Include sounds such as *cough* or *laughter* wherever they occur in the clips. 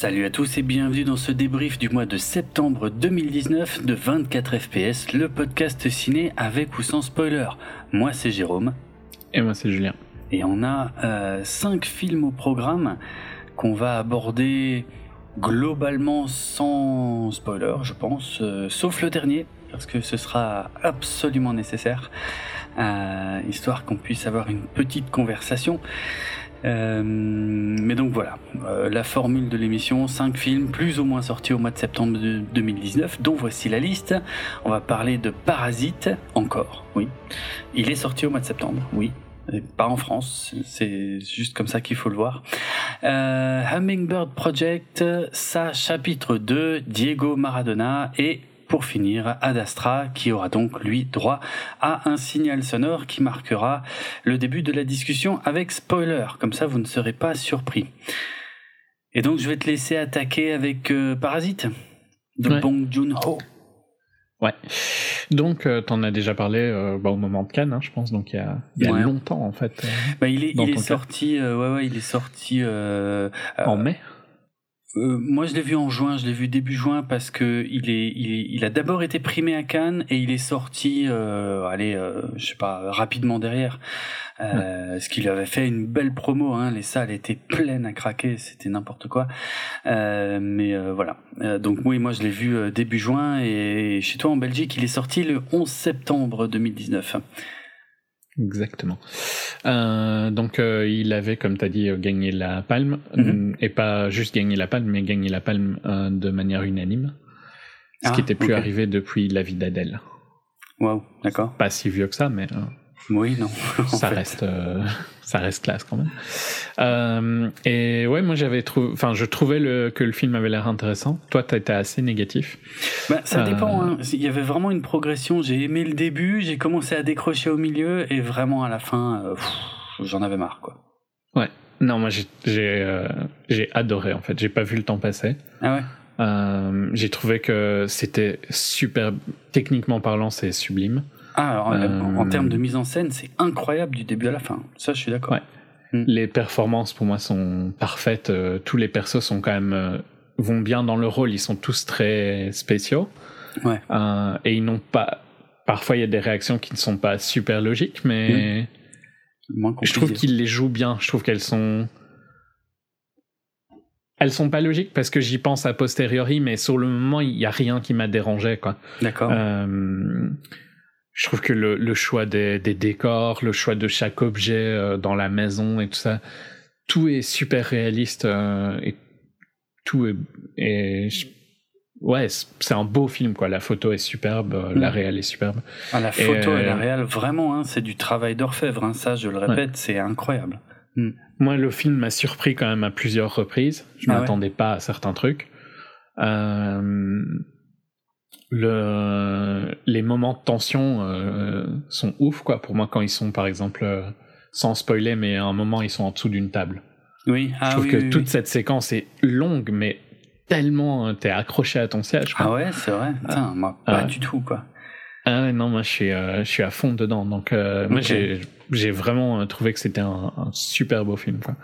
Salut à tous et bienvenue dans ce débrief du mois de septembre 2019 de 24 FPS, le podcast ciné avec ou sans spoiler. Moi c'est Jérôme. Et moi c'est Julien. Et on a 5 euh, films au programme qu'on va aborder globalement sans spoiler, je pense, euh, sauf le dernier, parce que ce sera absolument nécessaire, euh, histoire qu'on puisse avoir une petite conversation. Euh, mais donc voilà, euh, la formule de l'émission, 5 films plus ou moins sortis au mois de septembre 2019, dont voici la liste. On va parler de Parasite, encore, oui. Il est sorti au mois de septembre, oui. pas en France, c'est juste comme ça qu'il faut le voir. Euh, Hummingbird Project, sa chapitre 2, Diego Maradona et pour finir, Ad Astra, qui aura donc lui droit à un signal sonore qui marquera le début de la discussion avec spoiler, comme ça vous ne serez pas surpris. Et donc je vais te laisser attaquer avec euh, Parasite de Bong Joon-ho. Ouais. Donc, euh, t'en as déjà parlé euh, bah, au moment de Cannes, hein, je pense. Donc, il y a, il y a longtemps, en fait. bah, il est, il est sorti. ouais, ouais, il est sorti en mai. Euh, moi, je l'ai vu en juin, je l'ai vu début juin parce que il est, il, a d'abord été primé à Cannes et il est sorti, euh, allez, euh, je sais pas, rapidement derrière. Euh, Ce qu'il avait fait une belle promo, hein, les salles étaient pleines à craquer, c'était n'importe quoi. mais voilà. donc oui, moi je l'ai vu début juin et chez toi en Belgique, il est sorti le 11 septembre 2019. Exactement. Euh, donc euh, il avait, comme tu as dit, gagné la palme, mhm. et pas juste gagné la palme, mais gagné la palme euh, de manière unanime, ce qui n'était ah, plus arrivé depuis la vie d'Adèle. Waouh, d'accord. Pas si vieux que ça, mais oui, non. *laughs* ça reste, euh, *laughs* ça reste classe quand même. Euh, et ouais, moi j'avais trouvé, enfin, je trouvais le, que le film avait l'air intéressant. Toi, tu été assez négatif. Bah, ça dépend. Euh, hein. Il y avait vraiment une progression. J'ai aimé le début, j'ai commencé à décrocher au milieu, et vraiment à la fin, j'en avais marre, quoi. Ouais. Non, moi j'ai, j'ai, adoré en fait. J'ai pas vu le temps passer. Ah ouais? j'ai trouvé que c'était super, techniquement parlant, c'est sublime. Ah, en, termes de mise en scène, c'est incroyable du début à la fin. Ça, je suis d'accord. Hmm. Les performances, pour moi, sont parfaites. Euh, tous les persos sont quand même euh, vont bien dans le rôle. Ils sont tous très spéciaux. Ouais. Euh, et ils n'ont pas. Parfois, il y a des réactions qui ne sont pas super logiques, mais hmm. je trouve qu'ils les jouent bien. Je trouve qu'elles sont. Elles sont pas logiques parce que j'y pense a posteriori, mais sur le moment, il y a rien qui m'a dérangé, quoi. D'accord. Euh, je trouve que le, le choix des, des, décors, le choix de chaque objet euh, dans la maison et tout ça, tout est super réaliste euh, et tout est, ouais, c'est un beau film quoi. La photo est superbe, euh, la mm. réelle est superbe. Ah, la photo et, la réelle, vraiment, hein, c'est du travail d'orfèvre. Hein, ça, je le répète, c'est incroyable. Mm. Moi, le film m'a surpris quand même à plusieurs reprises. Je ah m'attendais pas à certains trucs. Euh, le, les moments de tension euh, sont ouf quoi pour moi quand ils sont par exemple euh, sans spoiler mais à un moment ils sont en dessous d'une table. Oui, ah, je trouve que toute cette séquence est longue mais tellement euh, t'es accroché à ton siège. Ah ouais, c'est vrai. Putain, moi pas du tout quoi. Ah non, moi je suis je suis à fond dedans. Donc moi j'ai j'ai vraiment trouvé que c'était un, un, super beau film quoi.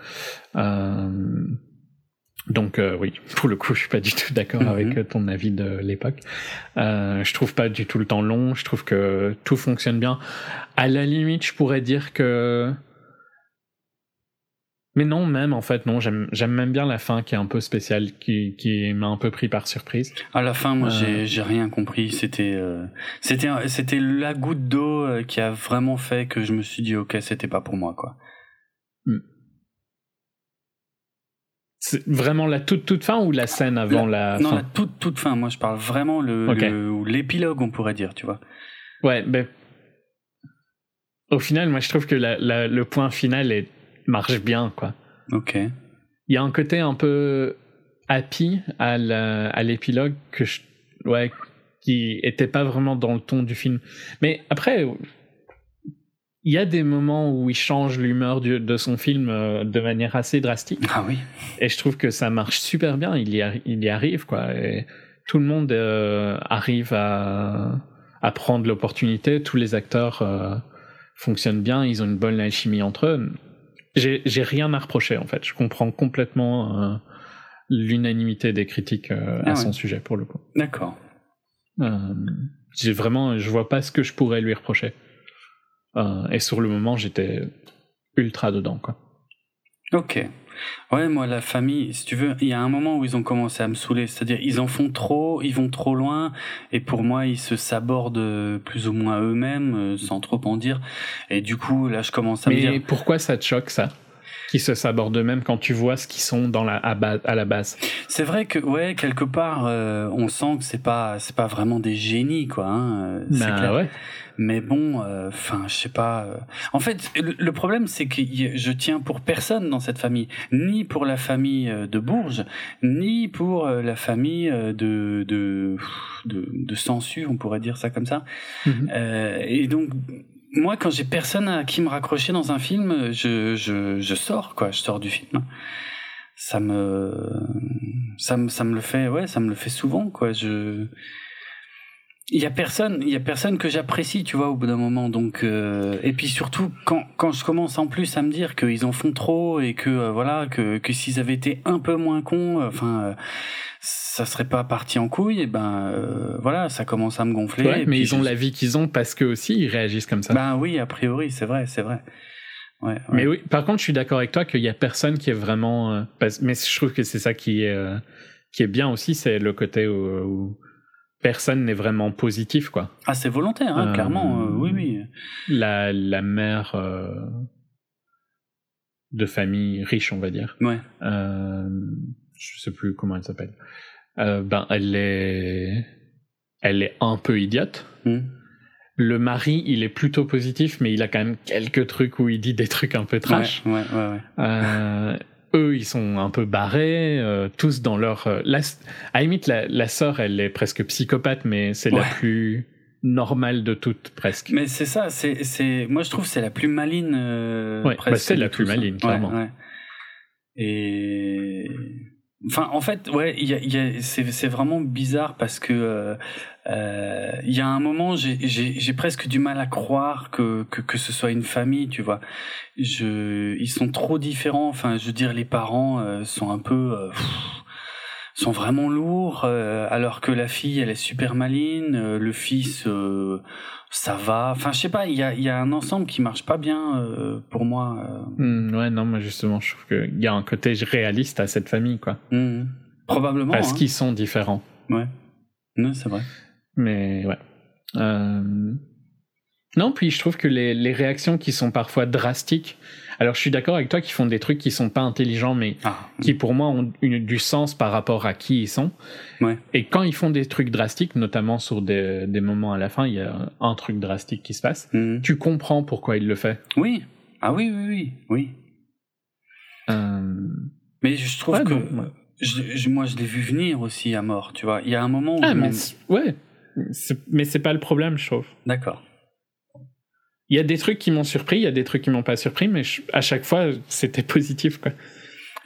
Donc euh, oui, *laughs* pour le coup, je suis pas du tout d'accord mhm. avec euh, ton avis de l'époque. Euh, je trouve pas du tout le temps long. Je trouve que tout fonctionne bien. À la limite, je pourrais dire que, mais non, même en fait, non. J'aime j'aime même bien la fin qui est un peu spéciale, qui qui m'a un peu pris par surprise. À la fin, moi, j'ai euh. j'ai rien compris. C'était c'était c'était la goutte d'eau qui a vraiment fait que je me suis dit ok, c'était pas pour moi quoi. Hmm. C'est vraiment la toute toute fin ou la scène avant la, non, la toute toute fin. Moi, je parle vraiment le, l'épilogue, on pourrait dire, tu vois. Ouais, ben au final, moi, je trouve que la, le point final est, marche bien, quoi. Ok. Il y a un côté un peu happy à l'épilogue que je, ouais, qui était pas vraiment dans le ton du film. Mais après, il y a des moments où il change l'humeur de son film euh, de manière assez drastique. Ah oui. Et je trouve que ça marche super bien. Il y, il y arrive, quoi. Et tout le monde euh, arrive à, à prendre l'opportunité. Tous les acteurs euh, fonctionnent bien. Ils ont une bonne alchimie entre eux. J'ai rien à reprocher, en fait. Je comprends complètement l'unanimité des critiques Ah à ouais. son sujet pour le coup. D'accord. J'ai vraiment, je vois pas ce que je pourrais lui reprocher. Euh, et sur le moment, j'étais ultra dedans, quoi. Ok. Ouais, moi, la famille, si tu veux, il y a un moment où ils ont commencé à me saouler. C'est-à-dire, ils en font trop, ils vont trop loin, et pour moi, ils se sabordent euh, plus ou moins eux-mêmes, euh, sans trop en dire. Et du coup, là, je commence à me Mais dire. pourquoi ça te choque, ça? Qui se sabordent eux-mêmes quand tu vois ce qu'ils sont dans la, à, ba- à la base C'est vrai que, ouais, quelque part, euh, on sent que c'est pas, c'est pas vraiment des génies, quoi. Hein, euh, Bah clair. ouais. Mais bon, enfin, je sais pas. euh. En fait, le, le problème, c'est que je tiens pour personne dans cette famille, ni pour la famille euh, de Bourges, ni pour euh, la famille euh, de de de, de Sansu, on pourrait dire ça comme ça. Mhm. Euh, et donc, moi, quand j'ai personne à qui me raccrocher dans un film, je je je sors quoi, je sors du film. Ça me ça me ça me le fait, ouais, ça me le fait souvent quoi. Je il y a personne, il y a personne que j'apprécie, tu vois, au bout d'un moment. Donc, euh, et puis surtout quand quand je commence en plus à me dire qu'ils en font trop et que euh, voilà que que s'ils avaient été un peu moins cons, euh, enfin, euh, ça serait pas parti en couille. Et ben euh, voilà, ça commence à me gonfler. Ouais, et mais ils ont je- la vie qu'ils ont parce que aussi ils réagissent comme ça. Ben oui, a priori, c'est vrai, c'est vrai. Ouais, ouais. Mais oui, par contre, je suis d'accord avec toi qu'il y a personne qui est vraiment. euh, mais je trouve que c'est ça qui est, euh, qui est bien aussi, c'est le côté où, où personne n'est vraiment positif, quoi. Ah, c'est volontaire, hein, Euh, clairement. euh, oui, oui. La, la mère euh, de famille riche, on va dire, Ouais. euh, je sais plus comment elle s'appelle, euh, ben, elle est, elle est un peu idiote. Hmm. Le mari, il est plutôt positif, mais il a quand même quelques trucs où il dit des trucs un peu trash. Ouais, ouais, ouais. ouais. Eux, ils sont un peu barrés, euh, tous dans leur. euh, la, à limite, la, la sœur, elle est presque psychopathe, mais c'est la plus normale de toutes, presque. Mais c'est ça, c'est, c'est, moi je trouve que c'est la plus maline. Euh, Ouais, presque bah, c'est la plus hein. maligne, clairement. ouais. Et enfin, en fait, ouais, il y a, il y a, c'est, vraiment bizarre parce que euh, euh, il y a un moment, j'ai, presque du mal à croire que, que que ce soit une famille, tu vois. Je, ils sont trop différents. Enfin, je veux dire, les parents euh, sont un peu euh, pff, sont vraiment lourds, euh, alors que la fille, elle est super maline, euh, le fils, euh, ça va. Enfin, je sais pas, il y a, il y a un ensemble qui marche pas bien euh, pour moi. euh. Hmm, ouais, non, moi justement, je trouve qu'il y a un côté réaliste à cette famille, quoi. Mhm. Probablement. Parce hein. qu'ils sont différents. Ouais. Non, c'est vrai. Mais ouais. Euh, Non, puis je trouve que les, les réactions qui sont parfois drastiques. Alors je suis d'accord avec toi qu'ils font des trucs qui sont pas intelligents, mais Ah. qui pour moi ont une- du sens par rapport à qui ils sont. Ouais. Et quand ils font des trucs drastiques, notamment sur des, des moments à la fin, il y a un truc drastique qui se passe. Mhm. Tu comprends pourquoi il le fait. Oui. Ah oui, oui, oui, oui. Euh, Mais je trouve ouais, que donc, ouais. je, je- moi, je l'ai vu venir aussi à mort. Tu vois, il y a un moment où Ah, je mais ouais, mais c'est pas le problème, je trouve. D'accord. Il y a des trucs qui m'ont surpris, il y a des trucs qui m'ont pas surpris, mais je- à chaque fois c'était positif, quoi.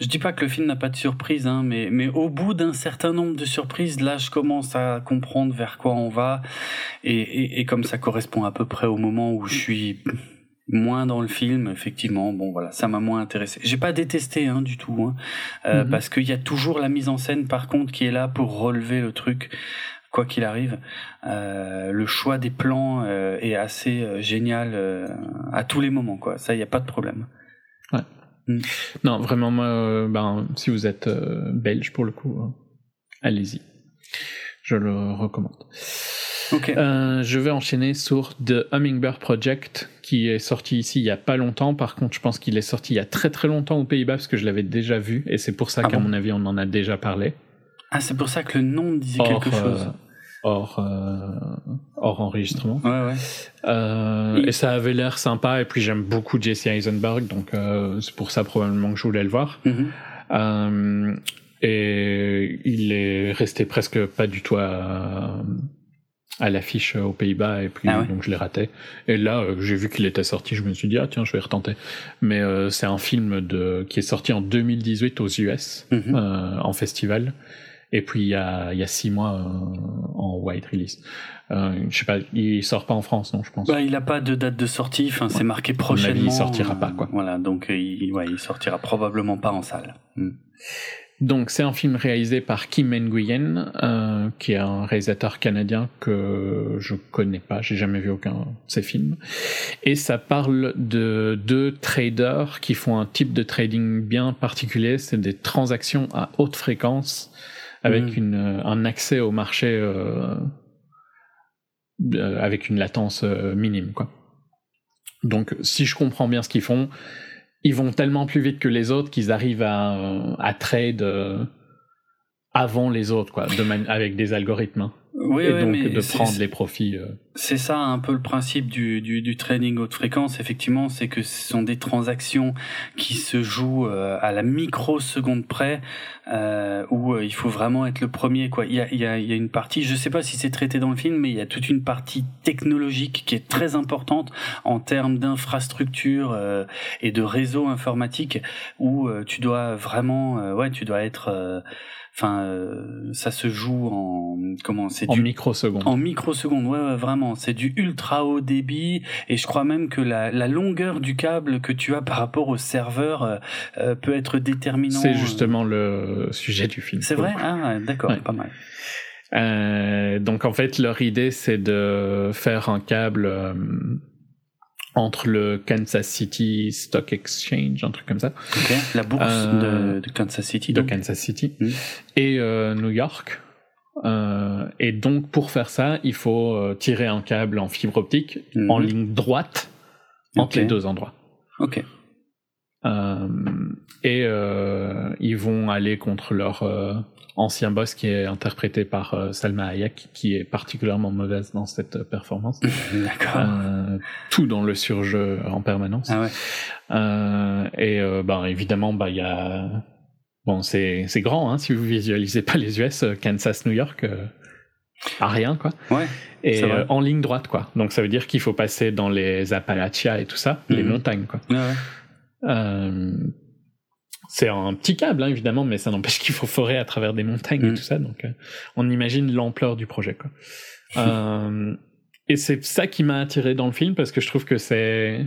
Je dis pas que le film n'a pas de surprise, hein, mais, mais au bout d'un certain nombre de surprises, là, je commence à comprendre vers quoi on va. Et, et, et comme ça correspond à peu près au moment où je suis moins dans le film, effectivement, bon voilà, ça m'a moins intéressé. J'ai pas détesté hein, du tout, hein, euh, Mhm. parce qu'il y a toujours la mise en scène, par contre, qui est là pour relever le truc, quoi qu'il arrive. Euh, le choix des plans euh, est assez euh, génial à tous les moments, quoi. Ça, il y a pas de problème. Non, vraiment, moi, ben, si vous êtes belge pour le coup, allez-y. Je le recommande. Ok. Euh, je vais enchaîner sur The Hummingbird Project, qui est sorti ici il y a pas longtemps. Par contre, je pense qu'il est sorti il y a très très longtemps aux Pays-Bas parce que je l'avais déjà vu et c'est pour ça Ah qu'à bon? mon avis on en a déjà parlé. Ah, c'est pour ça que le nom disait quelque chose. euh, hors, euh, hors enregistrement. Ouais, ouais. Euh, Il- Et ça avait l'air sympa et puis j'aime beaucoup Jesse Eisenberg donc euh, c'est pour ça probablement que je voulais le voir. Mhm. Et il est resté presque pas du tout à, à l'affiche aux Pays-Bas et puis Ah ouais. donc je l'ai raté. Et là, euh, j'ai vu qu'il était sorti, je me suis dit ah tiens je vais retenter. Mais euh, c'est un film de qui est sorti en 2018 aux US Mhm. euh, en festival. Et puis il y a il y a six mois euh, en wide release. Euh, je sais pas, il sort pas en France non je pense. Bah, il a pas de date de sortie, enfin, c'est marqué avis, prochainement. il sortira pas, quoi. Voilà, donc euh, il, ouais, il sortira probablement pas en salle. Mm. Donc c'est un film réalisé par Kim Nguyen, euh, qui est un réalisateur canadien que je connais pas, j'ai jamais vu aucun de ses films. Et ça parle de deux traders qui font un type de trading bien particulier, c'est des transactions à haute fréquence avec Mm. une, un accès au marché euh, de- avec une latence euh, minime quoi. Donc si je comprends bien ce qu'ils font, ils vont tellement plus vite que les autres qu'ils arrivent à, euh, à trade euh, avant les autres, quoi, de avec des algorithmes. Oui, et donc mais de prendre les profits. euh. C'est ça un peu le principe du, du, du trading haute fréquence, effectivement, c'est que ce sont des transactions qui se jouent euh, à la microseconde près, euh, où euh, il faut vraiment être le premier. Quoi. Il, y a, il, y a, il y a une partie, je sais pas si c'est traité dans le film, mais il y a toute une partie technologique qui est très importante en termes d'infrastructure euh, et de réseau informatique, où euh, tu dois vraiment, euh, ouais, tu dois être... Enfin, euh, ça se joue en comment c'est en du microsecondes. en microsecondes, ouais, ouais, vraiment. C'est du ultra haut débit et je crois même que la, la longueur du câble que tu as par rapport au serveur euh, euh, peut être déterminant. C'est euh. justement le sujet du film. C'est vrai? Ah, d'accord, Ouais. pas mal. Euh, donc en fait, leur idée, c'est de faire un câble euh, entre le Kansas City Stock Exchange, un truc comme ça, Ok. La bourse Euh, de, de Kansas City. de donc. Kansas City, Mhm. et euh, New York. Euh, et donc pour faire ça, il faut tirer un câble en fibre optique Mhm. en ligne droite entre les deux endroits. Ok. Et ils vont aller contre leur ancien boss qui est interprété par euh, Salma Hayek, qui est particulièrement mauvaise dans cette euh, performance. *laughs* D'accord. Euh, tout dans le surjeu en permanence. Ah ouais. Euh, et ben évidemment, bah il y a bon c'est c'est grand hein, si vous visualisez pas les US, Kansas, New York, à rien quoi. Ouais. Et en ligne droite quoi. Donc ça veut dire qu'il faut passer dans les Appalachias et tout ça, les Mhm. montagnes quoi. Ouais, ouais. C'est un petit câble, hein, évidemment, mais ça n'empêche qu'il faut forer à travers des montagnes et Mm. tout ça. Donc, euh, on imagine l'ampleur du projet. Quoi. *laughs* Euh, et c'est ça qui m'a attiré dans le film parce que je trouve que c'est,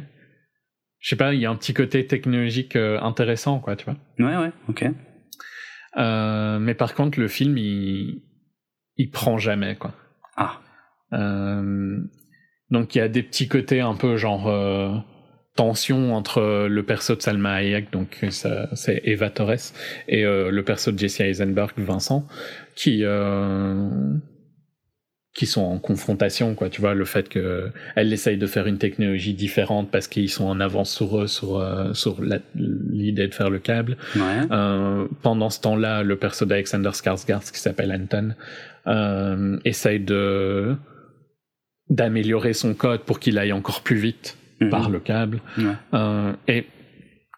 je sais pas, il y a un petit côté technologique euh, intéressant, quoi, tu vois. Ouais, ouais. Ok. Euh, mais par contre, le film, il, il prend jamais, quoi. Ah. Donc il y a des petits côtés un peu genre tension entre le perso de Salma Hayek, donc ça, c'est Eva Torres, et euh, le perso de Jesse Eisenberg, Vincent, qui euh, qui sont en confrontation, quoi. Tu vois, le fait que elle essaye de faire une technologie différente parce qu'ils sont en avance sur eux, sur euh, sur l'idée de faire le câble. Ouais. Euh, pendant ce temps-là, le perso d'Alexander Skarsgård, qui s'appelle Anton, euh, essaye de d'améliorer son code pour qu'il aille encore plus vite Mhm. par le câble. Ouais. Euh, et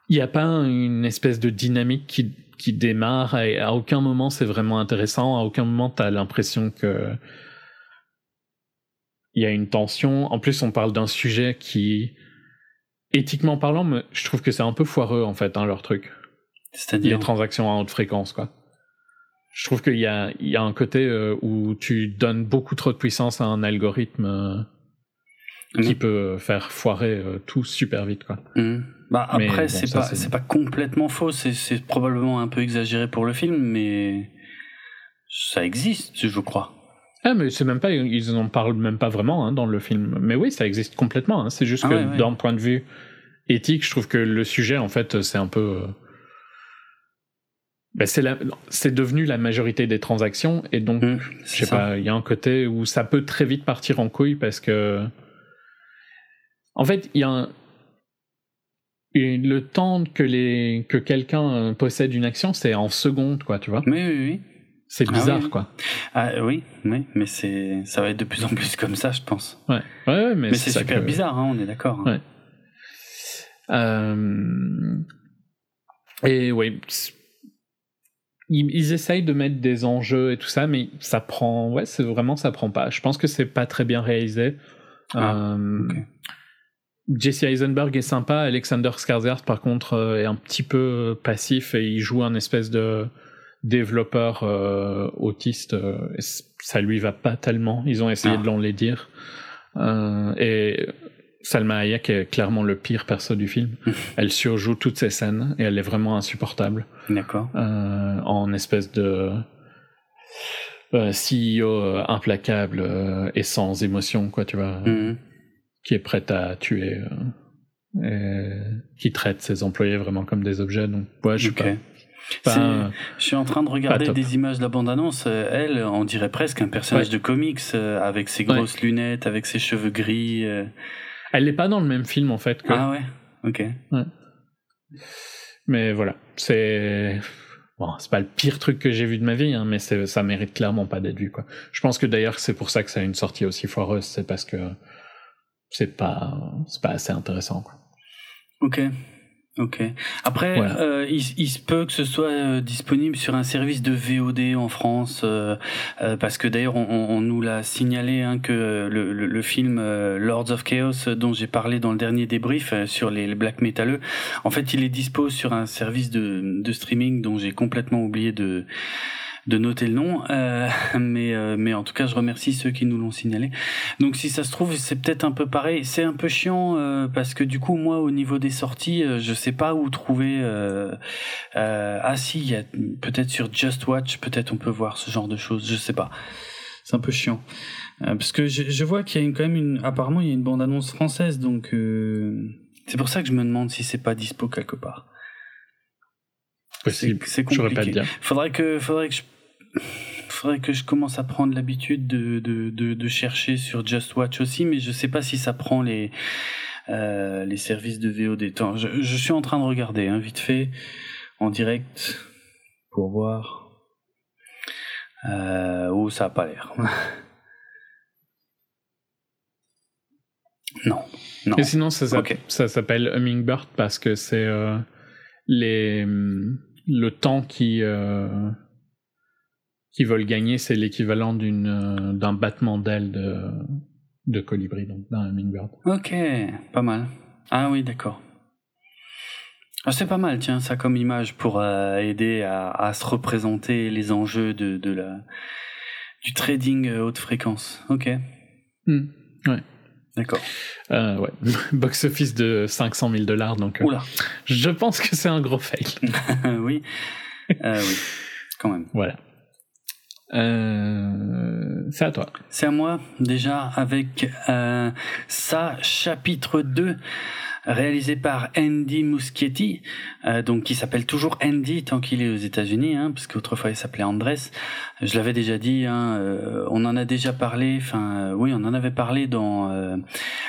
il n'y a pas une espèce de dynamique qui, qui démarre et à aucun moment c'est vraiment intéressant, à aucun moment tu as l'impression que il y a une tension. En plus, on parle d'un sujet qui, éthiquement parlant, je trouve que c'est un peu foireux en fait, hein, leur truc C'est-à-dire. les transactions à haute fréquence, quoi. Je trouve qu'il y a, il y a un côté euh, où tu donnes beaucoup trop de puissance à un algorithme euh, qui peut faire foirer euh, tout super vite, quoi. Mhm. Bah après bon, c'est pas c'est- pas complètement faux, c'est probablement un peu exagéré pour le film, mais ça existe, je crois. Ah, mais c'est même pas, ils en parlent même pas vraiment hein, dans le film. Mais oui, ça existe complètement. hein. C'est juste Ah que ouais, ouais. d'un point de vue éthique, je trouve que le sujet, en fait, c'est un peu. euh, ben, c'est devenu la majorité des transactions et donc Mhm, Je sais ça. pas, il y a un côté où ça peut très vite partir en couille parce que. En fait, il y a un. Le temps que, les... que quelqu'un euh, possède une action, c'est en secondes, quoi, tu vois. Oui, oui, oui. C'est Ah bizarre, oui. quoi. Ah, oui, oui, mais c'est ça va être de plus en plus comme ça, je pense. Ouais, ouais, ouais, mais, Mais c'est super que- bizarre, hein, on est d'accord. hein. Ouais. Euh, Et oui, ils, ils essayent de mettre des enjeux et tout ça, mais ça prend, ouais, c'est vraiment ça prend pas. Je pense que c'est pas très bien réalisé. Ah, Euh. Jesse Eisenberg est sympa, Alexander Skarsgård par contre euh, est un petit peu euh, passif et il joue un espèce de développeur euh, autiste. ça lui va pas tellement. Ils ont essayé Ah. de l'enlaidir. Euh, et Salma Hayek est clairement le pire perso du film. elle surjoue toutes ces scènes et elle est vraiment insupportable. D'accord. Euh, en espèce de CEO implacable et sans émotion, quoi, tu vois, Mhm. Qui est prêt à tuer, et qui traite ses employés vraiment comme des objets. Donc, ouais, je sais Ok. pas. Pas un- Je suis en train de regarder des images de la bande-annonce. Euh, Elle, on dirait presque un personnage Ouais. de comics euh, avec ses Ouais. grosses lunettes, avec ses cheveux gris. euh. Elle n'est pas dans le même film en fait que. Ah ouais? Ok. Mais voilà, c'est bon, c'est pas le pire truc que j'ai vu de ma vie, hein, mais ça mérite clairement pas d'être vu quoi. Je pense que d'ailleurs c'est pour ça que ça a une sortie aussi foireuse, c'est parce que c'est pas c'est pas assez intéressant quoi. Ok. Ok. Après, Voilà. euh, il, il se peut que ce soit euh, disponible sur un service de VOD en France, euh, parce que d'ailleurs on, on- on nous l'a signalé hein, que le, le, le film Lords of Chaos dont j'ai parlé dans le dernier débrief sur les, les black métalleux, en fait il est dispo sur un service de, de streaming dont j'ai complètement oublié de de noter le nom, euh, *laughs* mais euh, mais en tout cas je remercie ceux qui nous l'ont signalé. Donc si ça se trouve c'est peut-être un peu pareil, c'est un peu chiant euh, parce que du coup moi au niveau des sorties je sais pas où trouver. Ah si il y a peut-être sur Just Watch peut-être on peut voir ce genre de choses, je sais pas. C'est un peu chiant parce que je, je vois qu'il y a une, quand même une apparemment il y a une bande annonce française donc c'est pour ça que je me demande si c'est pas dispo quelque part. C'est saurais pas compliqué. dire. Faudrait que, faudrait que je, faudrait que je commence à prendre l'habitude de, de, de, de chercher sur Just Watch aussi, mais je sais pas si ça prend les, euh, les services de VOD. Attends, je, je suis en train de regarder, hein, vite fait, en direct, pour voir. Euh, oh, ça a pas l'air. *laughs* non, non. Et sinon ça, ça, s'appelle Hummingbird parce que c'est euh, les le temps qui euh, qui veulent gagner, c'est l'équivalent d'une euh, d'un battement d'aile de de colibri donc d'un hummingbird. Ok, pas mal. Ah oui, d'accord. Ah, c'est pas mal, tiens, ça comme image pour euh, aider à, à se représenter les enjeux de, de la du trading euh, haute fréquence. Ok, Hmm. d'accord. Euh, ouais, *laughs* box office de 500 000 dollars donc euh, Oula, je pense que c'est un gros fail. *laughs* oui, oui, quand même. voilà. Euh, c'est à toi. C'est à moi déjà avec euh, ça chapitre 2 réalisé par Andy Muschietti euh, donc qui s'appelle toujours Andy tant qu'il est aux États-Unis hein, parce qu'autrefois il s'appelait Andres je l'avais déjà dit hein, euh, on en a déjà parlé enfin euh, oui on en avait parlé dans euh,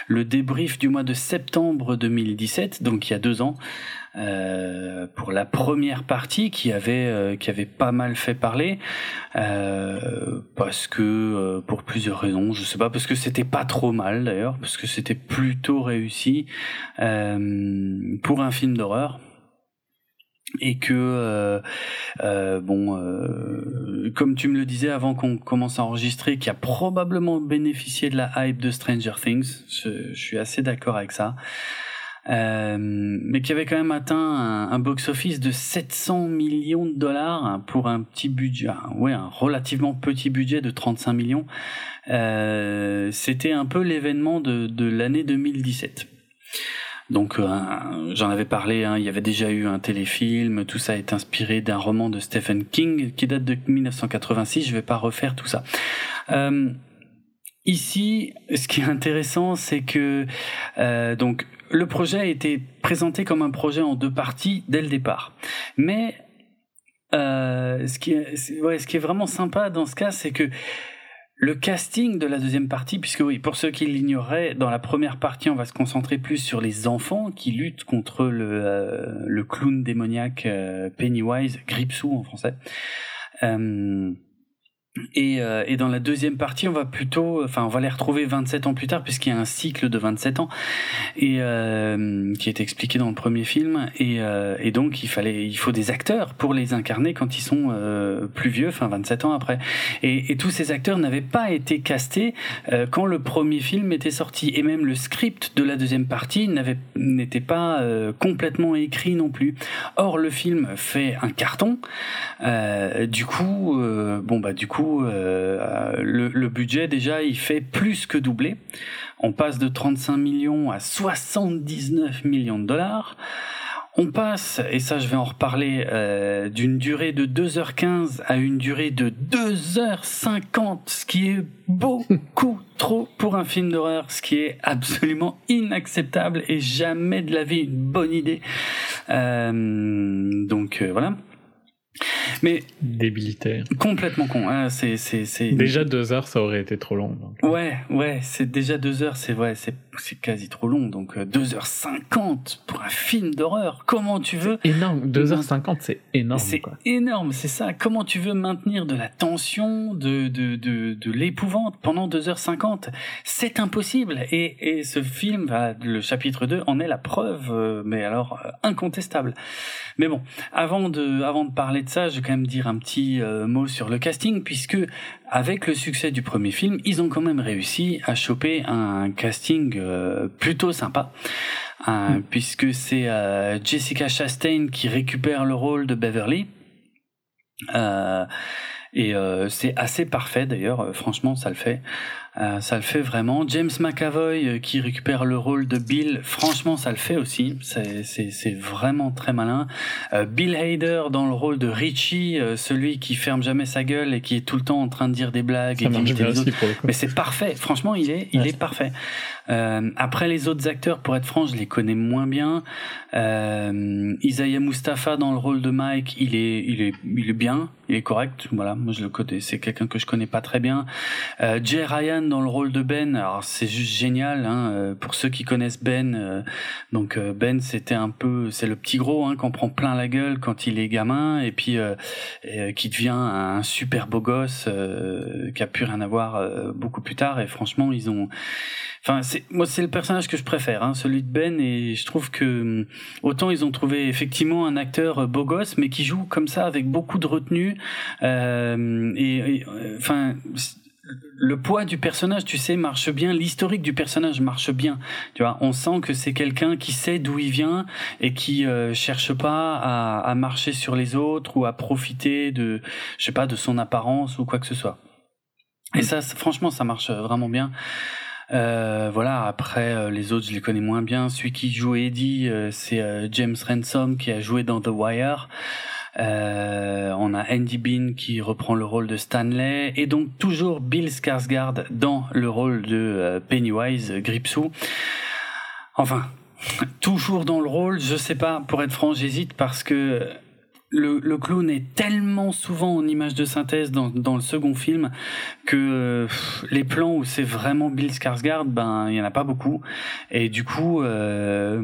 le débrief du mois de septembre 2017 donc il y a deux ans euh, pour la première partie qui avait euh, qui avait pas mal fait parler euh, parce que pour plusieurs raisons je sais pas parce que c'était pas trop mal d'ailleurs parce que c'était plutôt réussi pour un film d'horreur et que euh, euh, bon euh, comme tu me le disais avant qu'on commence à enregistrer qui a probablement bénéficié de la hype de Stranger Things je, suis assez d'accord avec ça euh, mais qui avait quand même atteint un, box-office de 700 millions de dollars pour un petit budget, ouais, un relativement petit budget de 35 millions. Euh, C'était un peu l'événement de, de l'année 2017. Donc euh, j'en avais parlé, hein, il y avait déjà eu un téléfilm, tout ça est inspiré d'un roman de Stephen King qui date de 1986, je vais pas refaire tout ça. Euh, ici, ce qui est intéressant, c'est que euh, donc le projet a été présenté comme un projet en deux parties dès le départ. Mais ce qui est vraiment sympa dans ce cas, c'est que le casting de la deuxième partie, puisque oui, pour ceux qui l'ignoreraient, dans la première partie, on va se concentrer plus sur les enfants qui luttent contre le, euh, le clown démoniaque euh, Pennywise, Gripsou en français. Euh, et, euh, et dans la deuxième partie, on va plutôt, enfin, on va les retrouver 27 ans plus tard, puisqu'il y a un cycle de 27 ans, et euh, qui est expliqué dans le premier film. Et, euh, et donc, il fallait, il faut des acteurs pour les incarner quand ils sont euh, plus vieux, enfin 27 ans après. Et, et tous ces acteurs n'avaient pas été castés euh, quand le premier film était sorti, et même le script de la deuxième partie n'avait n'était pas euh, complètement écrit non plus. Or, le film fait un carton. Du coup, bon bah du coup, euh, le, le budget déjà il fait plus que doubler. On passe de 35 millions à 79 millions de dollars. On passe, et ça je vais en reparler, euh, d'une durée de 2h15 à une durée de 2h50, ce qui est beaucoup *laughs* trop pour un film d'horreur, ce qui est absolument inacceptable et jamais de la vie une bonne idée. Euh, donc euh, voilà. Mais débilitaire. Complètement con. Hein, c'est c'est c'est. Déjà deux heures, ça aurait été trop long. Ouais, ouais, c'est déjà deux heures, c'est vrai, c'est c'est quasi trop long. Donc euh, deux heures cinquante pour un film d'horreur. Comment tu veux Énorme. Deux heures cinquante, c'est énorme. C'est énorme, c'est ça. Comment tu veux maintenir de la tension, de de de, de l'épouvante pendant deux heures cinquante? C'est impossible. Et et ce film, le chapitre 2 en est la preuve, euh, mais alors euh, incontestable. Mais bon, avant de avant de parler de ça, je vais quand même dire un petit euh, mot sur le casting, puisque avec le succès du premier film, ils ont quand même réussi à choper un casting euh, plutôt sympa. Mm. puisque c'est euh, Jessica Chastain qui récupère le rôle de Beverly. et c'est assez parfait d'ailleurs, franchement ça le fait. Euh, ça le fait vraiment. James McAvoy euh, qui récupère le rôle de Bill, franchement ça le fait aussi. C'est vraiment très malin. Euh, Bill Hader dans le rôle de Richie, celui qui ferme jamais sa gueule et qui est tout le temps en train de dire des blagues et d'imiter les autres. Mais c'est parfait. Franchement, il est, il est parfait. Après les autres acteurs, pour être franc, je les connais moins bien. Isaiah Mustafa dans le rôle de Mike, il est, il est, il est bien, il est correct. Voilà, moi je le connais. C'est quelqu'un que je connais pas très bien. Jay Ryan dans le rôle de Ben, alors c'est juste génial hein, euh, pour ceux qui connaissent Ben. Euh, donc euh, Ben, c'était un peu, c'est le petit gros hein, qu'on prend plein la gueule quand il est gamin et puis qui devient un super beau gosse qui a pu rien avoir beaucoup plus tard. Et franchement, ils ont, enfin, c'est moi c'est le personnage que je préfère, hein, celui de Ben. Et je trouve que autant ils ont trouvé effectivement un acteur beau gosse, mais qui joue comme ça avec beaucoup de retenue. et enfin le poids du personnage, tu sais, marche bien. L'historique du personnage marche bien. Tu vois, on sent que c'est quelqu'un qui sait d'où il vient et qui euh, cherche pas à, marcher sur les autres ou à profiter de, je sais pas, de son apparence ou quoi que ce soit. Et ça, franchement, ça marche vraiment bien. Euh, voilà. Après, euh, les autres, je les connais moins bien. Celui qui joue Eddie, c'est James Ransom qui a joué dans The Wire. Euh, on a Andy Bean qui reprend le rôle de Stanley et donc toujours Bill Skarsgård dans le rôle de euh, Pennywise Gripsou. Enfin, *laughs* toujours dans le rôle, je sais pas, pour être franc, j'hésite parce que le, clown est tellement souvent en image de synthèse dans, dans le second film que les plans où c'est vraiment Bill Skarsgård, ben il y en a pas beaucoup et du coup euh,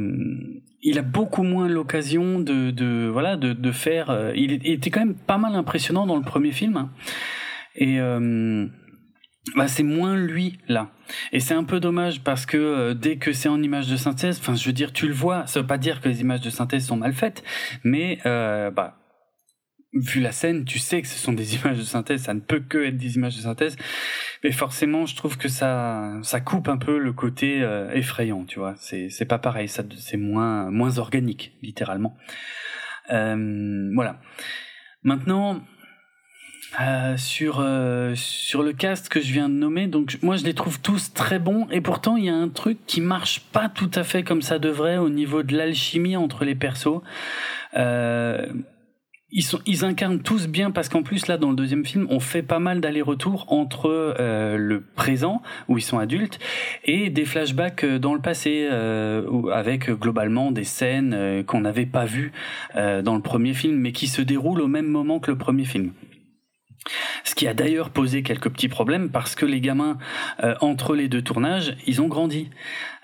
il a beaucoup moins l'occasion de, de, voilà de, de faire. Euh, il, était quand même pas mal impressionnant dans le premier film, hein. et euh, bah c'est moins lui là. Et c'est un peu dommage parce que euh, dès que c'est en image de synthèse, enfin je veux dire tu le vois, ça veut pas dire que les images de synthèse sont mal faites, mais bah vu la scène, tu sais que ce sont des *laughs* images de synthèse, ça ne peut que être des images de synthèse, mais forcément, je trouve que ça, ça coupe un peu le côté euh, effrayant, tu vois. C'est, c'est pas pareil, ça, c'est moins, moins organique, littéralement. Euh, voilà. Maintenant, euh, sur euh, sur le cast que je viens de nommer, donc moi je les trouve tous très bons et pourtant il y a un truc qui marche pas tout à fait comme ça devrait au niveau de l'alchimie entre les persos. Euh, ils, sont, ils incarnent tous bien parce qu'en plus là dans le deuxième film on fait pas mal d'allers-retours entre euh, le présent où ils sont adultes et des flashbacks euh, dans le passé euh, avec globalement des scènes euh, qu'on n'avait pas vues dans le premier film mais qui se déroulent au même moment que le premier film. Ce qui a d'ailleurs posé quelques petits problèmes parce que les gamins, euh, entre les deux tournages, ils ont grandi.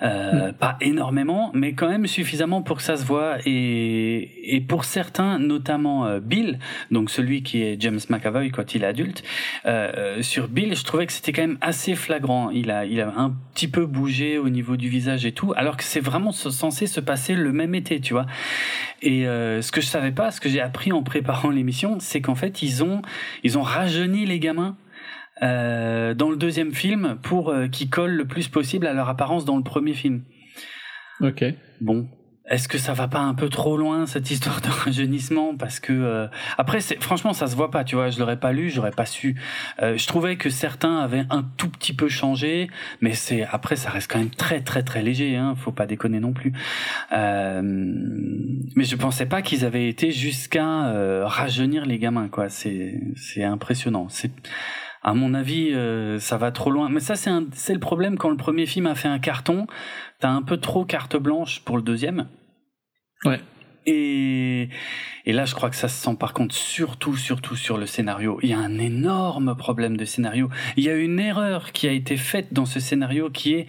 Euh, mm. Pas énormément, mais quand même suffisamment pour que ça se voit. Et, et pour certains, notamment euh, Bill, donc celui qui est James McAvoy quand il est adulte, euh, sur Bill, je trouvais que c'était quand même assez flagrant. Il a, il a un petit peu bougé au niveau du visage et tout, alors que c'est vraiment censé se passer le même été, tu vois. Et ce que je savais pas, ce que j'ai appris en préparant *laughs* l'émission, c'est qu'en fait, ils ont, ils ont rajeuni les gamins euh, dans le deuxième film pour euh, qu'ils collent le plus possible à leur apparence dans le premier film. Ok. Bon, est-ce que ça va pas un peu trop loin cette histoire de *laughs* rajeunissement? Parce que euh, après c'est franchement ça se voit pas tu vois je l'aurais pas lu j'aurais pas su. Euh, je trouvais que certains avaient un tout petit peu changé mais c'est après ça reste quand même très très très léger hein faut pas déconner non plus. Euh, mais je pensais pas qu'ils avaient été jusqu'à rajeunir les gamins quoi. C'est c'est impressionnant. C'est à mon avis, ça va trop loin. Mais ça, c'est c'est le problème quand le premier film a fait un carton. T'as un peu trop carte blanche pour le deuxième. Ouais. Et, et là, je crois que ça se sent par contre surtout, surtout sur le scénario. Il y a un énorme problème de scénario. Il y a une erreur qui a été faite dans ce scénario qui est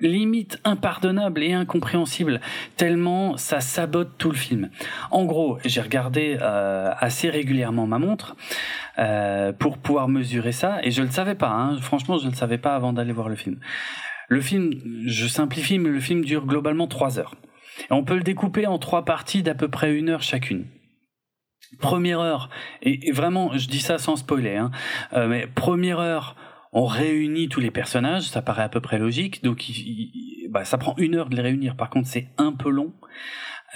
limite impardonnable et incompréhensible, tellement ça sabote tout le film. En gros, j'ai regardé euh, assez régulièrement ma montre euh, pour pouvoir mesurer ça, et je le savais pas. Hein. Franchement, je le savais pas avant d'aller voir le film. Le film, je simplifie, mais le film dure globalement trois heures. Et on peut le découper en trois parties d'à peu près une heure chacune. Première heure, et, vraiment, je dis ça sans spoiler, hein, euh, mais première heure, on réunit tous les personnages, ça paraît à peu près logique, donc bah, ça prend une heure de les réunir. Par contre, c'est un peu long.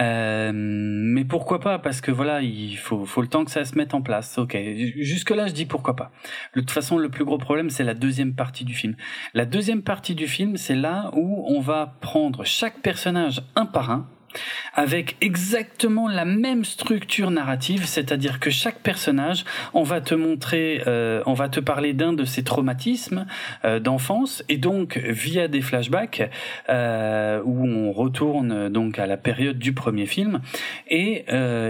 Euh, mais pourquoi pas Parce que voilà, il faut, faut le temps que ça se mette en place. Ok, jusque là, je dis pourquoi pas. De toute façon, le plus gros problème, c'est la deuxième partie du film. La deuxième partie du film, c'est là où on va prendre chaque personnage un par un avec exactement la même structure narrative, c'est-à-dire que chaque personnage, on va te montrer, euh, on va te parler d'un de ses traumatismes euh, d'enfance, et donc via des flashbacks euh, où on retourne donc à la période du premier film, et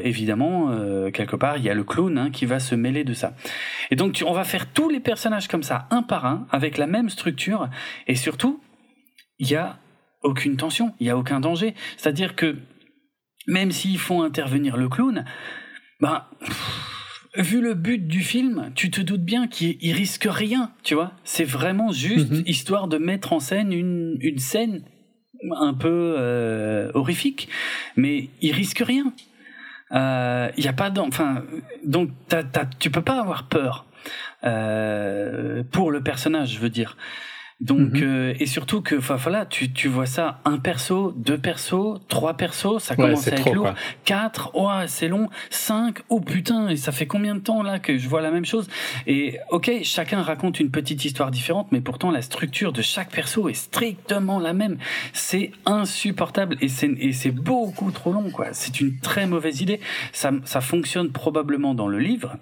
évidemment quelque part il y a le clown hein, qui va se mêler de ça. Et donc on va faire tous les personnages comme ça, un par un, avec la même structure, et surtout il y a aucune tension, il y a aucun danger. C'est-à-dire que même s'ils font intervenir le clown, ben vu le but du film, tu te doutes bien qu'il risque rien, tu vois. C'est vraiment juste mhm. histoire de mettre en scène une, une scène un peu euh, horrifique, mais il risque rien. Il euh, y a pas enfin donc tu peux pas avoir peur euh, pour le personnage, je veux dire. Donc mhm. euh, et surtout que enfin voilà, tu tu vois ça un perso, deux persos, trois persos, ça commence à être lourd. Quatre, oh c'est long. Cinq, oh putain, et ça fait combien de temps là que je vois la même chose? Et ok, chacun raconte une petite histoire différente, mais pourtant la structure de chaque perso est strictement la même. C'est insupportable et c'est et c'est beaucoup trop long quoi. C'est une très mauvaise idée. Ça ça fonctionne probablement dans le livre.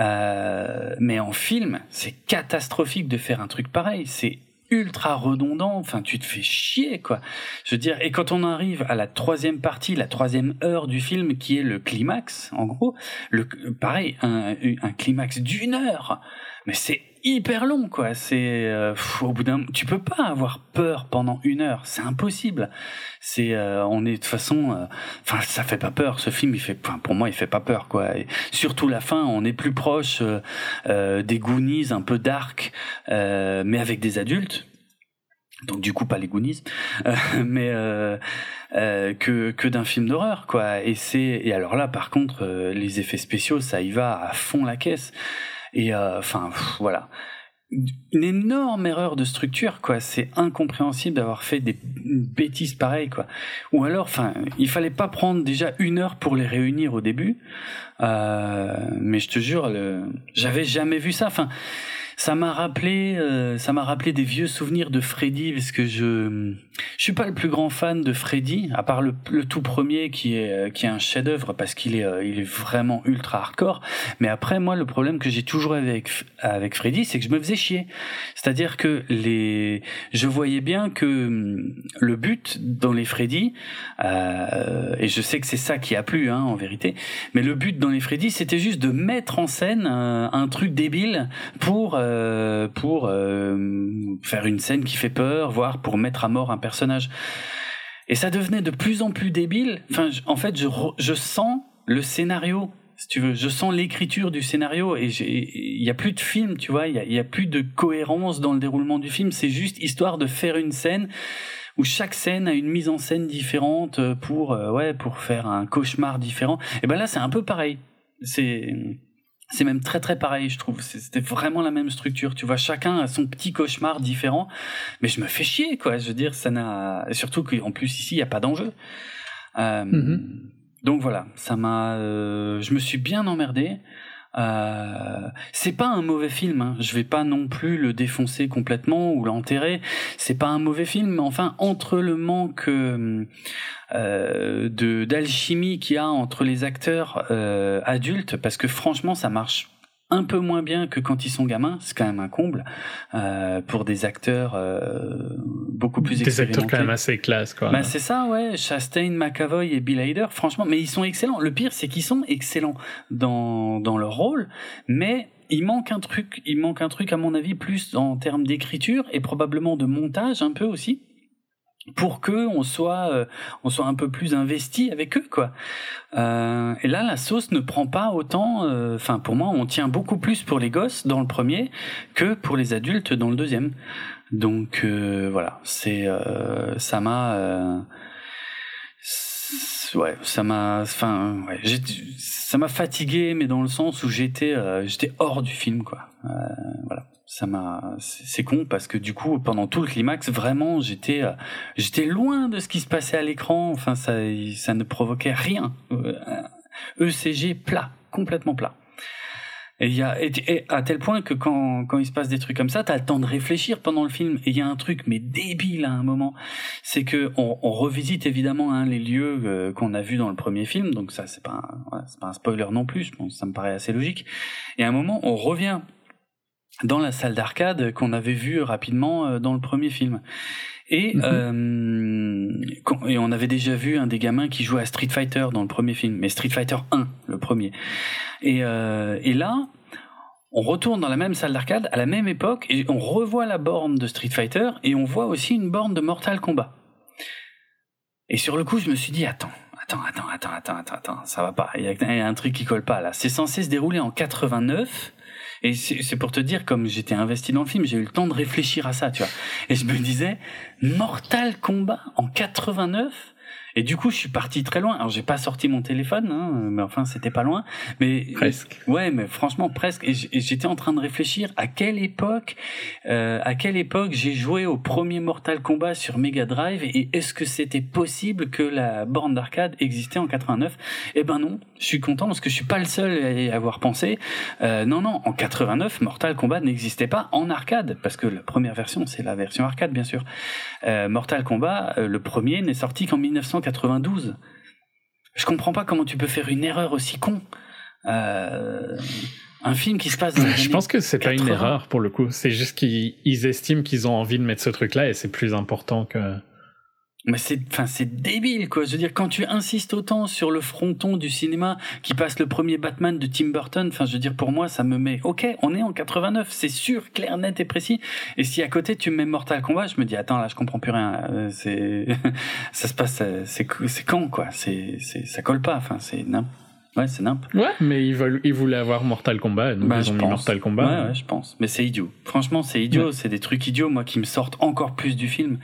Euh, mais en film, c'est catastrophique de faire un truc pareil. C'est ultra redondant. Enfin, tu te fais chier, quoi. Je veux dire, et quand on arrive à la troisième partie, la troisième heure du film, qui est le climax, en gros, le, pareil, un, un climax d'une heure. Mais c'est hyper long, quoi. C'est euh, au bout d'un, tu peux pas avoir peur pendant une heure, c'est impossible. C'est, euh, on est de toute façon, euh, enfin, ça fait pas peur. Ce film, il fait, pour moi, il fait pas peur, quoi. Et surtout la fin, on est plus proche des Goonies, un peu dark, mais avec des adultes. Donc du coup pas les Goonies, *laughs* mais que que d'un film d'horreur, quoi. Et c'est, et alors là, par contre, les effets spéciaux, ça y va à fond la caisse. Et euh, enfin, voilà. Une énorme erreur de structure quoi. C'est incompréhensible d'avoir fait des bêtises pareilles quoi. Ou alors enfin il fallait pas prendre déjà une heure pour les réunir au début. Euh, mais je te jure j'avais jamais vu ça. Enfin ça m'a rappelé, euh, ça m'a rappelé des vieux souvenirs de Freddy parce que je, je suis pas le plus grand fan de Freddy, à part le, tout premier qui est euh, qui est un chef-d'œuvre parce qu'il est euh, il est vraiment ultra hardcore. Mais après moi le problème que j'ai toujours avec avec Freddy, c'est que je me faisais chier. C'est-à-dire que les, je voyais bien que hum, le but dans les Freddy, euh, et je sais que c'est ça qui a plu hein, en vérité, mais le but dans les Freddy, c'était juste de mettre en scène un, un truc débile pour euh, pour euh, faire une scène qui fait peur, voire pour mettre à mort un personnage. Et ça devenait de plus en plus débile. En fait, je, sens le scénario si tu veux. Je sens l'écriture du scénario et il y a plus de film, tu vois. Il y a, plus de cohérence dans le déroulement du film. C'est juste histoire de faire une scène où chaque scène a une mise en scène différente pour euh, ouais pour faire un cauchemar différent. Et ben là, c'est un peu pareil. C'est c'est même très très pareil, je trouve. C'était vraiment la même structure. Tu vois, chacun a son petit cauchemar différent. Mais je me fais chier, quoi. Je veux dire, ça n'a. Surtout qu'en plus ici, il n'y a pas d'enjeu. Mm-hmm. Donc voilà, ça m'a, je me suis bien emmerdé. Euh, c'est pas un mauvais film. Hein. Je vais pas non plus le défoncer complètement ou l'enterrer. C'est pas un mauvais film, mais enfin entre le manque euh, d'alchimie qu'il y a entre les acteurs euh, adultes, parce que franchement ça marche un peu moins bien que quand ils sont gamins, c'est quand même un comble euh, pour des acteurs euh, beaucoup plus des acteurs quand même assez classe quoi. Bah, c'est ça ouais, Chastain, McAvoy et Bill Hader, franchement, mais ils sont excellents. Le pire c'est qu'ils sont excellents dans dans leur rôle, mais il manque un truc, il manque un truc à mon avis plus en termes d'écriture et probablement de montage un peu aussi pour que on soit euh, on soit un peu plus investi avec eux quoi. Euh, et là la sauce ne prend pas autant euh, enfin pour moi on tient beaucoup plus pour les gosses dans le premier que pour les adultes dans le deuxième. Donc voilà c'est ça m'a ouais ça m'a enfin ouais, ça m'a fatigué mais dans le sens où j'étais j'étais hors du film quoi. Voilà ça m'a c'est con parce que du coup pendant tout le climax vraiment j'étais euh, j'étais loin de ce qui se passait à l'écran. Enfin ça ça ne provoquait rien. ECG euh, plat complètement plat. Et y a et, à tel point que quand quand il se passe des trucs comme ça t'as le temps de réfléchir pendant le film. Et il y a un truc mais débile à un moment c'est que on, on revisite évidemment hein, les lieux euh, qu'on a vus dans le premier film. Donc ça c'est pas c'est pas un spoiler non plus pense ça me paraît assez logique. Et à un moment on revient dans la salle d'arcade qu'on avait vu rapidement euh, dans le premier film. Et, mhm. euh, et on avait déjà vu un des gamins qui jouait à Street Fighter dans le premier film, mais Street Fighter 1, le premier. Et, euh, et là, on retourne dans la même salle d'arcade à la même époque et on revoit la borne de Street Fighter et on voit aussi une borne de Mortal Kombat. Et sur le coup, je me suis dit, attends, attends, attends, attends, attends, attends, attends ça va pas. Il y, a, il y a un truc qui colle pas là. C'est censé se dérouler en 89 et c'est pour te dire, comme j'étais investi dans le film, j'ai eu le temps de réfléchir à ça, tu vois. Et je me disais, Mortal Kombat en 89 et du coup, je suis parti très loin. Alors, j'ai pas sorti mon téléphone, hein, mais enfin, c'était pas loin. Mais presque. Ouais, mais franchement presque. Et j'étais en train de réfléchir à quelle époque, euh, à quelle époque j'ai joué au premier Mortal Kombat sur Mega Drive et est-ce que c'était possible que la borne d'arcade existait en 89 Eh ben non. Je suis content parce que je suis pas le seul à y avoir pensé. Euh, non, non, en 89, Mortal Kombat n'existait pas en arcade parce que la première version, c'est la version arcade, bien sûr. Euh, Mortal Kombat, le premier, n'est sorti qu'en 1990 92. Je comprends pas comment tu peux faire une erreur aussi con. Euh, un film qui se passe dans *laughs* Je pense que c'est pas une erreur pour le coup. C'est juste qu'ils estiment qu'ils ont envie de mettre ce truc-là et c'est plus important que. Mais c'est, enfin, c'est débile, quoi. Je veux dire, quand tu insistes autant sur le fronton du cinéma qui passe le premier Batman de Tim Burton, enfin, je veux dire, pour moi, ça me met, ok, on est en 89, c'est sûr, clair, net et précis. Et si à côté tu me mets Mortal Kombat, je me dis, attends, là, je comprends plus rien. Euh, c'est, *laughs* ça se passe, c'est, c'est quand, quoi? C'est, c'est, ça colle pas. Enfin, c'est Ouais, c'est nimp. Ouais, mais ils, veulent, ils voulaient avoir Mortal Kombat, donc bah, ils ont mis Mortal Kombat. Ouais, ouais, je pense. Mais c'est idiot. Franchement, c'est idiot. C'est des trucs idiots, moi, qui me sortent encore plus du film.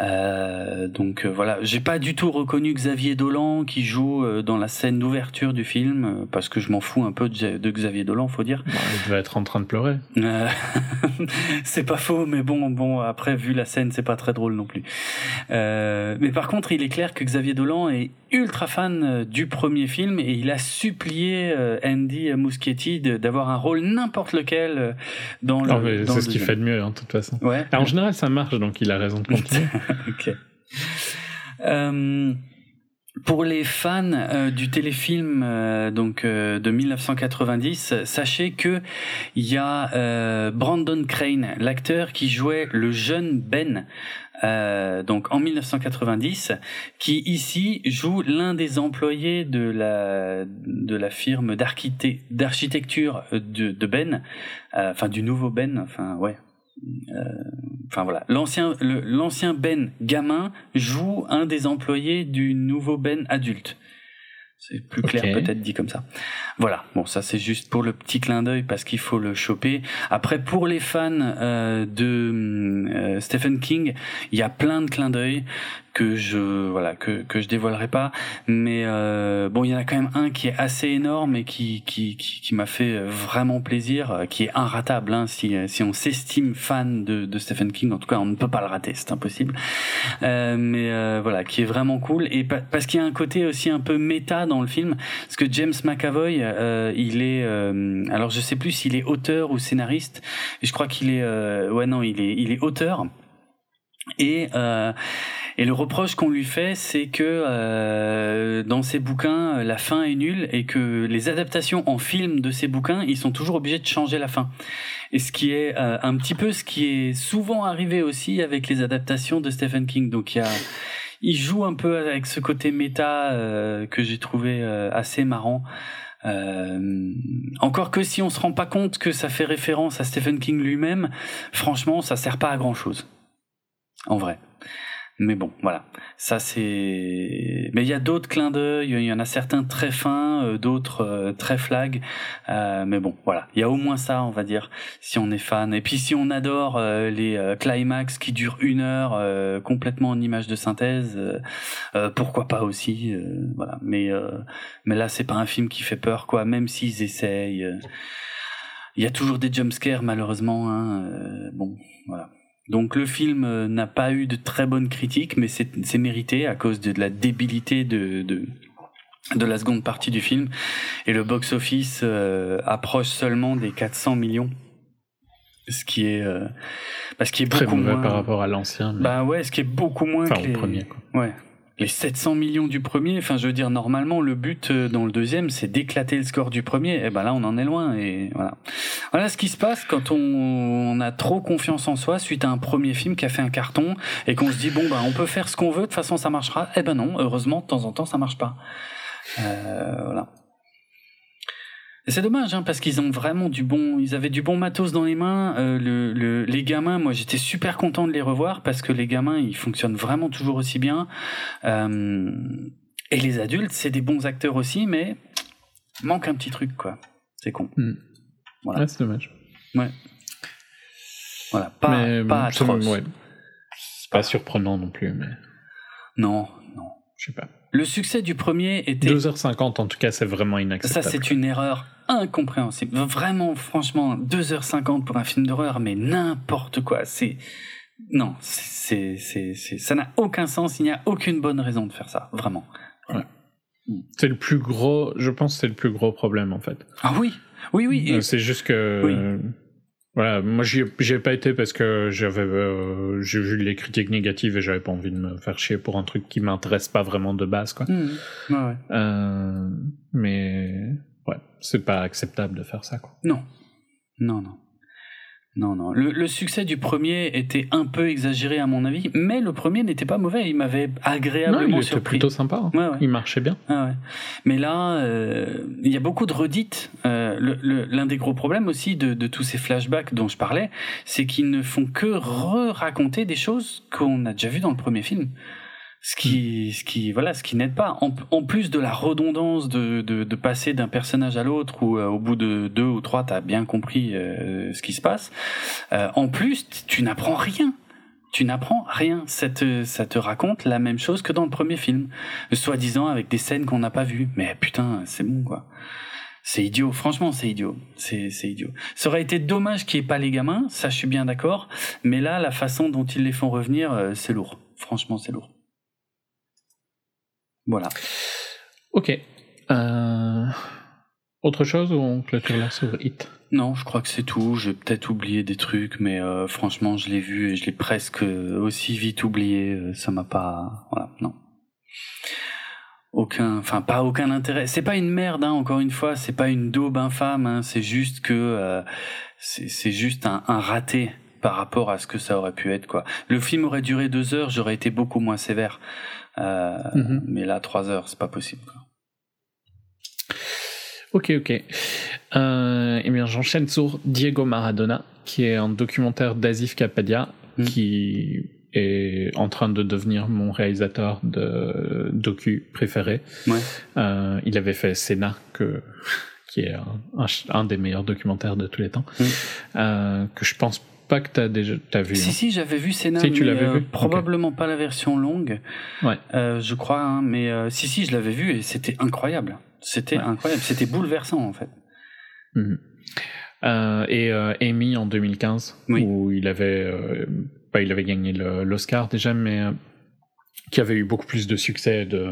Euh, donc euh, voilà, j'ai pas du tout reconnu Xavier Dolan qui joue euh, dans la scène d'ouverture du film, parce que je m'en fous un peu de, de, Xavier Dolan, faut dire. Bah, il devait être en train de pleurer. *laughs* c'est pas faux, mais bon, bon, après, vu la scène, c'est pas très drôle non plus. mais par contre, il est clair que Xavier Dolan est ultra fan du premier film et il a supplié Andy Muschietti d'avoir un rôle n'importe lequel dans le. c'est ce qu'il fait de mieux, en toute façon. Ouais. en général, ça marche, donc il a raison de continuer. *laughs* *laughs* ok. Euh, pour les fans du téléfilm donc de 1990, sachez que il y a Brandon Crane, l'acteur qui jouait le jeune Ben euh, donc en 1990, qui ici joue l'un des employés de la de la firme d'architecture de, de Ben, euh, enfin du nouveau Ben, enfin ouais. Euh, enfin voilà, l'ancien l'ancien Ben gamin joue un des employés du nouveau Ben adulte. C'est plus clair peut-être dit comme ça. Voilà, bon ça c'est juste pour le petit clin d'œil parce qu'il faut le choper. Après pour les fans euh, de euh, Stephen King, il y a plein de clins d'œil que je voilà que que je dévoilerai pas. Mais euh, bon il y en a quand même un qui est assez énorme et qui qui qui, qui m'a fait vraiment plaisir euh, qui est inratable hein, si si on s'estime fan de, de Stephen King. En tout cas on ne peut pas le rater c'est impossible. Euh, mais euh, voilà qui est vraiment cool. Et parce qu'il y a un côté aussi un peu méta dans le film parce que James McAvoy euh, il est alors je sais plus s'il est auteur ou scénariste je crois qu'il est ouais non il est il est auteur. Et euh, et le reproche qu'on lui fait, c'est que euh, dans ses bouquins, la fin est nulle et que les adaptations en film de ces bouquins, ils sont toujours obligés de changer la fin. Et ce qui est euh, un petit peu ce qui est souvent arrivé aussi avec les adaptations de Stephen King. Donc il y a, il joue un peu avec ce côté méta euh, que j'ai trouvé euh, assez marrant. Euh, encore que si on se rend pas compte que ça fait référence à Stephen King lui-même, franchement, ça sert pas à grand chose. En vrai. Mais bon, voilà. Ça c'est. Mais il y a d'autres clins d'œil. Il y en a certains très fins, euh, d'autres euh, très flag. Euh, mais bon, voilà. Il y a au moins ça, on va dire, si on est fan. Et puis si on adore les climax qui durent une heure, complètement en image de synthèse, pourquoi pas aussi. voilà. Mais mais là, c'est pas un film qui fait peur, quoi. Même s'ils essayent. Il y a toujours des jumpscares, malheureusement. Hein. bon, voilà. Donc le film euh, n'a pas eu de très bonnes critiques, mais c'est mérité à cause de, la débilité de, de, de, la seconde partie du film. Et le box-office euh, approche seulement des 400 millions. Ce qui est, euh, bah, ce qui est très beaucoup moins par rapport à l'ancien. Bah ouais, ce qui est beaucoup moins enfin, que les... premier. Quoi. Ouais, les 700 millions du premier, enfin je veux dire normalement le but euh, dans le deuxième c'est d'éclater le score du premier, et ben là on en est loin et voilà. Voilà ce qui se passe quand on, a trop confiance en soi suite à un premier film qui a fait un carton et qu'on se dit bon bah on peut faire ce qu'on veut de toute façon ça marchera. Eh ben non, heureusement de temps en temps ça marche pas. Euh, voilà c'est dommage, hein, parce qu'ils ont vraiment du bon, ils avaient du bon matos dans les mains. Euh, le, le, les gamins, moi, j'étais super content de les revoir parce que les gamins, ils fonctionnent vraiment toujours aussi bien. Euh, et les adultes, c'est des bons acteurs aussi, mais manque un petit truc, quoi. C'est con. Mm. Voilà. Ouais, c'est dommage. Ouais. Voilà, pas, mais, pas atroce. Ouais. C'est pas surprenant non plus, mais. Non, non. Je sais pas. Le succès du premier était. 2h50 en tout cas, c'est vraiment inacceptable. Ça, c'est une erreur incompréhensible. Vraiment, franchement, 2h50 pour un film d'horreur, mais n'importe quoi. C'est. Non, c'est, c'est, c'est, ça n'a aucun sens. Il n'y a aucune bonne raison de faire ça. Vraiment. Voilà. C'est le plus gros, je pense, c'est le plus gros problème en fait. Ah oui, oui, oui. Euh, c'est juste que. Oui. Voilà, moi j'y ai pas été parce que j'avais euh, j'ai vu les critiques négatives et j'avais pas envie de me faire chier pour un truc qui m'intéresse pas vraiment de base quoi. Mmh. Ouais. Euh, mais ouais, c'est pas acceptable de faire ça quoi. Non, non, non. Non, non. Le, succès du premier était un peu exagéré à mon avis, mais le premier n'était pas mauvais. Il m'avait agréablement non, il était plutôt sympa. Hein. Ouais, ouais. Il marchait bien. Ah ouais. Mais là, euh, il y a beaucoup de redites. Euh, L'un des gros problèmes aussi de, de, tous ces flashbacks dont je parlais, c'est qu'ils ne font que re-raconter des choses qu'on a déjà vues dans le premier film ce qui, ce qui, voilà, ce qui n'aide pas. En, plus de la redondance de, de, de passer d'un personnage à l'autre, où euh, au bout de deux ou trois, t'as bien compris euh, ce qui se passe. Euh, en plus, tu n'apprends rien. Tu n'apprends rien. Ça te, ça te raconte la même chose que dans le premier film, soi-disant avec des scènes qu'on n'a pas vues. Mais putain, c'est bon quoi. C'est idiot, franchement, c'est idiot. C'est, c'est idiot. Ça aurait été dommage qu'il n'y ait pas les gamins, ça je suis bien d'accord. Mais là, la façon dont ils les font revenir, c'est lourd. Franchement, c'est lourd. Voilà. Ok. Euh... Autre chose ou on clôture là sur Hit Non, je crois que c'est tout. J'ai peut-être oublié des trucs, mais euh, franchement, je l'ai vu et je l'ai presque aussi vite oublié. Euh, ça m'a pas. Voilà, non. Aucun, enfin pas aucun intérêt. C'est pas une merde, hein, encore une fois. C'est pas une daube infâme. Hein, c'est juste que euh, c'est juste un, un raté par rapport à ce que ça aurait pu être quoi. Le film aurait duré deux heures, j'aurais été beaucoup moins sévère. Euh, mhm. Mais là, trois heures, c'est pas possible. Quoi. Ok, ok. Euh, eh bien, j'enchaîne sur Diego Maradona, qui est un documentaire d'Azif Kapadia, mhm. qui est en train de devenir mon réalisateur de docu préféré. Ouais. Euh, il avait fait Sénat, que, qui est un, un, des meilleurs documentaires de tous les temps, mhm. euh, que je pense pas que t'as déjà as vu. Si hein. si, j'avais vu Senna, Si, tu l'avais euh, vu probablement pas la version longue. Ouais. Euh, je crois, hein, mais euh, si si, je l'avais vu et c'était incroyable. C'était Ouais. incroyable, c'était bouleversant en fait. Mhm. Et Amy en 2015, Oui. où il avait, euh, bah, il avait gagné l'Oscar déjà, mais qui avait eu beaucoup plus de succès. De,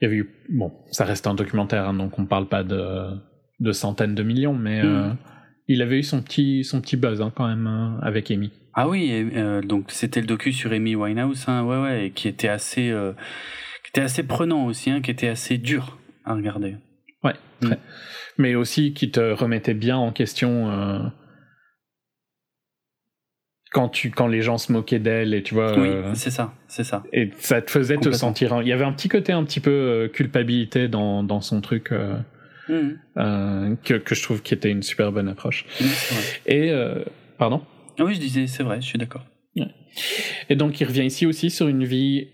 il y avait eu, bon, ça reste un documentaire, hein, donc on parle pas de, de centaines de millions, mais Mhm. Il avait eu son petit, son petit buzz hein, quand même euh, avec Amy. Ah oui, et, euh, donc c'était le docu sur Amy Winehouse, hein, ouais ouais, et qui était assez, euh, qui était assez prenant aussi, hein, qui était assez dur à regarder. Ouais, Mm. très. Mais aussi qui te remettait bien en question euh, quand, tu, quand les gens se moquaient d'elle et tu vois. Oui, c'est ça, c'est ça. et ça te faisait te sentir. Il y avait un petit côté un petit peu culpabilité dans, dans son truc euh, que, que je trouve qui était une super bonne approche. Vrai. Et. euh, pardon? Ah oui, je disais, c'est vrai, je suis d'accord. Et donc il revient ici aussi sur une vie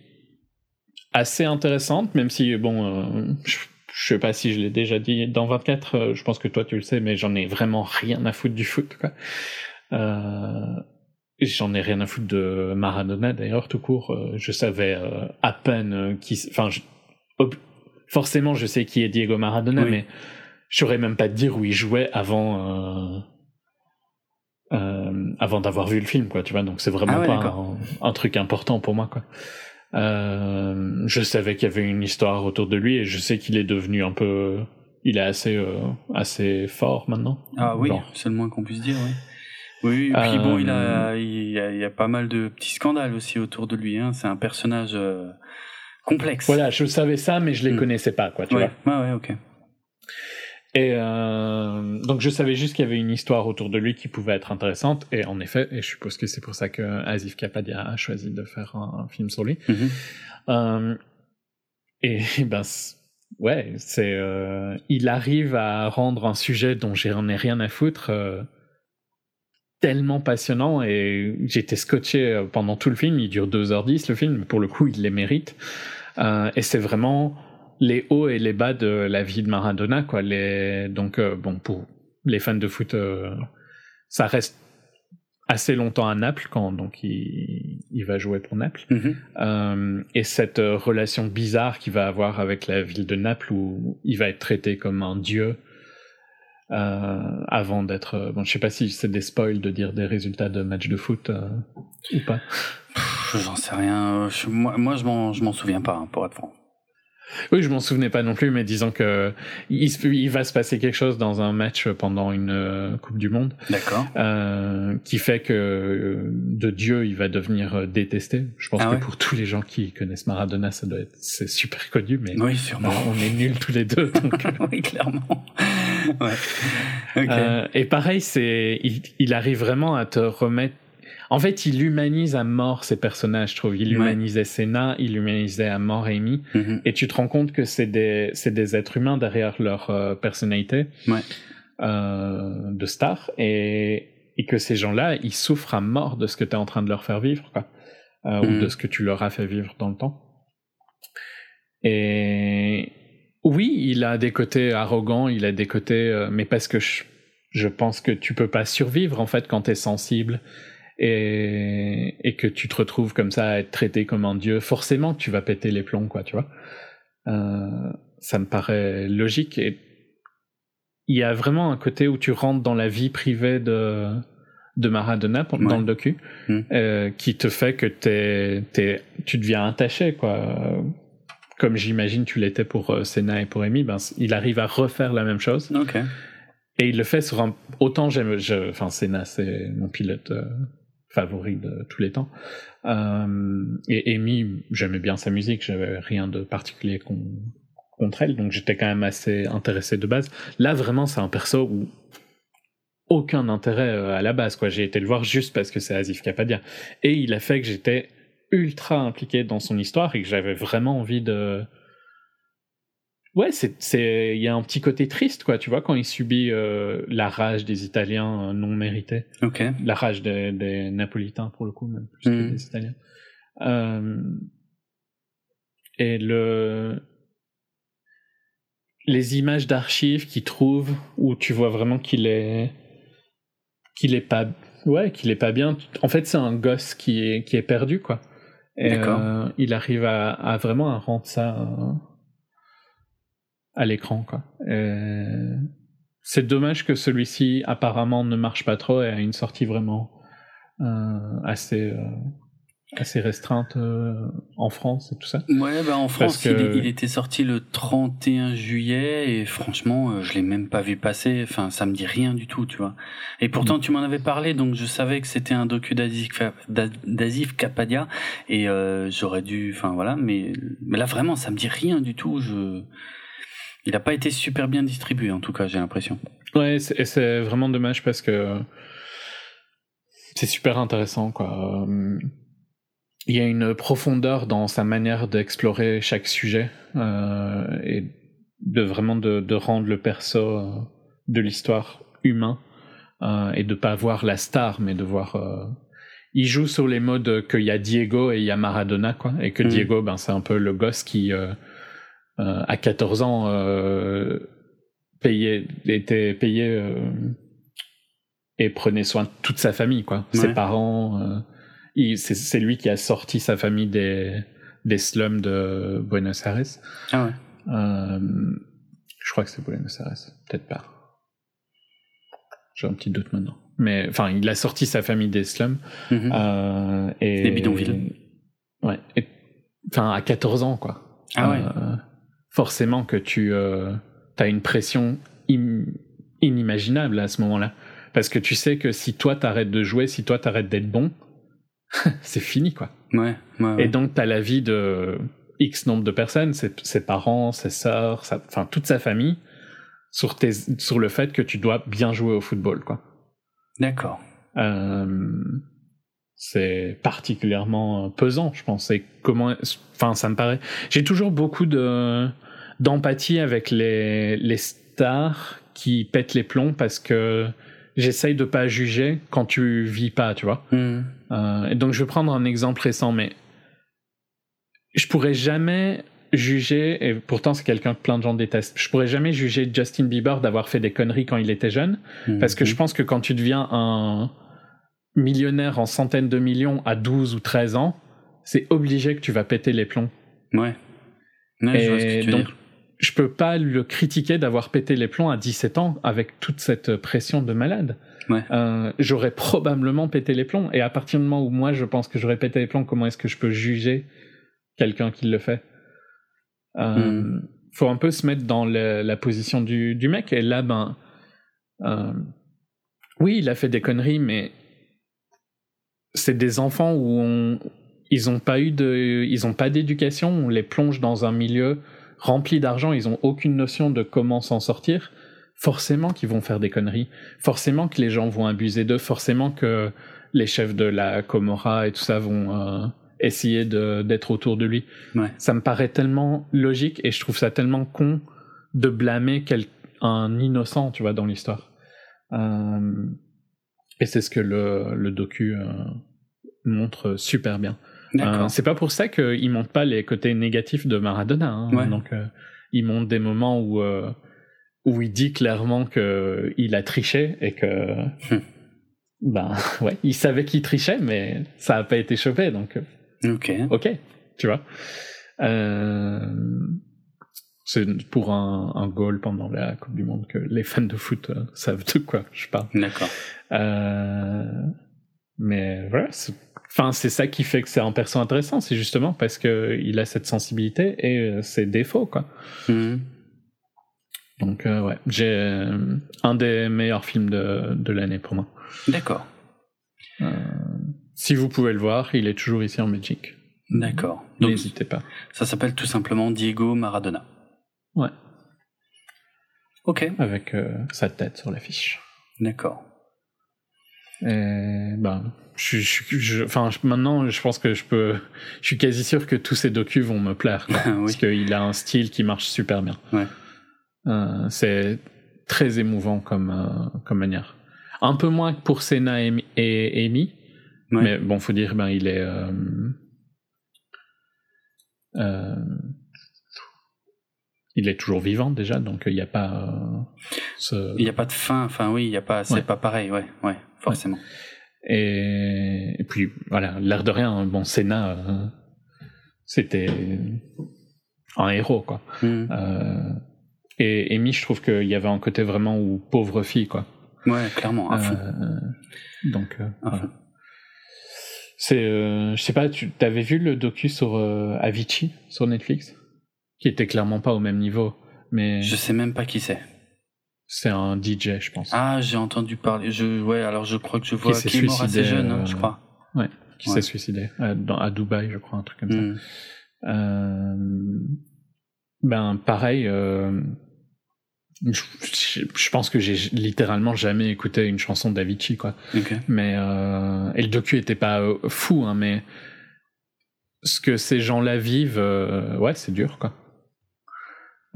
assez intéressante, même si, bon, euh, je, je sais pas si je l'ai déjà dit dans 24, euh, je pense que toi tu le sais, mais j'en ai vraiment rien à foutre du foot, quoi. Euh, j'en ai rien à foutre de Maradona d'ailleurs, tout court. Euh, je savais à peine qui. Enfin, forcément, je sais qui est Diego Maradona, Oui. mais je saurais même pas te dire où il jouait avant. euh, euh, avant d'avoir vu le film, quoi, tu vois. Donc c'est vraiment Ah ouais, pas un, un truc important pour moi, quoi. Euh, je savais qu'il y avait une histoire autour de lui et je sais qu'il est devenu un peu, il est assez, euh, assez fort maintenant. Ah oui, c'est le moins qu'on puisse dire, oui. Oui, et puis bon, il, a, il, y a, pas mal de petits scandales aussi autour de lui. Hein. C'est un personnage complexe. Voilà, je savais ça, mais je les Mm. connaissais pas, quoi, tu ouais, vois. ouais, ouais, ok. Et euh, donc je savais juste qu'il y avait une histoire autour de lui qui pouvait être intéressante. Et en effet, et je suppose que c'est pour ça que Asif Kapadia a choisi de faire un, un film sur lui. Mhm. Euh, et *laughs* ben ouais, c'est euh, il arrive à rendre un sujet dont j'en ai rien à foutre tellement passionnant et j'étais scotché euh, pendant tout le film. Il dure 2h10 le film, mais pour le coup il les mérite. Euh, et c'est vraiment les hauts et les bas de la vie de Maradona quoi. Les donc euh, bon pour les fans de foot, euh, ça reste assez longtemps à Naples quand donc il, il va jouer pour Naples. Mhm. Euh, et cette relation bizarre qu'il va avoir avec la ville de Naples où il va être traité comme un dieu avant d'être... euh, bon, je sais pas si c'est des spoils de dire des résultats de matchs de foot euh, ou pas. J'en sais rien. Je- moi, moi, je m'en, je m'en souviens pas, hein, pour être franc. Oui, je m'en souvenais pas non plus, mais disons que il, va se passer quelque chose dans un match pendant une euh, Coupe du Monde D'accord. euh, qui fait que euh, de Dieu il va devenir euh, détesté. Je pense Ah que ouais pour tous les gens qui connaissent Maradona, ça doit être c'est super connu, mais Oui, sûrement. on est nuls tous les deux. Donc, *laughs* oui, clairement. *laughs* ouais. Euh, et pareil, c'est il, il arrive vraiment à te remettre. En fait, il humanise à mort ses personnages, je trouve. Il Ouais. humanisait Senna, il humanisait à mort Amy. Mhm. Et tu te rends compte que c'est des, c'est des êtres humains derrière leur euh, personnalité Ouais. euh, de star. Et, et que ces gens-là, ils souffrent à mort de ce que tu es en train de leur faire vivre, quoi. Euh. Ou de ce que tu leur as fait vivre dans le temps. Et oui, il a des côtés arrogants, il a des côtés, euh, mais parce que je, je pense que tu peux pas survivre en fait quand t'es sensible et, et que tu te retrouves comme ça à être traité comme un dieu. Forcément, tu vas péter les plombs, quoi, tu vois. Euh, ça me paraît logique et il y a vraiment un côté où tu rentres dans la vie privée de de Maradona pour- dans Ouais. le docu Mm. euh, qui te fait que t'es, t'es, tu deviens attaché quoi comme j'imagine tu l'étais pour euh, Senna et pour Amy, ben, il arrive à refaire la même chose. Et il le fait sur un... Autant j'aime... Enfin, Senna, c'est mon pilote euh, favori de tous les temps. Euh, et Amy, j'aimais bien sa musique, j'avais rien de particulier con- contre elle, donc j'étais quand même assez intéressé de base. Là, vraiment, c'est un perso où aucun intérêt euh, à la base, quoi. J'ai été le voir juste parce que c'est Asif Kapadia. Et il a fait que j'étais ultra impliqué dans son histoire et que j'avais vraiment envie de... Ouais, c'est, c'est, il y a un petit côté triste, quoi, tu vois, quand il subit euh, la rage des Italiens euh, non méritée. Ok. La rage des, des Napolitains, pour le coup, même plus que Mhm. des Italiens. Euh, et le, les images d'archives qu'il trouve, où tu vois vraiment qu'il est, qu'il est pas, ouais, qu'il est pas bien. En fait, c'est un gosse qui est, qui est perdu, quoi. Et euh, il arrive à, à, vraiment à rendre ça euh, à l'écran, quoi. C'est dommage que celui-ci apparemment ne marche pas trop et a une sortie vraiment euh, assez assez restreinte euh, en France et tout ça. Ouais, bah en France, il, était sorti le 31 juillet et franchement, euh, je l'ai même pas vu passer. Enfin, ça me dit rien du tout, tu vois. Et pourtant, mm. tu m'en avais parlé, donc je savais que c'était un docu d'Azif Kapadia et euh, j'aurais dû, enfin voilà. Mais, mais là, vraiment, ça me dit rien du tout. Je, il a pas été super bien distribué, en tout cas, j'ai l'impression. Ouais, et c'est vraiment dommage parce que c'est super intéressant, quoi il y a une profondeur dans sa manière d'explorer chaque sujet euh, et de vraiment de, de, rendre le perso euh, de l'histoire humain euh, et de pas voir la star mais de voir euh, il joue sur les modes qu'il y a Diego et il y a Maradona quoi et que mm. Diego ben c'est un peu le gosse qui à 14 ans payait était payé et prenait soin de toute sa famille quoi ses parents c'est lui qui a sorti sa famille des, des slums de Buenos Aires. Ah ouais. Euh, je crois que c'est Buenos Aires, peut-être pas. J'ai un petit doute maintenant. Mais enfin, il a sorti sa famille des slums. Mhm. euh, et, des bidonvilles. Ouais. Enfin, à 14 ans, quoi. Ah ouais. Euh, forcément que tu as une pression inimaginable à ce moment-là. Parce que tu sais que si toi t'arrêtes de jouer, si toi t'arrêtes d'être bon, *laughs* c'est fini, quoi. Ouais, ouais, Et donc, t'as la vie de X nombre de personnes, ses, ses parents, ses sœurs, enfin, toute sa famille, sur, tes, sur le fait que tu dois bien jouer au football, quoi. D'accord. Euh, c'est particulièrement pesant, je pense. Et comment, enfin, ça me paraît. J'ai toujours beaucoup de d'empathie avec les les stars qui pètent les plombs parce que j'essaye de pas juger quand tu vis pas, tu vois. Hmm. Euh, et donc je vais prendre un exemple récent, mais je pourrais jamais juger, et pourtant c'est quelqu'un que plein de gens détestent, je pourrais jamais juger Justin Bieber d'avoir fait des conneries quand il était jeune, hmm. parce que je pense que quand tu deviens un millionnaire en centaines de millions à 12 ou 13 ans, c'est obligé que tu vas péter les plombs. Ouais. ouais je vois ce que tu veux dire je peux pas le critiquer d'avoir pété les plombs à 17 ans avec toute cette pression de malade. Ouais. Euh, j'aurais probablement pété les plombs. Et à partir du moment où moi je pense que j'aurais pété les plombs, comment est-ce que je peux juger quelqu'un qui le fait? Euh, hmm. Faut un peu se mettre dans le, la position du, du, mec. Et là, ben, euh, oui, il a fait des conneries, mais c'est des enfants où on, ils ont pas eu de, ils ont pas d'éducation. On les plonge dans un milieu remplis d'argent, ils ont aucune notion de comment s'en sortir, forcément qu'ils vont faire des conneries, forcément que les gens vont abuser d'eux, forcément que les chefs de la Comora et tout ça vont euh, essayer d'être autour de lui. Ça me paraît tellement logique et je trouve ça tellement con de blâmer quel, un innocent, tu vois, dans l'histoire. Euh, et c'est ce que le, le docu euh, montre super bien. Euh, c'est pas pour ça qu'il montre pas les côtés négatifs de Maradona. Hein. Donc, euh, il montre des moments où euh, où il dit clairement que il a triché et que hmm. ben *laughs* ouais, il savait qu'il trichait, mais ça a pas été chopé. Donc, ok, ok, tu vois. c'est pour un, un goal pendant la Coupe du Monde que les fans de foot savent de quoi je parle. D'accord. Mais voilà, Enfin, c'est ça qui fait que c'est un perso intéressant, c'est justement parce que il a cette sensibilité et euh, ses défauts, quoi. Mhm. Donc, euh, ouais, j'ai euh, un des meilleurs films de, de l'année pour moi. D'accord. si vous pouvez le voir, il est toujours ici en Belgique. D'accord. N'hésitez pas. Ça s'appelle tout simplement Diego Maradona. Ouais. Ok. Avec sa tête sur l'affiche. D'accord. Et, ben, je, je, je, enfin, maintenant, je pense que je peux. Je suis quasi sûr que tous ces docus vont me plaire, *laughs* oui. parce qu'il a un style qui marche super bien. Ouais. Euh, c'est très émouvant comme euh, comme manière. Un peu moins que pour Senna et, et Amy, ouais. mais bon, faut dire, ben, il est. Euh, il est toujours vivant déjà, donc il n'y a pas. Ce... Il n'y a pas de fin. Enfin, oui, il y a pas. C'est ouais. pas pareil, ouais, ouais, forcément. Et, et puis voilà, l'air de rien, bon, Senna, euh, c'était un héros, quoi. Mhm. Euh, et Amy, je trouve qu'il y avait un côté vraiment où pauvre fille, quoi. Ouais, clairement, à fond. Euh, donc, euh, voilà. C'est, je sais pas, tu avais vu le docu sur Avicii sur Netflix, qui était clairement pas au même niveau, mais Je sais même pas qui c'est. C'est un DJ, je pense, Ah, j'ai entendu parler. Je, ouais, alors je crois que je vois s'est qui est mort assez jeune, hein, euh, je crois. qui ouais. s'est suicidé à, dans, à Dubaï, je crois, un truc comme ça. Mhm. Euh, ben pareil. euh, je, pense que j'ai littéralement jamais écouté une chanson d'Avicii, quoi. Ok. Mais euh, et le docu était pas euh, fou, hein, mais ce que ces gens-là vivent, euh, ouais, c'est dur, quoi.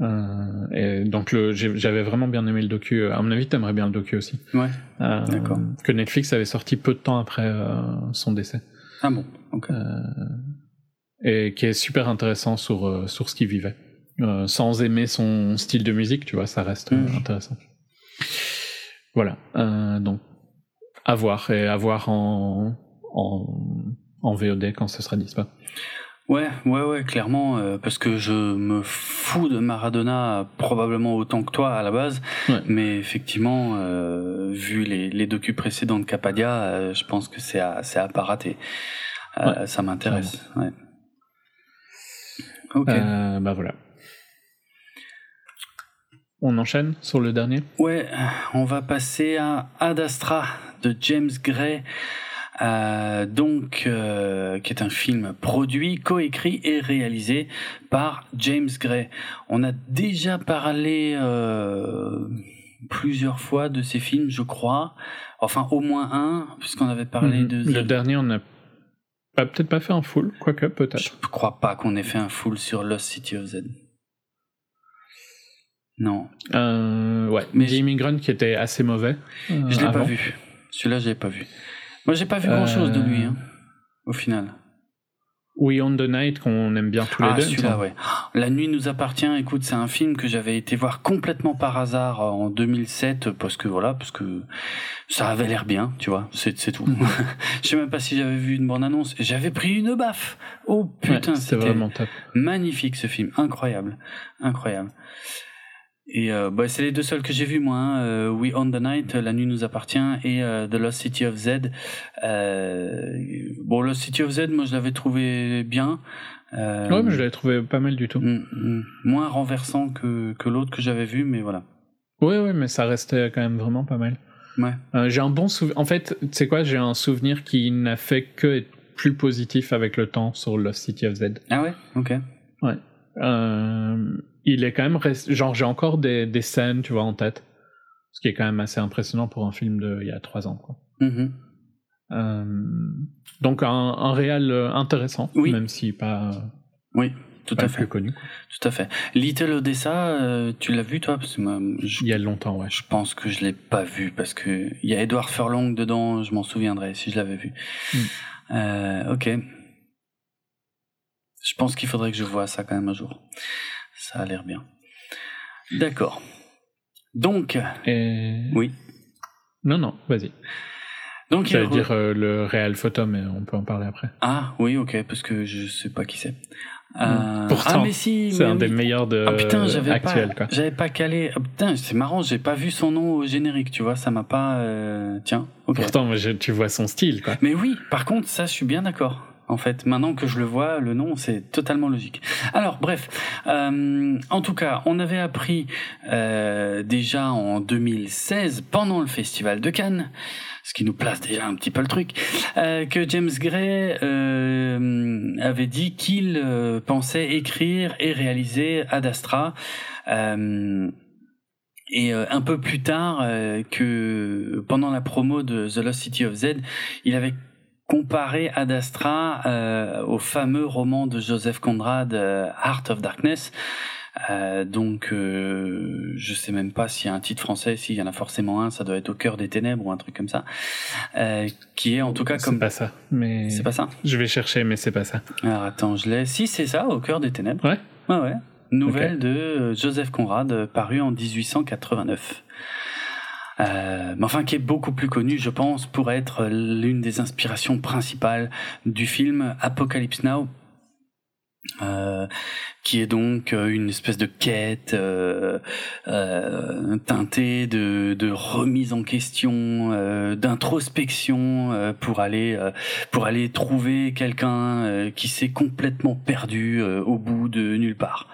Euh, et donc j'avais vraiment bien aimé le docu. À mon avis, t'aimerais bien le docu aussi. Ouais. Euh, D'accord. Que Netflix avait sorti peu de temps après euh, son décès. Ah bon. Ok. et qui est super intéressant sur, sur ce qu'il vivait. Sans aimer son style de musique, tu vois, ça reste Mhm. intéressant. Voilà, donc à voir et à voir en, en, en VOD quand ce sera dispo. Ouais, ouais, ouais, clairement, euh, parce que je me fous de Maradona probablement autant que toi à la base, Ouais. mais effectivement, euh, vu les, les docus précédents de Capadia, euh, je pense que c'est à, c'est à pas rater. Ça m'intéresse. Ouais. Ok. Bah voilà. On enchaîne sur le dernier? Ouais, on va passer à Ad Astra de James Gray. Euh, donc, euh, qui est un film produit, coécrit et réalisé par James Gray. On a déjà parlé euh, plusieurs fois de ces films, je crois. Enfin, au moins un, puisqu'on avait parlé Mhm. de Le The- dernier, on n'a peut-être pas fait un full, quoique peut-être. Je crois pas qu'on ait fait un full sur Lost City of Z. Non, Euh, ouais, Mais The Immigrant qui était assez mauvais. euh, je l'ai pas vu. Celui-là, je l'ai pas vu. Moi, j'ai pas vu grand-chose de lui, Euh, hein, au final. We on the Night qu'on aime bien tous les Ah, deux. celui-là, ouais. La nuit nous appartient. Écoute, c'est un film que j'avais été voir complètement par hasard euh, en 2007 parce que voilà, parce que ça avait l'air bien, tu vois. C'est c'est tout. *laughs* Je sais même pas si j'avais vu une bande annonce. J'avais pris une baffe. Oh Ouais, putain, c'était c'était vraiment top. magnifique ce film, incroyable, incroyable. Et euh, bah, c'est les deux seuls que j'ai vus moi. hein. Euh, We on the Night, La nuit nous appartient, et euh, The Lost City of Z. Euh, bon, Lost City of Z, moi je l'avais trouvé bien. Euh, Ouais, mais je l'avais trouvé pas mal du tout. Mm, mm. moins renversant que, que l'autre que j'avais vu, mais voilà. Ouais, ouais, mais ça restait quand même vraiment pas mal. Ouais. J'ai un bon souvenir. En fait, tu sais quoi, j'ai un souvenir qui n'a fait que être plus positif avec le temps sur Lost City of Z. Ah ouais? Ok. Euh, il est quand même rest- genre j'ai encore des, des scènes, tu vois, en tête, ce qui est quand même assez impressionnant pour un film de il y a trois ans, quoi. Mhm. Euh, donc un, un réel euh, intéressant, Oui. même si pas, Oui, tout pas à fait. plus connu. Tout à fait. Little Odessa, euh, tu l'as vu toi? Parce que moi, je, Il y a longtemps, ouais. je pense que je l'ai pas vu parce que il y a Edward Furlong dedans. Je m'en souviendrai si je l'avais vu. Mm. Euh, ok. Je pense qu'il faudrait que je voie ça quand même un jour. Ça a l'air bien. D'accord. Donc, Et... oui. Non, non, vas-y. Donc il J'allais re- dire euh, le réel photo, mais on peut en parler après. Ah oui, ok, parce que je sais pas qui c'est. Euh, Mm. Pourtant, ah mais si, C'est mais un des meilleurs de Ah putain, j'avais actuels, pas, quoi. j'avais pas calé. Ah, putain, c'est marrant, j'ai pas vu son nom au générique, tu vois, ça m'a pas. euh, Tiens. Pourtant, je- tu vois son style, quoi. Mais oui, par contre, ça, je suis bien d'accord. En fait, maintenant que je le vois, le nom, c'est totalement logique. Alors, bref, euh, en tout cas, on avait appris euh, déjà en 2016, pendant le Festival de Cannes, ce qui nous place déjà un petit peu le truc, euh, que James Gray euh, avait dit qu'il euh, pensait écrire et réaliser Ad Astra. Euh, et un peu plus tard, que pendant la promo de The Lost City of Z, il avait comparé Ad Astra euh, au fameux roman de Joseph Conrad, euh, Heart of Darkness. Euh, donc, euh, je sais même pas s'il y a un titre français, s'il y en a forcément un, ça doit être Au cœur des ténèbres ou un truc comme ça, euh, qui est en tout cas C'est comme. pas ça. Mais C'est pas ça je vais chercher, mais c'est pas ça. Alors attends, je l'ai. Si c'est ça, Au cœur des ténèbres. Ouais. Ouais, ouais. Nouvelle de Joseph Conrad, parue en 1889. Mais enfin qui est beaucoup plus connu, je pense, pour être l'une des inspirations principales du film Apocalypse Now, euh, qui est donc euh, une espèce de quête euh, euh teintée de, de, remise en question, euh, d'introspection pour aller pour aller trouver quelqu'un qui s'est complètement perdu au bout de nulle part.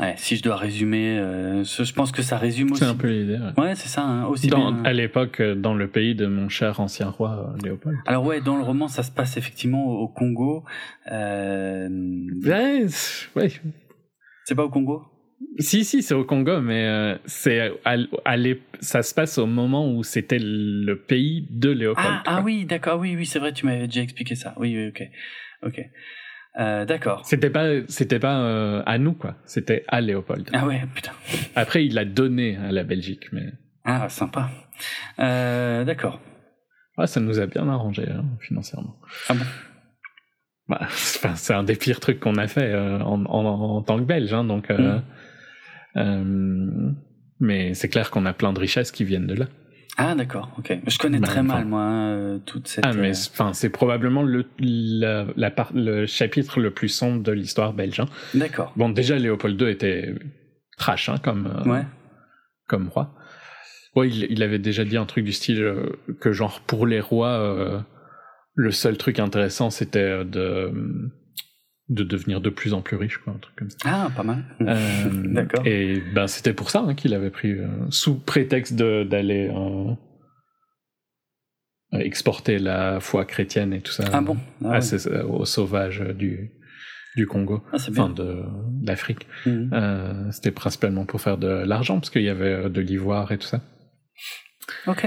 Ouais, si je dois résumer, euh, je pense que ça résume aussi. C'est un peu l'idée. Ouais, c'est ça. Hein, aussi dans, À l'époque, euh, dans le pays de mon cher ancien roi euh, Léopold. Alors ouais, dans le roman, ça se passe effectivement au Congo. Euh... Ouais, ouais. C'est pas au Congo? Si, si, c'est au Congo, mais euh, c'est à, ça se passe au moment où c'était le pays de Léopold. Ah, ah oui, d'accord, oui, oui, c'est vrai, tu m'avais déjà expliqué ça. Oui, oui, ok, ok. Euh, d'accord. C'était pas, c'était pas euh, à nous quoi. C'était à Léopold. Ah ouais, putain. Après, il l'a donné à la Belgique, mais. Ah, sympa. Euh, d'accord. Ah, ça nous a bien arrangé hein, financièrement. Ah bon? Bah, c'est un des pires trucs qu'on a fait en, en, en, tant que Belge, hein, donc. Mm. mais c'est clair qu'on a plein de richesses qui viennent de là. Ah d'accord, ok. Je connais très mal moi euh, toute cette. Ah mais euh, enfin c'est probablement le la, la part, le chapitre le plus sombre de l'histoire belge. Hein. D'accord. Bon déjà Léopold II était trash hein, comme euh, ouais. comme roi. Ouais, il, il, avait déjà dit un truc du style que genre pour les rois le seul truc intéressant c'était de de devenir de plus en plus riche, quoi, un truc comme ça. Ah, pas mal. Euh, *laughs* D'accord. Et ben c'était pour ça hein, qu'il avait pris, euh, sous prétexte d'aller euh, exporter la foi chrétienne et tout ça. Ah bon? Ah, Aux sauvages du du Congo, ah, enfin de, l'Afrique. Mhm. c'était principalement pour faire de l'argent parce qu'il y avait de l'ivoire et tout ça. Ok.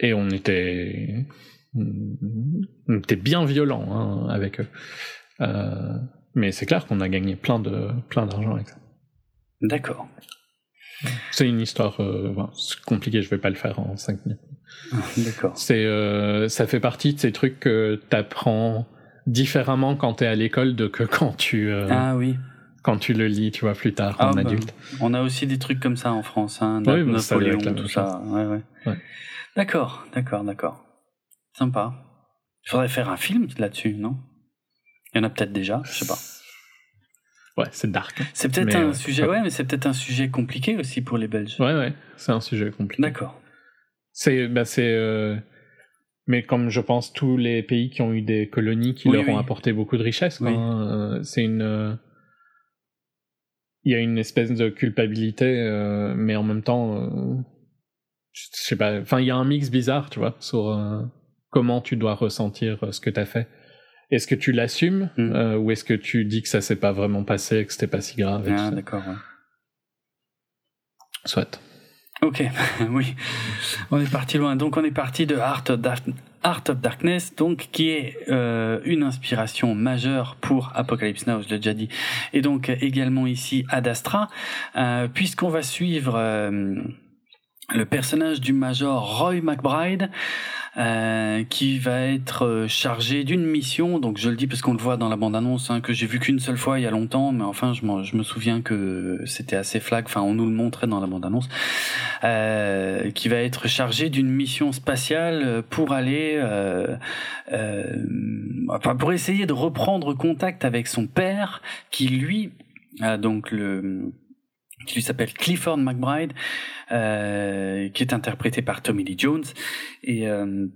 et on était on était bien violent hein, avec eux. Euh, mais c'est clair qu'on a gagné plein de plein d'argent avec ça. D'accord. C'est une histoire euh, compliquée, je vais pas le faire en 5 minutes. *laughs* D'accord. C'est euh, ça fait partie de ces trucs que t'apprends différemment quand t'es à l'école de que quand tu euh, ah oui quand tu le lis, tu vois plus tard ah, en bah, adulte. On a aussi des trucs comme ça en France, hein, oui, Napoléon, ça tout ça. Ouais, ouais. ouais. D'accord, d'accord, d'accord. Sympa. Il faudrait faire un film là-dessus, non? Il y en a peut-être déjà, je sais pas. Ouais, c'est dark. Hein. C'est peut-être un euh, sujet, ouais, mais c'est peut-être un sujet compliqué aussi pour les Belges. Ouais, ouais, c'est un sujet compliqué. D'accord. C'est, bah, c'est, euh, mais comme je pense tous les pays qui ont eu des colonies qui leur ont apporté beaucoup de richesses, hein, euh, c'est une, il y a une espèce de culpabilité, mais en même temps, je sais pas, enfin, il y a un mix bizarre, tu vois, sur comment tu dois ressentir ce que tu as fait. Est-ce que tu l'assumes mm. euh, ou est-ce que tu dis que ça s'est pas vraiment passé, que c'était pas si grave Ah d'accord. Ouais. Soit. Ok, *laughs* oui, on est parti loin. Donc on est parti de Art of, of Darkness, donc qui est euh, une inspiration majeure pour Apocalypse Now, je l'ai déjà dit, et donc également ici Ad Astra, euh, puisqu'on va suivre le personnage du Major Roy McBride. Euh, qui va être euh, chargé d'une mission. Donc je le dis parce qu'on le voit dans la bande-annonce, hein, que j'ai vu qu'une seule fois il y a longtemps, mais enfin je, me souviens que c'était assez flag. Enfin, on nous le montrait dans la bande-annonce, euh, qui va être chargé d'une mission spatiale pour aller, euh, euh, enfin pour essayer de reprendre contact avec son père, qui lui, donc le qui lui s'appelle Clifford McBride, euh, qui est interprété par Tommy Lee Jones et euh,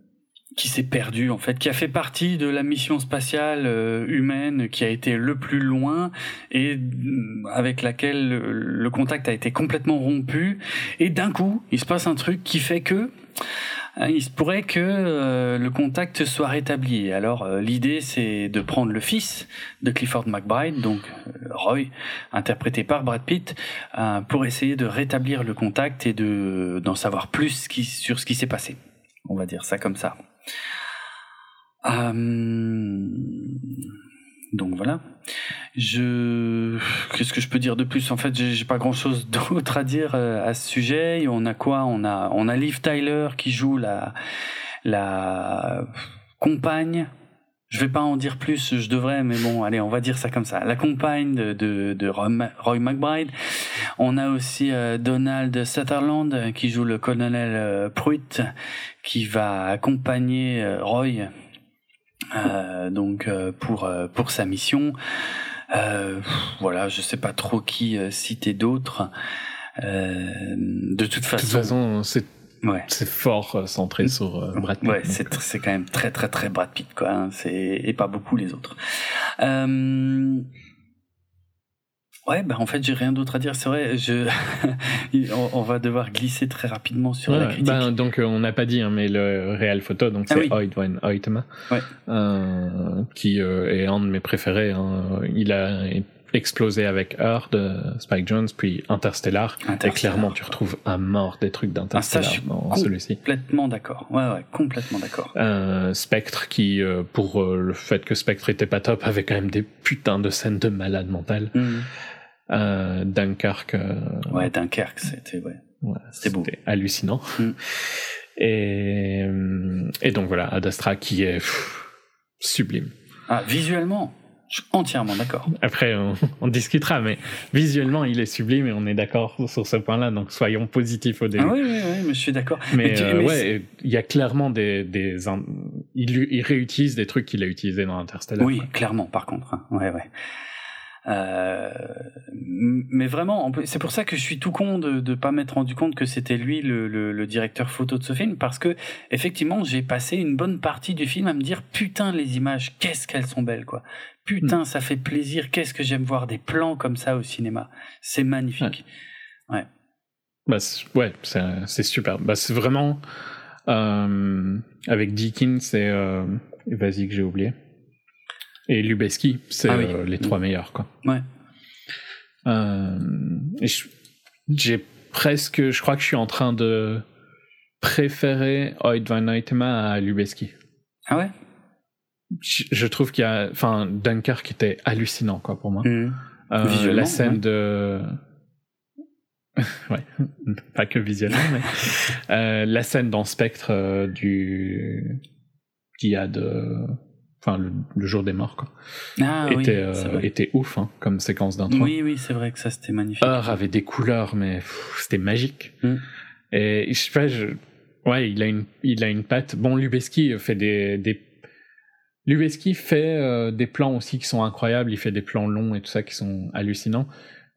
qui s'est perdu en fait, qui a fait partie de la mission spatiale euh, humaine qui a été le plus loin et mm, avec laquelle le contact a été complètement rompu. Et d'un coup il se passe un truc qui fait que il se pourrait que euh, le contact soit rétabli. Alors euh, l'idée c'est de prendre le fils de Clifford McBride, donc euh, Roy, interprété par Brad Pitt, pour essayer de rétablir le contact et de d'en savoir plus sur ce qui s'est passé. On va dire ça comme ça. Donc voilà. Je qu'est-ce que je peux dire de plus? En fait, j'ai pas grand-chose *laughs* d'autre à dire euh, à ce sujet. On a quoi? On a on a Liv Tyler qui joue la la compagne je vais pas en dire plus, je devrais, mais bon, allez, on va dire ça comme ça. La compagne de, de, de Roy McBride. On a aussi euh, Donald Sutherland euh, qui joue le colonel euh, Pruitt, qui va accompagner euh, Roy donc pour pour sa mission. Voilà, je sais pas trop qui citer d'autres. de toute façon, de toute façon, c'est Ouais. C'est fort euh, centré sur euh, Brad Pitt. Ouais, c'est c'est quand même très très très Brad Pitt quoi. Hein. C'est et pas beaucoup les autres. Euh... Ouais, bah en fait j'ai rien d'autre à dire. C'est vrai, je *laughs* on, va devoir glisser très rapidement sur la critique. Ben, donc euh, on n'a pas dit, hein, mais le réel photo, donc ah c'est ah Oytema, ouais. euh, qui est un de mes préférés. Hein. Il a explosé avec Heure de Spike Jones, puis Interstellar. Et clairement, tu retrouves à mort des trucs d'Interstellar ah, dans celui-ci. Complètement d'accord. Ouais, ouais, complètement d'accord. Euh, Spectre, qui, euh, pour euh, le fait que Spectre était pas top, avait quand même des putains de scènes de malade mental. Mm. Euh, Dunkirk. ouais, Dunkirk, c'était ouais. c'était beau. hallucinant. Mm. *laughs* Et, et donc voilà, Ad Astra qui est sublime. Ah, visuellement je suis entièrement d'accord. Après, on, discutera, mais visuellement, il est sublime et on est d'accord sur ce point-là, donc soyons positifs au début. Ah oui, oui, oui, mais je suis d'accord. Mais, euh, ouais, il y a clairement des... des il, il, réutilise des trucs qu'il a utilisés dans Interstellar. Oui, clairement, par contre. Hein. Ouais, ouais. Euh, mais vraiment, c'est pour ça que je suis tout con de ne pas m'être rendu compte que c'était lui le, le, le, directeur photo de ce film, parce que effectivement, j'ai passé une bonne partie du film à me dire putain les images, qu'est-ce qu'elles sont belles quoi. Putain, hmm. ça fait plaisir. Qu'est-ce que j'aime voir des plans comme ça au cinéma. C'est magnifique. Ouais. Bah, ouais, c'est super. Bah, c'est vraiment euh, avec Deakin, c'est euh, vas-y que j'ai oublié. Et Lubeski, c'est ah euh, les trois meilleurs, quoi. Ouais. Euh, j'ai presque, je crois que je suis en train de préférer Oid van Eitema à Lubeski. Ah ouais? Je, trouve qu'il y a, enfin, Dunkirk était hallucinant quoi pour moi. Mmh. Euh, la scène de, *laughs* ouais, *laughs* pas que visuellement, mais la scène dans Spectre du qui a de, enfin le, jour des morts quoi, ah, était était ouf hein, comme séquence d'intro. Oui oui c'est vrai que ça c'était magnifique. Heure avait des couleurs mais c'était magique. Mmh. Et je sais pas, je, ouais il a une il a une patte. Bon Lubeski fait des des Lubeski fait euh, des plans aussi qui sont incroyables, il fait des plans longs et tout ça qui sont hallucinants.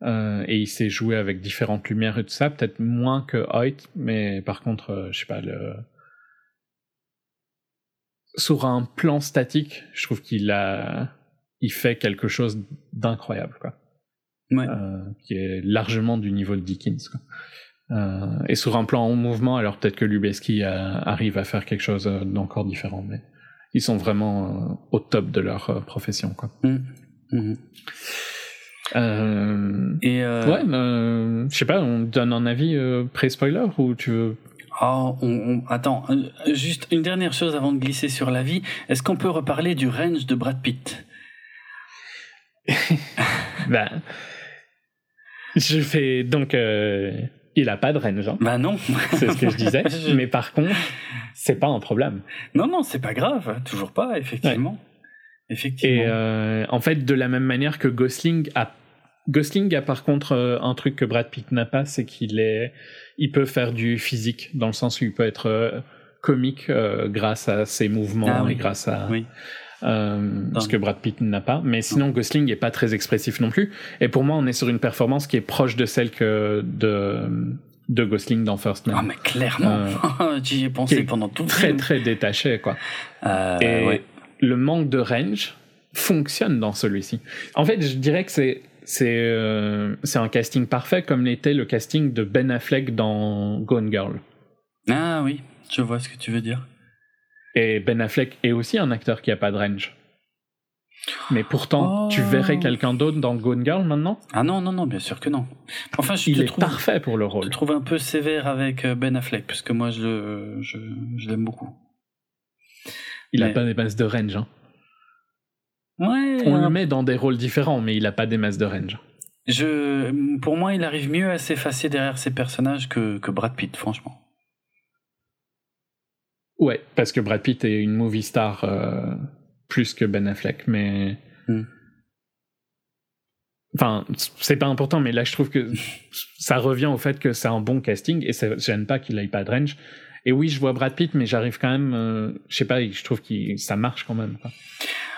Euh, et il s'est joué avec différentes lumières et tout ça, peut-être moins que Hoyt, mais par contre, euh, je sais pas, le... sur un plan statique, je trouve qu'il a, il fait quelque chose d'incroyable, quoi. Ouais. qui est largement du niveau de Dickens, quoi. et sur un plan en mouvement, alors peut-être que Lubeski arrive à faire quelque chose d'encore différent, mais ils sont vraiment euh, au top de leur euh, profession. Quoi. Mmh. Mmh. Euh, et ouais, je sais pas, on donne un avis pré-spoiler ou tu veux Oh, on, attends, juste une dernière chose avant de glisser sur l'avis. Est-ce qu'on peut reparler du range de Brad Pitt *laughs* Ben, je fais donc il a pas de range. Hein. Bah non. c'est ce que je disais. *laughs* Mais par contre, c'est pas un problème. Non, non, c'est pas grave. Toujours pas, effectivement. Effectivement. Et euh, en fait, de la même manière que Gosling a Gosling a par contre euh, un truc que Brad Pitt n'a pas, c'est qu'il est, il peut faire du physique dans le sens où il peut être euh, comique grâce à ses mouvements ah et grâce à oui. ce que Brad Pitt n'a pas. Mais sinon, Gosling est pas très expressif non plus. Et pour moi, on est sur une performance qui est proche de celle que de de Gosling dans First Man. Ah mais clairement, euh, *laughs* j'y ai pensé pendant tout le très, film. Très très détaché quoi. Euh, Et le manque de range fonctionne dans celui-ci. En fait, je dirais que c'est c'est euh, c'est un casting parfait comme l'était le casting de Ben Affleck dans Gone Girl. Ah oui, je vois ce que tu veux dire. Et Ben Affleck est aussi un acteur qui a pas de range. Mais pourtant, tu oh. verrais quelqu'un d'autre dans Gone Girl maintenant? Ah non, non, non, bien sûr que non. Enfin, je Il est parfait pour le rôle. Je te trouve un peu sévère avec euh, Ben Affleck, puisque moi, je, je, je l'aime beaucoup. Il n'a a pas des masses de range. Hein. Ouais. On le met dans des rôles différents, mais il a pas des masses de range. Je, pour moi, il arrive mieux à s'effacer derrière ses personnages que, que Brad Pitt, franchement. Ouais, parce que Brad Pitt est une movie star. Euh plus que Ben Affleck, mais. Hmm. Enfin, c'est pas important, mais là, je trouve que *laughs* ça revient au fait que c'est un bon casting et ça gêne pas qu'il aille pas de range. Et oui, je vois Brad Pitt, mais j'arrive quand même, euh, je sais pas, je trouve que ça marche quand même.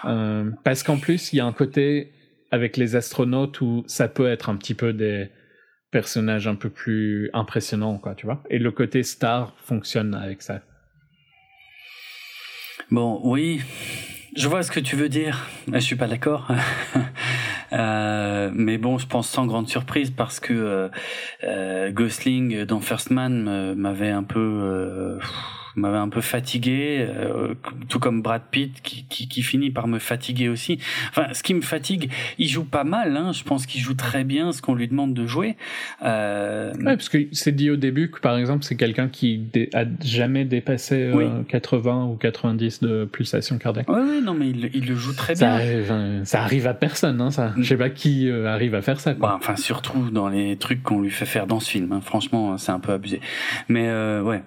Euh, parce qu'en plus, il y a un côté avec les astronautes où ça peut être un petit peu des personnages un peu plus impressionnants, quoi, tu vois. Et le côté star fonctionne avec ça. Bon, oui, je vois ce que tu veux dire. Je suis pas d'accord. *laughs* euh, mais bon, je pense sans grande surprise parce que euh, euh Gosling dans First Man m'avait un peu euh, m'avait un peu fatigué, euh, tout comme Brad Pitt qui, qui, qui, finit par me fatiguer aussi. Enfin, ce qui me fatigue, il joue pas mal. Hein, je pense qu'il joue très bien ce qu'on lui demande de jouer. Euh... Ouais, parce que c'est dit au début que par exemple c'est quelqu'un qui a jamais dépassé 80 euh, ou 90 de pulsations cardiaques. Ouais, ouais non mais il, il, le joue très bien. Ça, arrive à personne, hein, ça. Je sais pas qui euh, arrive à faire ça. Quoi. Bah, enfin, surtout dans les trucs qu'on lui fait faire dans ce film. Hein. Franchement, c'est un peu abusé. Mais ouais.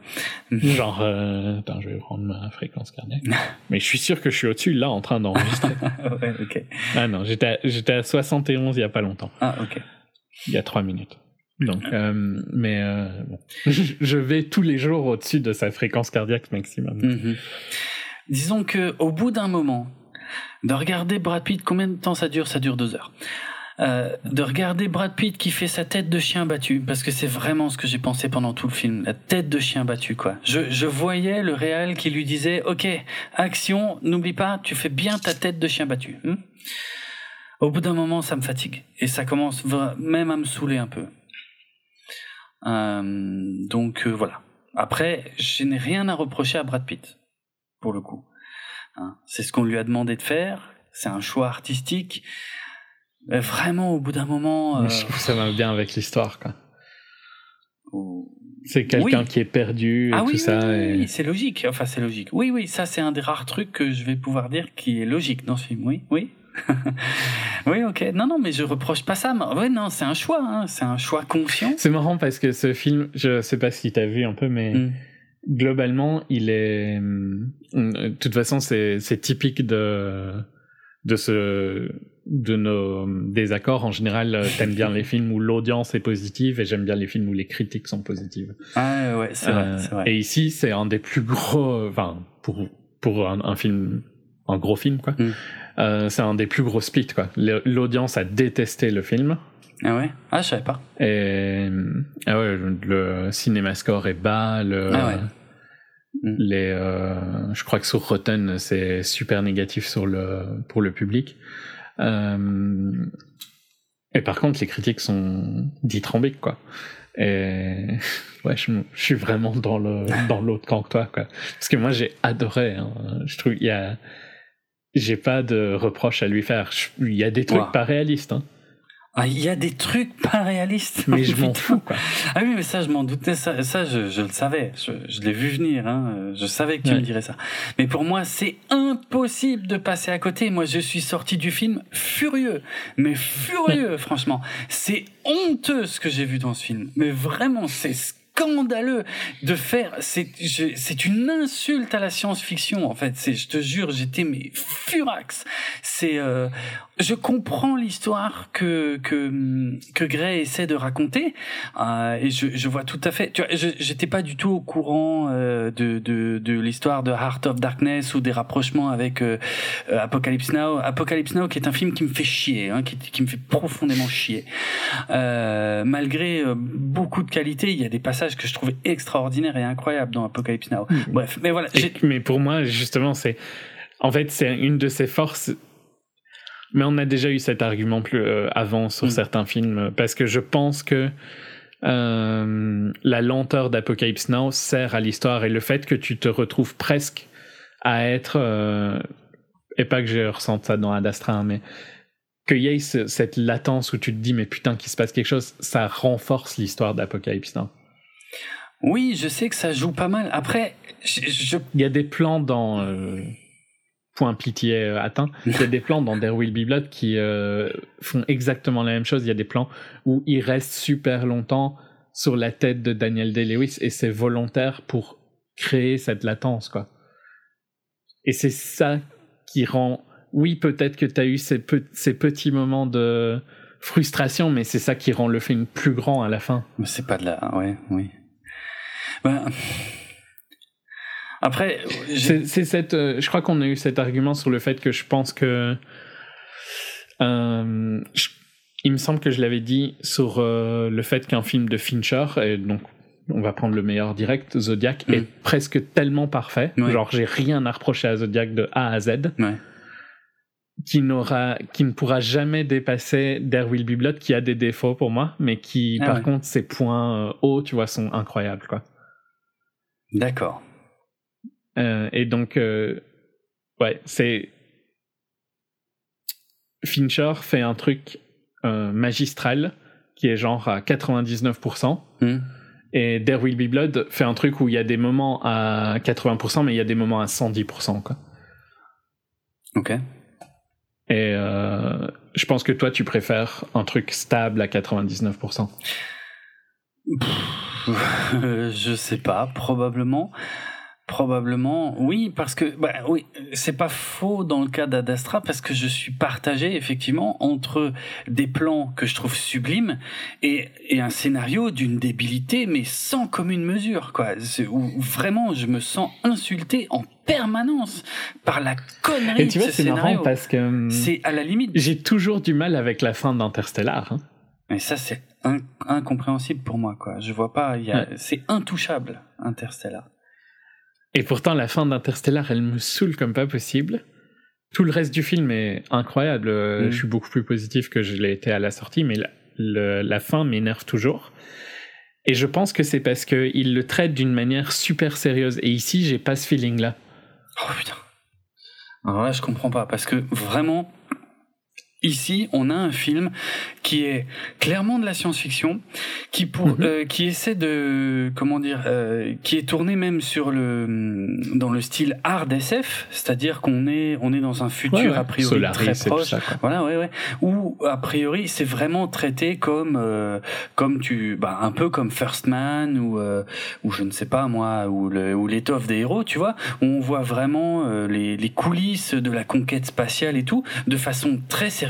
Genre euh, attends, je vais prendre ma fréquence cardiaque. *laughs* Mais je suis sûr que je suis au-dessus là en train d'enregistrer. *laughs* ouais, ok. Ah non, j'étais à, à 71 il y a pas longtemps. Ah ok. Il y a 3 minutes. Donc, euh, mais euh, bon. je vais tous les jours au-dessus de sa fréquence cardiaque maximum. Mm-hmm. Disons que au bout d'un moment, de regarder Brad Pitt, combien de temps ça dure? Ça dure deux heures. Euh, de regarder Brad Pitt qui fait sa tête de chien battu, parce que c'est vraiment ce que j'ai pensé pendant tout le film, la tête de chien battu, quoi. Je, je voyais le réel qui lui disait, ok, action, n'oublie pas, tu fais bien ta tête de chien battu. Hmm Au bout d'un moment, ça me fatigue, et ça commence même à me saouler un peu. Euh, donc euh, voilà. Après, je n'ai rien à reprocher à Brad Pitt, pour le coup. Hein, c'est ce qu'on lui a demandé de faire, c'est un choix artistique. Mais vraiment, au bout d'un moment. Je trouve ça va bien avec l'histoire, quoi. C'est quelqu'un qui est perdu et ah, tout oui, ça. Oui, c'est logique. Enfin, c'est logique. Oui, oui, ça, c'est un des rares trucs que je vais pouvoir dire qui est logique dans ce film. Oui, oui. *laughs* oui, ok. Non, non, mais je reproche pas ça. Oui, non, c'est un choix. Hein. C'est un choix conscient. C'est marrant parce que ce film, je sais pas si t'as vu un peu, mais mm. globalement, il est. Mm, de toute façon, c'est typique de de ce de nos désaccords. En général euh, t'aimes bien les films où l'audience est positive et j'aime bien les films où les critiques sont positives. Ah ouais c'est vrai, vrai, et ici c'est un des plus gros enfin pour pour un, film un gros film quoi. Mm. euh, c'est un des plus gros splits quoi. L'audience a détesté le film. Ah ouais? Ah je savais pas. Et ah ouais le cinéma score est bas le ah ouais Mm. Les, euh, je crois que sur Rotten, c'est super négatif sur le, pour le public. Euh, et par contre, les critiques sont dithyrambiques, quoi. Et *laughs* ouais, je, je, suis vraiment dans le dans l'autre camp que toi, quoi. Parce que moi, j'ai adoré. Hein. Je trouve il y a, j'ai pas de reproche à lui faire. Il y a des trucs pas réalistes. Hein. Ah, il y a des trucs pas réalistes. Mais je *laughs* m'en fous, quoi. Ah oui, mais ça, je m'en doutais, ça, ça je, je le savais. Je, je l'ai vu venir, hein. Je savais que tu me dirais ça. Mais pour moi, c'est impossible de passer à côté. Moi, je suis sorti du film furieux. Mais furieux, *laughs* franchement. C'est honteux ce que j'ai vu dans ce film. Mais vraiment, c'est scandaleux de faire. C'est une insulte à la science-fiction en fait. Je te jure, j'étais mais furax. C'est euh, je comprends l'histoire que que que Gray essaie de raconter euh, et je, vois tout à fait. Tu vois, j'étais pas du tout au courant euh, de de, de l'histoire de Heart of Darkness ou des rapprochements avec Apocalypse Now. Apocalypse Now qui est un film qui me fait chier, hein, qui qui me fait profondément chier. Malgré beaucoup de qualités, il y a des passages que je trouvais extraordinaires et incroyables dans Apocalypse Now. Mmh. Bref, mais voilà. mais pour moi, justement, c'est en fait c'est une de ses forces mais on a déjà eu cet argument plus euh, avant sur mm. certains films, parce que je pense que euh, la lenteur d'Apocalypse Now sert à l'histoire et le fait que tu te retrouves presque à être, euh, et pas que je ressente ça dans Ad Astra, hein, mais qu'il y ait cette latence où tu te dis mais putain qu'il se passe quelque chose, ça renforce l'histoire d'Apocalypse Now. Oui, je sais que ça joue pas mal. Après, je... il y a des plans dans euh, point pitié euh, atteint. Il y a des plans dans There Will Be Blood qui euh, font exactement la même chose. Il y a des plans où il reste super longtemps sur la tête de Daniel Day-Lewis et c'est volontaire pour créer cette latence, quoi. Et c'est ça qui rend. Oui, peut-être que tu as eu ces, ces petits moments de frustration, mais c'est ça qui rend le film plus grand à la fin. C'est pas de la. Ouais, oui. Ben. Après, c'est cette. Euh, je crois qu'on a eu cet argument sur le fait que je pense que. Euh, il me semble que je l'avais dit sur euh, le fait qu'un film de Fincher, et donc on va prendre le meilleur direct, Zodiac, est mm. presque tellement parfait. Genre, j'ai rien à reprocher à Zodiac de A à Z. Qui, n'aura, qui ne pourra jamais dépasser There Will Be Blood, qui a des défauts pour moi, mais qui, ah par contre, ses points hauts, tu vois, sont incroyables, quoi. D'accord. Euh, et donc, euh, ouais, c'est. Fincher fait un truc euh, magistral qui est genre à 99%. Hmm. Et There Will Be Blood fait un truc où il y a des moments à 80%, mais il y a des moments à 110%. Quoi. Ok. Et je pense que toi, tu préfères un truc stable à 99%. Je sais pas, probablement. Probablement, oui, parce que bah, oui, c'est pas faux dans le cas d'Adastra parce que je suis partagé effectivement entre des plans que je trouve sublimes et, et un scénario d'une débilité mais sans commune mesure quoi. Où vraiment je me sens insulté en permanence par la connerie et tu vois, c'est marrant parce que hum, c'est à la limite. J'ai toujours du mal avec la fin d'Interstellar. Hein. Mais ça c'est incompréhensible pour moi quoi. Je vois pas, c'est intouchable Interstellar. Et pourtant, la fin d'Interstellar, elle me saoule comme pas possible. Tout le reste du film est incroyable. Euh, mm. Je suis beaucoup plus positif que je l'ai été à la sortie, mais la, fin m'énerve toujours. Et je pense que c'est parce qu'il le traite d'une manière super sérieuse. Et ici, j'ai pas ce feeling-là. Oh putain. Alors là, je comprends pas. Parce que vraiment, Ici, on a un film qui est clairement de la science-fiction, qui pour, mhm. euh, qui essaie de, comment dire, euh, qui est tourné même sur le, dans le style hard SF, c'est-à-dire qu'on est, on est dans un futur a priori très proche, voilà, ouais, ouais, où a priori c'est vraiment traité comme, euh, comme tu, bah, un peu comme First Man ou, ou je ne sais pas moi, ou le, ou l'étoffe des héros, tu vois, où on voit vraiment les, les coulisses de la conquête spatiale et tout, de façon très sérieuse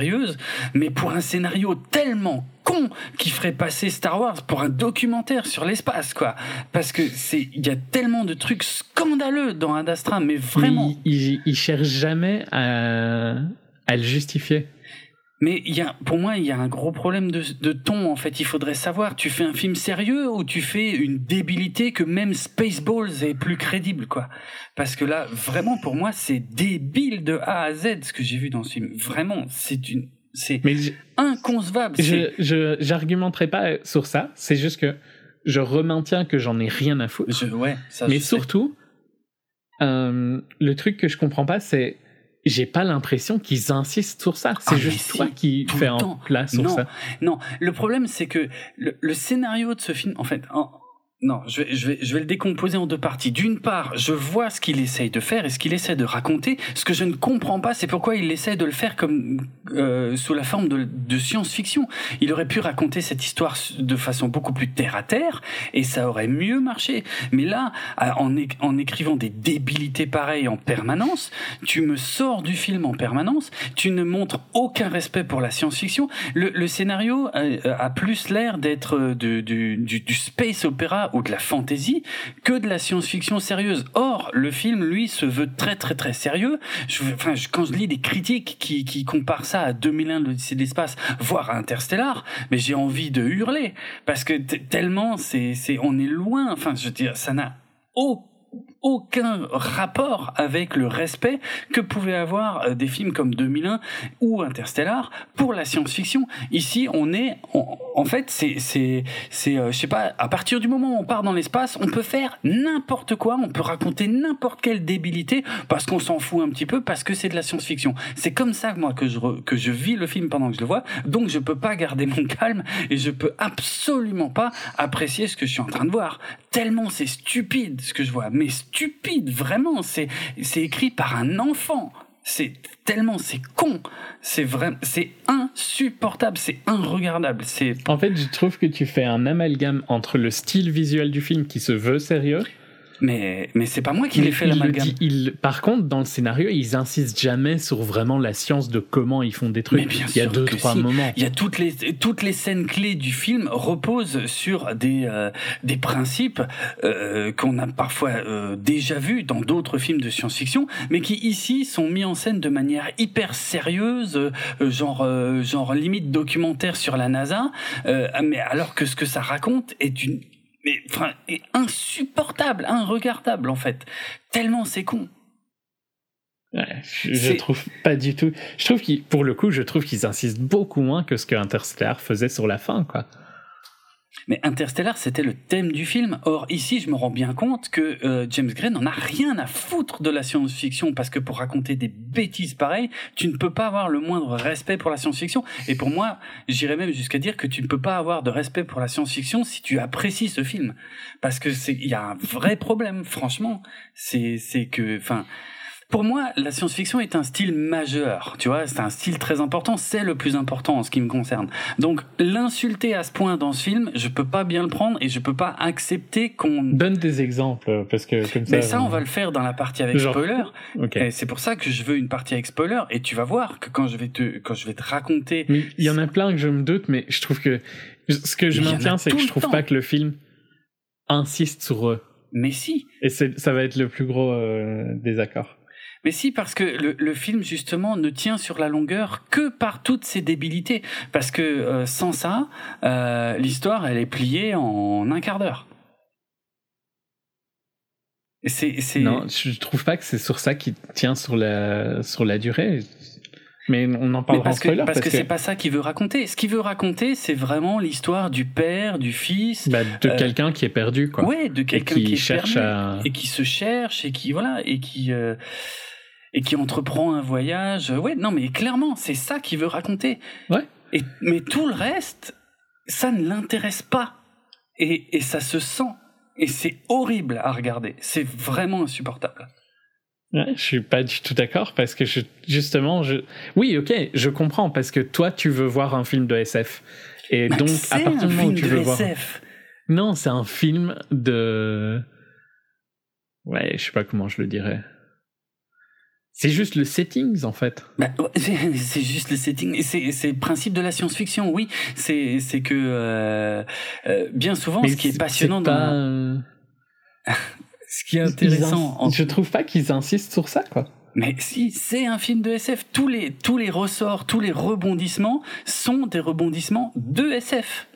mais pour un scénario tellement con qui ferait passer Star Wars pour un documentaire sur l'espace, quoi. Parce que c'est, il y a tellement de trucs scandaleux dans Ad Astra, mais vraiment. il, cherche jamais à le justifier. Mais y a, pour moi, il y a un gros problème de, de, ton. En fait, il faudrait savoir, tu fais un film sérieux ou tu fais une débilité que même Spaceballs est plus crédible, quoi? Parce que là, vraiment, pour moi, c'est débile de A à Z ce que j'ai vu dans ce film. Vraiment, c'est une, c'est inconcevable. Je, j'argumenterai pas sur ça. C'est juste que je remaintiens que j'en ai rien à foutre. ouais, ça, Mais surtout, euh, le truc que je comprends pas, c'est j'ai pas l'impression qu'ils insistent sur ça. C'est ah, juste toi qui fais en place sur ça. Non, le problème c'est que le, le, scénario de ce film, en fait, en, non, je vais, je, vais, je vais le décomposer en deux parties. D'une part, je vois ce qu'il essaye de faire et ce qu'il essaie de raconter. Ce que je ne comprends pas, c'est pourquoi il essaie de le faire comme euh, sous la forme de, de science-fiction. Il aurait pu raconter cette histoire de façon beaucoup plus terre à terre et ça aurait mieux marché. Mais là, en, en écrivant des débilités pareilles en permanence, tu me sors du film en permanence. Tu ne montres aucun respect pour la science-fiction. Le, le, scénario a, a plus l'air d'être du, du, du space opéra ou de la fantaisie que de la science-fiction sérieuse. Or, le film, lui, se veut très très très sérieux. Je, enfin, quand je lis des critiques qui, qui comparent ça à 2001, l'Odyssée de l'espace, voire à Interstellar, mais j'ai envie de hurler parce que tellement c'est, c'est, on est loin. Enfin, je veux dire, ça n'a aucun aucun rapport avec le respect que pouvaient avoir euh, des films comme 2001 ou Interstellar pour la science-fiction. Ici, on est, en fait, c'est, c'est, c'est, euh, je sais pas, à partir du moment où on part dans l'espace, on peut faire n'importe quoi, on peut raconter n'importe quelle débilité parce qu'on s'en fout un petit peu parce que c'est de la science-fiction. C'est comme ça moi que je que je vis le film pendant que je le vois, donc je peux pas garder mon calme et je peux absolument pas apprécier ce que je suis en train de voir. Tellement c'est stupide ce que je vois vraiment. C'est, c'est écrit par un enfant. C'est tellement, c'est con. C'est vraiment, c'est insupportable, c'est inregardable. C'est. En fait, je trouve que tu fais un amalgame entre le style visuel du film qui se veut sérieux Mais, mais c'est pas moi qui l'ai fait l'amalgame. il- Par contre, dans le scénario, ils insistent jamais sur vraiment la science de comment ils font des trucs. Mais bien il y a deux, trois si. moments. Il y a toutes les toutes les scènes clés du film reposent sur des euh, des principes euh, qu'on a parfois euh, déjà vus dans d'autres films de science-fiction, mais qui ici sont mis en scène de manière hyper sérieuse, euh, genre euh, genre limite documentaire sur la NASA, euh, mais alors que ce que ça raconte est une mais, enfin, est insupportable, inregardable en fait. Tellement c'est con. Ouais, je, trouve pas du tout. Je trouve qu'ils, pour le coup, je trouve qu'ils insistent beaucoup moins que ce que Interstellar faisait sur la fin, quoi. Mais Interstellar, c'était le thème du film. Or, ici, je me rends bien compte que euh, James Gray n'en a rien à foutre de la science-fiction, parce que pour raconter des bêtises pareilles, tu ne peux pas avoir le moindre respect pour la science-fiction. Et pour moi, j'irais même jusqu'à dire que tu ne peux pas avoir de respect pour la science-fiction si tu apprécies ce film. Parce que c'est, il y a un vrai problème, franchement. C'est, c'est que, enfin, pour moi, la science-fiction est un style majeur, tu vois, c'est un style très important, c'est le plus important en ce qui me concerne. Donc, l'insulter à ce point dans ce film, je peux pas bien le prendre et je peux pas accepter qu'on... Donne des exemples, parce que comme ça. Mais ça, on va le faire dans la partie avec Genre- spoiler. Ok. Et c'est pour ça que je veux une partie avec spoiler. Et tu vas voir que quand je vais te, quand je vais te raconter, Mais il y en a plein que je me doute, mais je trouve que ce que je maintiens, c'est que je trouve temps. pas que le film insiste sur eux. mais si, Et ça va être le plus gros euh, désaccord. Mais si, parce que le, le film, justement, ne tient sur la longueur que par toutes ses débilités. Parce que euh, sans ça, euh, l'histoire, elle est pliée en un quart d'heure. C'est. Non, je trouve pas que c'est sur ça qui tient sur la, sur la durée. Mais on en Mais parlera en parce que, spoiler. parce que c'est pas ça qu'il veut raconter. Ce qu'il veut raconter, c'est vraiment l'histoire du père, du fils, bah, de euh, quelqu'un qui est perdu, quoi. ouais, de et quelqu'un qui, qui, est cherche perdu. à. et qui se cherche et qui voilà et qui euh, et qui entreprend un voyage. Ouais, non mais clairement, c'est ça qu'il veut raconter. Ouais. Et mais tout le reste, ça ne l'intéresse pas et, et ça se sent et c'est horrible à regarder. C'est vraiment insupportable. Ouais, je suis pas du tout d'accord parce que je, justement, je. Oui, ok, je comprends parce que toi, tu veux voir un film de SF. Et Bah, donc, à c'est partir un du moment où film tu veux voir. SF. Non, c'est un film de. Ouais, je sais pas comment je le dirais. C'est juste le settings en fait. Bah, *laughs* c'est juste le setting. Et C'est le principe de la science-fiction, oui. C'est que euh, euh, bien souvent, ce qui est passionnant dans pas, *laughs* ce qui est intéressant, en- Je trouve pas qu'ils insistent sur ça quoi. mais si c'est un film de SF, tous les tous les ressorts, tous les rebondissements sont des rebondissements de SF.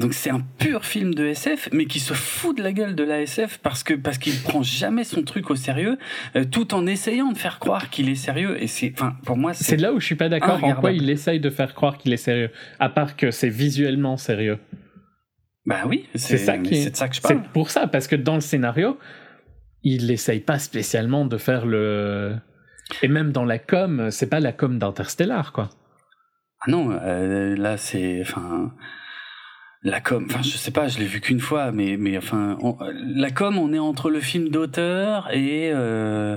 Donc c'est un pur film de SF, mais qui se fout de la gueule de la SF parce que parce qu'il prend jamais son truc au sérieux, euh, tout en essayant de faire croire qu'il est sérieux. Et c'est, enfin, pour moi, C'est c'est là où je suis pas d'accord en quoi il essaye de faire croire qu'il est sérieux. À part que c'est visuellement sérieux. bah oui, C'est ça qui est- c'est de ça que je C'est parle. pour ça, parce que dans le scénario, il essaye pas spécialement de faire le. Et même dans la com, c'est pas la com d'Interstellar, quoi. Ah non, euh, là c'est, enfin, la com, enfin je sais pas, je l'ai vu qu'une fois, mais mais enfin, on- la com, on est entre le film d'auteur et, euh,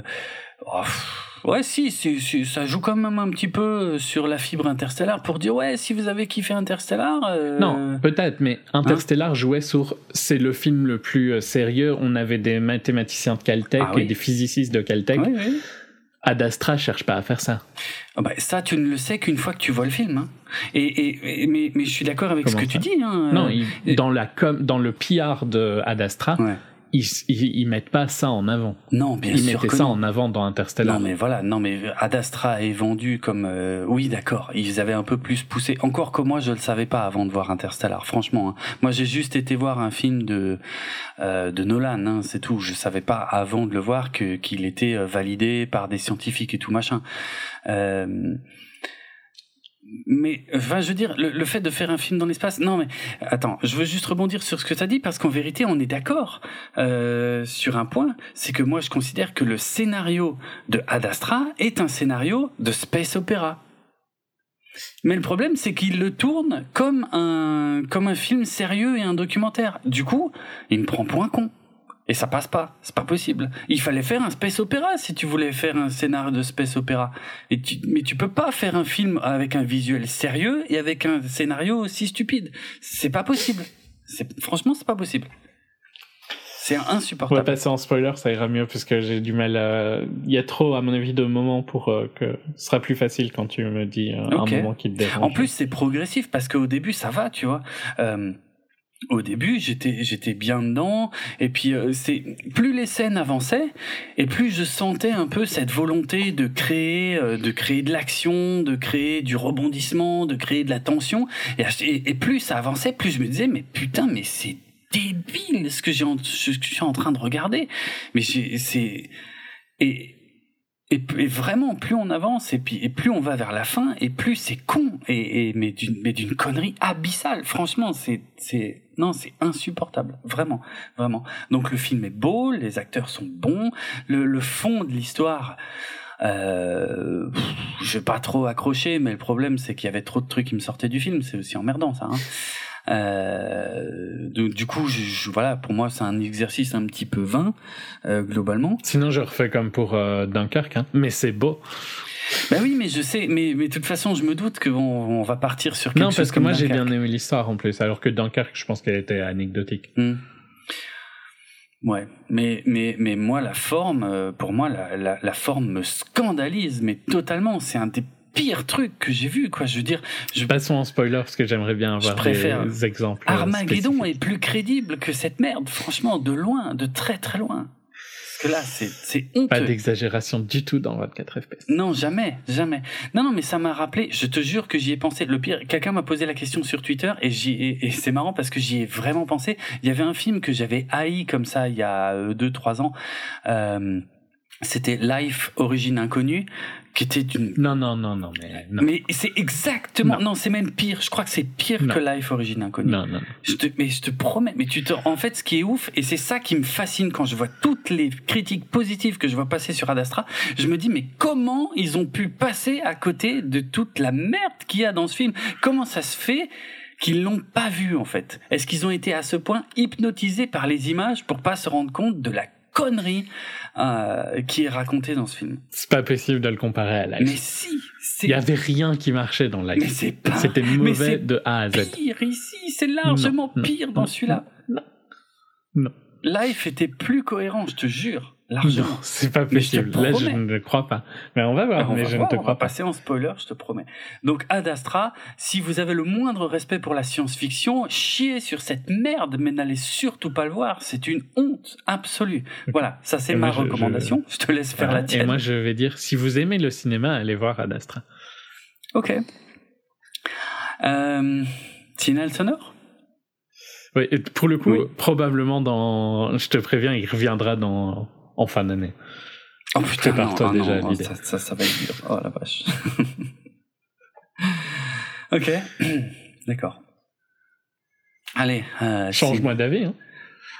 oh, ouais si, c'est- ça joue quand même un petit peu sur la fibre interstellare pour dire ouais si vous avez kiffé Interstellar, euh, Non, peut-être, mais Interstellar jouait sur. C'est le film le plus euh, sérieux. On avait des mathématiciens de Caltech Ah oui. et des physicists de Caltech. oui, oui. Ad Astra cherche pas à faire ça. Ah bah, ça tu ne le sais qu'une fois que tu vois le film. Hein. Et, et, et- mais mais je suis d'accord avec Comment ce que tu dis. Hein. Non, Euh, il- dans, la com, dans le PR de Ad Astra, ouais. Ils, ils, ils mettent pas ça en avant. Non, bien ils sûr mettaient que ça non. en avant dans Interstellar. Non mais voilà, non mais Ad Astra est vendu comme euh, oui d'accord, ils avaient un peu plus poussé. Encore que moi je le savais pas avant de voir Interstellar, franchement. hein. Moi j'ai juste été voir un film de euh, de Nolan, hein, c'est tout. Je savais pas avant de le voir que qu'il était euh, validé par des scientifiques et tout machin. Euh, mais enfin, je veux dire, le, le fait de faire un film dans l'espace, non mais attends, je veux juste rebondir sur ce que tu as dit parce qu'en vérité, on est d'accord euh, sur un point, c'est que moi je considère que le scénario de Ad Astra est un scénario de space opéra. Mais le problème, c'est qu'il le tourne comme un comme un film sérieux et un documentaire. Du coup, il me prend un con. Et ça passe pas, c'est pas possible. Il fallait faire un space opéra si tu voulais faire un scénario de space opéra. Et tu, mais tu peux pas faire un film avec un visuel sérieux et avec un scénario aussi stupide. C'est pas possible. C'est franchement c'est pas possible. C'est On va insupportable. passer en spoiler, ça ira mieux parce que j'ai du mal à. Il y a trop, à mon avis, de moments pour euh, que ce sera plus facile quand tu me dis euh, un moment qui te dérange. En plus, c'est progressif parce qu'au début, ça va, tu vois. Euh, au début, j'étais j'étais bien dedans, et puis euh, c'est plus les scènes avançaient, et plus je sentais un peu cette volonté de créer euh, de créer de l'action, de créer du rebondissement, de créer de la tension, et, plus ça avançait, plus je me disais mais putain mais c'est débile ce que j'ai que je suis en train de regarder, mais c'est et et, et vraiment, plus on avance et puis et plus on va vers la fin, et plus c'est con et, et mais d'une connerie abyssale. Franchement, c'est c'est non, c'est insupportable, vraiment, vraiment. Donc le film est beau, les acteurs sont bons, le, le fond de l'histoire. Euh, je vais pas trop accrocher, mais le problème c'est qu'il y avait trop de trucs qui me sortaient du film. C'est aussi emmerdant ça. Hein. Euh, donc, du coup, je, je- voilà, pour moi, c'est un exercice un petit peu vain euh, globalement. Sinon, je refais comme pour euh, Dunkerque, hein. mais c'est beau. Bah oui, mais je sais, mais, mais de toute façon, je me doute qu'on on va partir sur quelque Non, chose parce que moi j'ai bien aimé l'histoire en plus, alors que Dunkerque, je pense qu'elle était anecdotique. Hmm. Ouais, mais, mais, mais moi, la forme, pour moi, la, la, la forme me scandalise, mais totalement. C'est un des pires trucs que j'ai vu, quoi. Je veux dire, je, Passons en spoiler parce que j'aimerais bien avoir préfère des exemples. euh, Armageddon spécifiques. est plus crédible que cette merde, franchement, de loin, de très très loin. Parce que là, c'est honteux. Pas d'exagération du tout dans 24 FPS. Non, jamais, jamais. Non, non, mais ça m'a rappelé, je te jure que j'y ai pensé. Le pire, quelqu'un m'a posé la question sur Twitter et j'y et c'est marrant parce que j'y ai vraiment pensé. Il y avait un film que j'avais haï comme ça il y a euh, deux, trois ans. Euh, c'était Life, Origine Inconnue, qui était une... Non, non, non, non, mais non. Mais c'est exactement... Non. Non, c'est même pire. Je crois que c'est pire Non. que Life, Origine Inconnue. Non, non, non. Je te, mais je te promets, mais tu te, en fait, ce qui est ouf, et c'est ça qui me fascine quand je vois toutes les critiques positives que je vois passer sur Adastra, je me dis, mais comment ils ont pu passer à côté de toute la merde qu'il y a dans ce film? Comment ça se fait qu'ils l'ont pas vu, en fait? Est-ce qu'ils ont été à ce point hypnotisés par les images pour pas se rendre compte de la connerie, euh, qui est racontée dans ce film? C'est pas possible de le comparer à Mais Life. si, c'est Il y avait rien qui marchait dans mais Life. c'est pas, C'était mais mauvais de A à Z. pire ici, c'est largement Non, non, pire dans celui-là. Non. Non. Life était plus cohérent, je te jure, largement. Non, c'est pas je possible. Là, je ne le crois pas. Mais on va voir, On mais va je voir, ne te on crois va pas. passer en spoiler, je te promets. Donc Ad Astra, si vous avez le moindre respect pour la science-fiction, chiez sur cette merde, mais n'allez surtout pas le voir. C'est une honte absolue. Voilà, ça c'est ma je- recommandation. Je... te laisse faire Voilà. la tienne. Et moi, je vais dire, si vous aimez le cinéma, allez voir Ad Astra. Ok. Euh, signal sonore? Oui, et pour le coup, Oui. probablement dans. Je te préviens, il reviendra dans en fin d'année. Oh putain, Prépare-toi non, déjà à non, l'idée. ça, ça, ça va être dur. Oh la vache. *laughs* ok, *clears throat* d'accord. Allez, euh, Change-moi d'avis. Hein.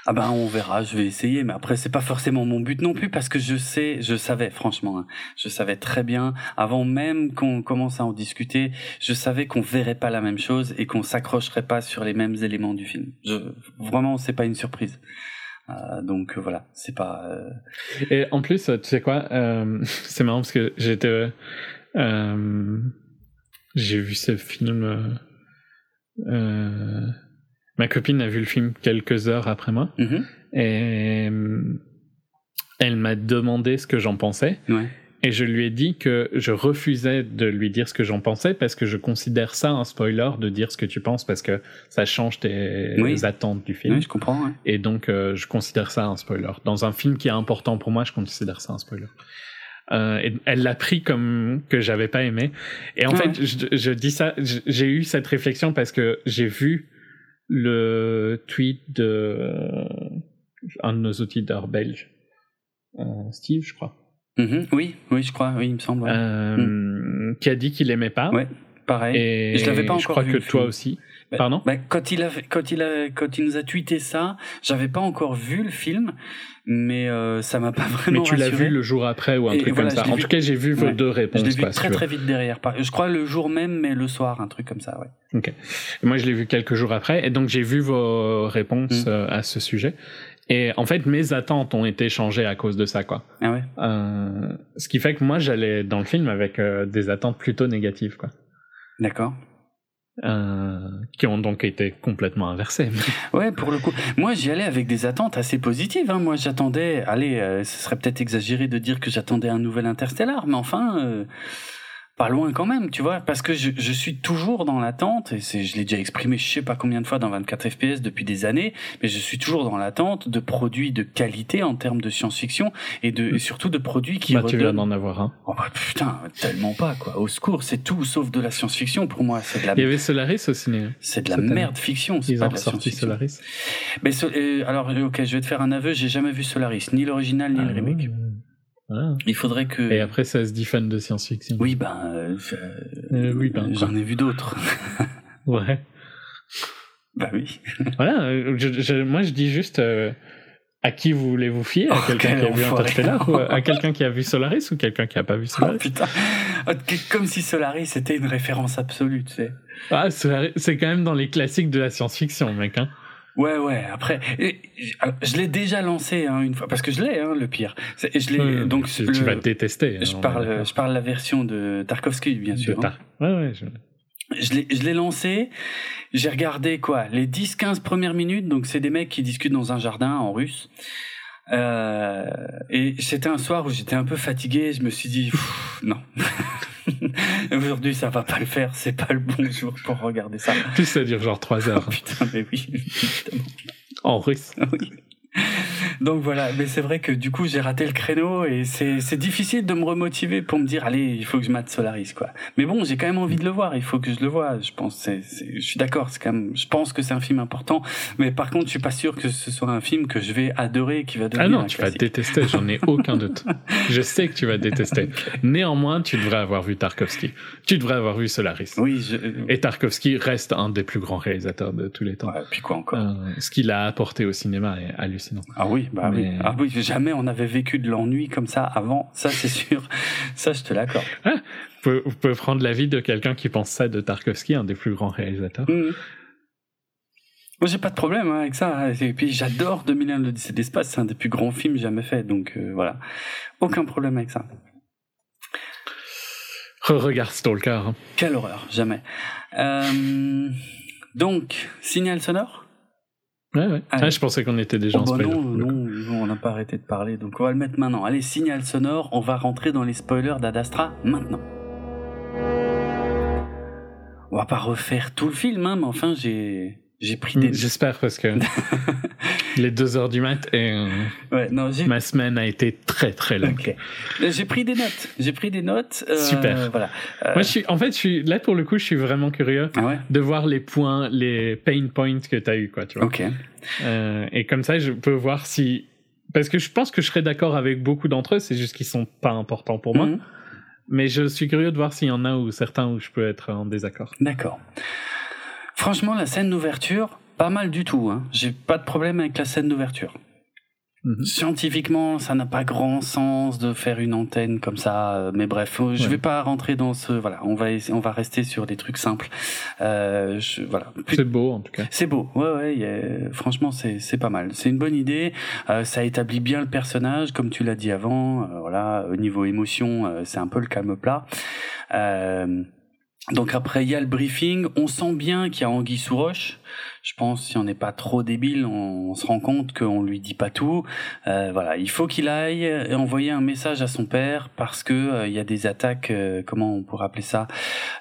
Ah ben on verra, je vais essayer, mais après c'est pas forcément mon but non plus parce que je sais, je savais franchement, hein, je savais très bien avant même qu'on commence à en discuter, je savais qu'on verrait pas la même chose et qu'on s'accrocherait pas sur les mêmes éléments du film. Je, vraiment, c'est pas une surprise. Euh, donc euh, voilà, c'est pas. euh, Et en plus, tu sais quoi *laughs* C'est marrant parce que j'étais. J'ai vu ce film. ma copine a vu le film quelques heures après moi. mhm, Et elle m'a demandé ce que j'en pensais. ouais. Et je lui ai dit que je refusais de lui dire ce que j'en pensais parce que je considère ça un spoiler de dire ce que tu penses parce que ça change tes Oui. attentes du film. Oui, je comprends. ouais. Et donc, euh, je considère ça un spoiler. Dans un film qui est important pour moi, je considère ça un spoiler. Euh, et elle l'a pris comme que j'avais pas aimé. Et en Ah fait, je, je dis ça, j'ai eu cette réflexion parce que j'ai vu le tweet de euh, un de nos auditeurs belges, euh, Steve, je crois, Mhm, Oui, oui, je crois, oui, il me semble. euh, qui a dit qu'il aimait pas. Ouais, Pareil. Et Je l'avais pas je encore crois vu, que toi film. aussi. Bah, Pardon? bah, quand il a quand il a quand il nous a tweeté ça, j'avais pas encore vu le film, mais euh, ça m'a pas *laughs* vraiment Mais tu l'as vu le jour après ou un Et truc voilà, comme ça. je En vu- tout cas, j'ai vu vos Ouais. deux Je réponses. l'ai vu quoi, très très vite derrière. Je crois le jour même, mais le soir, un truc comme ça, ouais. Ok. Et moi, je l'ai vu quelques jours après, et donc j'ai vu vos réponses Mm. euh, à ce sujet. Et en fait, mes attentes ont été changées à cause de ça, quoi. Ah ouais. Euh, ce qui fait que moi, j'allais dans le film avec euh, des attentes plutôt négatives, quoi. D'accord. euh, qui ont donc été complètement inversés. *laughs* Ouais, pour le coup. Moi, j'y allais avec des attentes assez positives. Hein. Moi, j'attendais. Allez, ce serait peut-être exagéré de dire que j'attendais un nouvel Interstellar, mais enfin. Euh, pas loin quand même, tu vois, parce que je, je suis toujours dans l'attente, et c'est, je l'ai déjà exprimé je sais pas combien de fois dans 24 FPS depuis des années, mais je suis toujours dans l'attente de produits de qualité en termes de science-fiction, et, de, et surtout de produits qui bah, tu viens d'en avoir un. Oh bah putain, tellement pas, quoi. Au secours, c'est tout sauf de la science-fiction pour moi. C'est de la... Il y avait Solaris au ciné. C'est de la merde fiction, c'est pas de la science-fiction. Solaris. Mais so- euh, alors, ok, je vais te faire un aveu, j'ai jamais vu Solaris, ni l'original, ni Ah, le remake. Il faudrait que... Et après, ça se dit fan de science-fiction. Oui, ben, euh, Euh, oui, ben, j'en ai vu d'autres. *laughs* Ouais. bah oui. Voilà, euh, je- je- moi je dis juste euh, à qui vous voulez vous fier? À Oh, quelqu'un quel qui a vu. Interstellar ou à *laughs* quelqu'un qui a vu Solaris ou quelqu'un qui a pas vu Oh, Solaris? putain. Oh, Comme si Solaris était une référence absolue, tu sais. Ah, Solaris, c'est quand même dans les classiques de la science-fiction, mec. Hein. Ouais, ouais, après, alors, je l'ai déjà lancé hein, une fois, parce que je l'ai, hein, le pire. Je l'ai, donc, tu, le- tu vas te détester. je hein, est parle, je parle la version de Tarkovsky, bien sûr. hein. Tar- Ouais, ouais. je- Je l'ai, je l'ai lancé, j'ai regardé quoi, les 10-15 premières minutes, donc c'est des mecs qui discutent dans un jardin en russe. Euh, et c'était un soir où j'étais un peu fatigué, je me suis dit, Pff, non. *laughs* *laughs* Aujourd'hui, ça va pas le faire, c'est pas le bon jour pour regarder ça. Plus, ça dure genre 3 Oh, heures putain, mais oui, évidemment. en russe. Oui. *laughs* Donc voilà, mais c'est vrai que du coup j'ai raté le créneau et c'est difficile de me remotiver pour me dire allez il faut que je mate Solaris quoi. Mais bon j'ai quand même envie de le voir, il faut que je le vois. Je pense je suis d'accord c'est quand même je pense que c'est un film important, mais par contre je suis pas sûr que ce soit un film que je vais adorer et qui va devenir Ah non, un tu vas détester, j'en ai aucun doute. *laughs* Je sais que tu vas détester. Néanmoins, tu devrais avoir vu Tarkovsky. Tu devrais avoir vu Solaris. Oui je Et Tarkovsky reste un des plus grands réalisateurs de tous les temps. ouais, puis quoi encore? Euh, ce qu'il a apporté au cinéma est hallucinant. Ah oui bah oui ah oui jamais on avait vécu de l'ennui comme ça avant ça c'est *laughs* sûr ça je te l'accorde. Vous pouvez, vous pouvez prendre l'avis de quelqu'un qui pense ça de Tarkovsky, un des plus grands réalisateurs. Mhm. Moi, j'ai pas de problème hein, avec ça. Et puis, j'adore 2001 l'Odyssée de l'espace. C'est un des plus grands films jamais faits. Donc, euh, voilà. Aucun problème avec ça. Re-regarde Stalker. hein. Quelle horreur. Jamais. Euh, donc, signal sonore? Ouais, ouais. Allez. Ah, je pensais qu'on était déjà Oh, en bah spoiler. non, non, non, on n'a pas arrêté de parler. Donc, on va le mettre maintenant. Allez, signal sonore. On va rentrer dans les spoilers d'Adastra maintenant. On va pas refaire tout le film, hein, mais enfin, j'ai, j'ai pris des... J'espère parce que *laughs* les deux heures du mat et euh, Ouais, non, ma semaine a été très très longue. J'ai pris des notes. J'ai pris des notes. euh, Super. Voilà. Euh, Moi, je suis, en fait, je suis là pour le coup, je suis vraiment curieux Ah ouais? de voir les points, les pain points que tu as eu, quoi, tu vois. Ok. Et comme ça, je peux voir si, parce que je pense que je serais d'accord avec beaucoup d'entre eux, c'est juste qu'ils sont pas importants pour moi. Mhm. Mais je suis curieux de voir s'il y en a ou certains où je peux être en désaccord. D'accord. Franchement, la scène d'ouverture, pas mal du tout. Hein. J'ai pas de problème avec la scène d'ouverture. Mhm. Scientifiquement, ça n'a pas grand sens de faire une antenne comme ça, euh, mais bref, euh, je Ouais. vais pas rentrer dans ce. Voilà, on va on va rester sur des trucs simples. Euh, je, voilà. C'est beau en tout cas. C'est beau, ouais, ouais. a- Franchement, c'est c'est pas mal. C'est une bonne idée. Euh, ça établit bien le personnage, comme tu l'as dit avant. Euh, voilà, au niveau émotion, c'est un peu le calme plat. Euh, donc après, il y a le briefing. On sent bien qu'il y a Anguille sous roche. Je pense, si on n'est pas trop débile, on, on se rend compte qu'on lui dit pas tout. Euh, voilà, il faut qu'il aille et envoyer un message à son père parce que euh, il y a des attaques. euh, comment on pourrait appeler ça?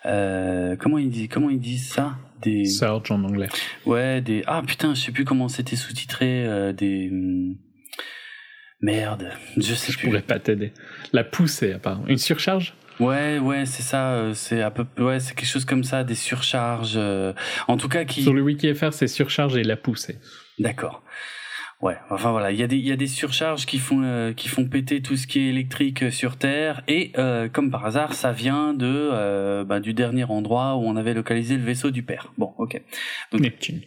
Comment ils disent Comment ils disent ça? Des Surge en anglais. Ouais, des. Ah putain, je sais plus comment c'était sous-titré. des. hum, Merde, je sais Je plus. pourrais pas t'aider. La poussée, apparemment. Une surcharge? Ouais, ouais, c'est ça. euh, C'est à peu. Ouais, c'est quelque chose comme ça, des surcharges. euh, En tout cas, qui. Sur le WikiFR, c'est surcharge et la poussée. D'accord. Ouais. Enfin voilà, il y a des il y a des surcharges qui font euh, qui font péter tout ce qui est électrique euh, sur Terre et euh, comme par hasard, ça vient de euh, bah, du dernier endroit où on avait localisé le vaisseau du père. Bon, ok. Donc- Neptune.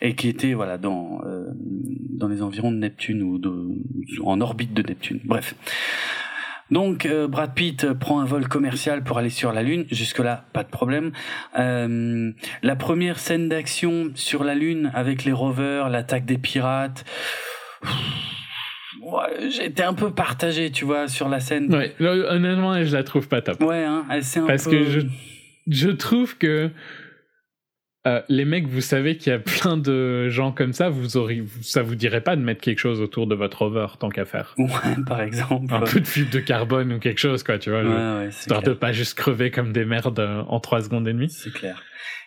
et qui était voilà dans euh, dans les environs de Neptune ou de, en orbite de Neptune. Bref. Donc euh, Brad Pitt prend un vol commercial pour aller sur la Lune. Jusque là, pas de problème. Euh, la première scène d'action sur la Lune avec les rovers, l'attaque des pirates. Ouais, J'étais un peu partagé, tu vois, sur la scène. Ouais, honnêtement, je la trouve pas top. Ouais, hein, elle s'est un Parce peu. que je, je trouve que euh, les mecs, vous savez qu'il y a plein de gens comme ça, vous auriez, ça vous dirait pas de mettre quelque chose autour de votre rover tant qu'à faire. Ouais, par exemple. Un peu de fibre de carbone ou quelque chose, quoi, tu vois. Ouais, ouais, histoire de pas juste crever comme des merdes euh, en trois secondes et demie. C'est clair.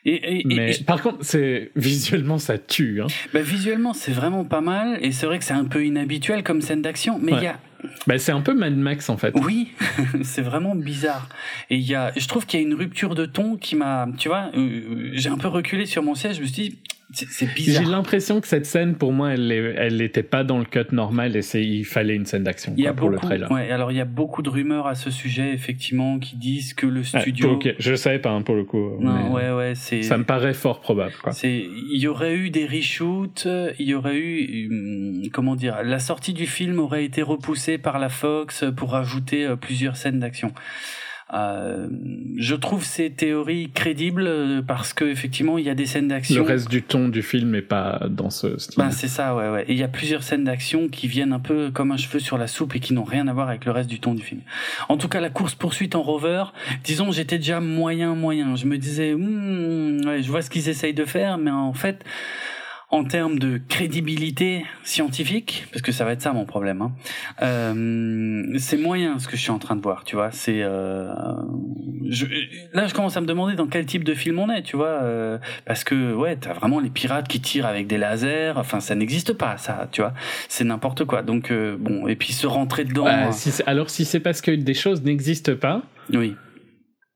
Et, et, Mais par contre, c'est visuellement ça tue. Hein. Bah, visuellement, c'est vraiment pas mal, et c'est vrai que c'est un peu inhabituel comme scène d'action, mais il Ouais. y a Bah, c'est un peu Mad Max en fait. Oui, *laughs* c'est vraiment bizarre. Et il y a, je trouve qu'il y a une rupture de ton qui m'a, tu vois, euh, j'ai un peu reculé sur mon siège, je me suis dit, c'est c'est J'ai bizarre. l'impression que cette scène, pour moi, elle, est- elle était pas dans le cut normal et c'est, il fallait une scène d'action Il y a quoi, pour le beaucoup, trailer. ouais, alors il y a beaucoup de rumeurs à ce sujet, effectivement, qui disent que le Ouais, studio, ok, je savais pas hein, pour le coup. non, ouais, ouais, c'est, Ça me paraît fort probable. Quoi. c'est, il y aurait eu des reshoots, il y aurait eu, hum, comment dire, la sortie du film aurait été repoussée par la Fox pour rajouter euh, plusieurs scènes d'action. Euh, je trouve ces théories crédibles euh, parce que effectivement il y a des scènes d'action. Le reste du ton du film est pas dans ce style. Ben, c'est ça, ouais, ouais. Et il y a plusieurs scènes d'action qui viennent un peu comme un cheveu sur la soupe et qui n'ont rien à voir avec le reste du ton du film. En tout cas, la course-poursuite en rover, disons, j'étais déjà moyen, moyen. Je me disais, Hmm, ouais, je vois ce qu'ils essayent de faire, mais en fait, en termes de crédibilité scientifique, parce que ça va être ça mon problème, hein, euh, c'est moyen ce que je suis en train de voir, tu vois. C'est euh, je, là, je commence à me demander dans quel type de film on est, tu vois, euh, parce que ouais, t'as vraiment les pirates qui tirent avec des lasers. Enfin, ça n'existe pas, ça, tu vois. C'est n'importe quoi. Donc bon, et puis se rentrer dedans. Bah, si alors si c'est parce que des choses n'existent pas, Oui.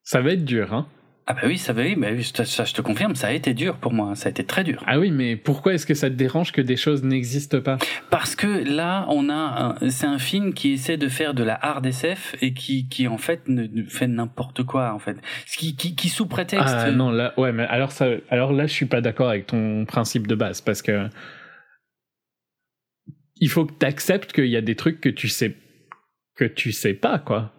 ça va être dur. Hein. Ah bah oui, ça va, oui, oui, ça, ça, je te confirme, ça a été dur pour moi, ça a été très dur. Ah oui, mais pourquoi est-ce que ça te dérange que des choses n'existent pas? Parce que là, on a, un- c'est un film qui essaie de faire de la hard SF et qui, qui en fait ne, ne fait n'importe quoi en fait, Ce qui, qui, qui sous prétexte. Ah non, là, ouais, mais alors ça, alors là, je suis pas d'accord avec ton principe de base parce que il faut que tu acceptes qu'il y a des trucs que tu sais que tu sais pas quoi.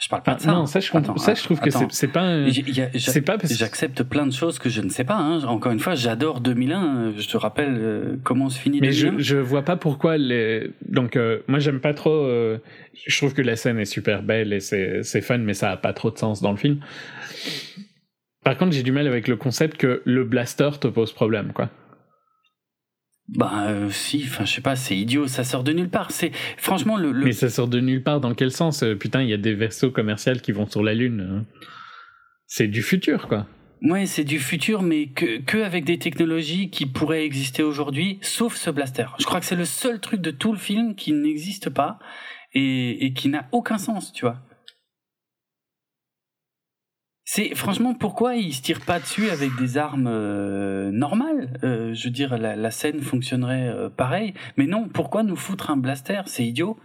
Je parle pas de ça. non, ça je, comprends- Attends, ça, je trouve que attends. c'est c'est pas. C'est pas J'accepte plein de choses que je ne sais pas. Hein. Encore une fois, j'adore 2001. Je te rappelle euh, comment se finit Mais je, 2001. je vois pas pourquoi les. Donc, euh, moi, j'aime pas trop. euh, Je trouve que la scène est super belle et c'est c'est fun, mais ça a pas trop de sens dans le film. Par contre, j'ai du mal avec le concept que le blaster te pose problème, quoi. Bah euh, si, enfin je sais pas, c'est idiot, ça sort de nulle part. C'est franchement le, le- Mais ça sort de nulle part. Dans quel sens Euh, Putain, il y a des vaisseaux commerciaux qui vont sur la Lune. hein. C'est du futur, quoi. ouais c'est du futur, mais que que avec des technologies qui pourraient exister aujourd'hui, sauf ce blaster. Je crois que c'est le seul truc de tout le film qui n'existe pas et, et qui n'a aucun sens, tu vois. C'est franchement pourquoi ils se tirent pas dessus avec des armes euh, normales? Euh, je veux dire la, la scène fonctionnerait euh, pareil, mais non. Pourquoi nous foutre un blaster? C'est idiot.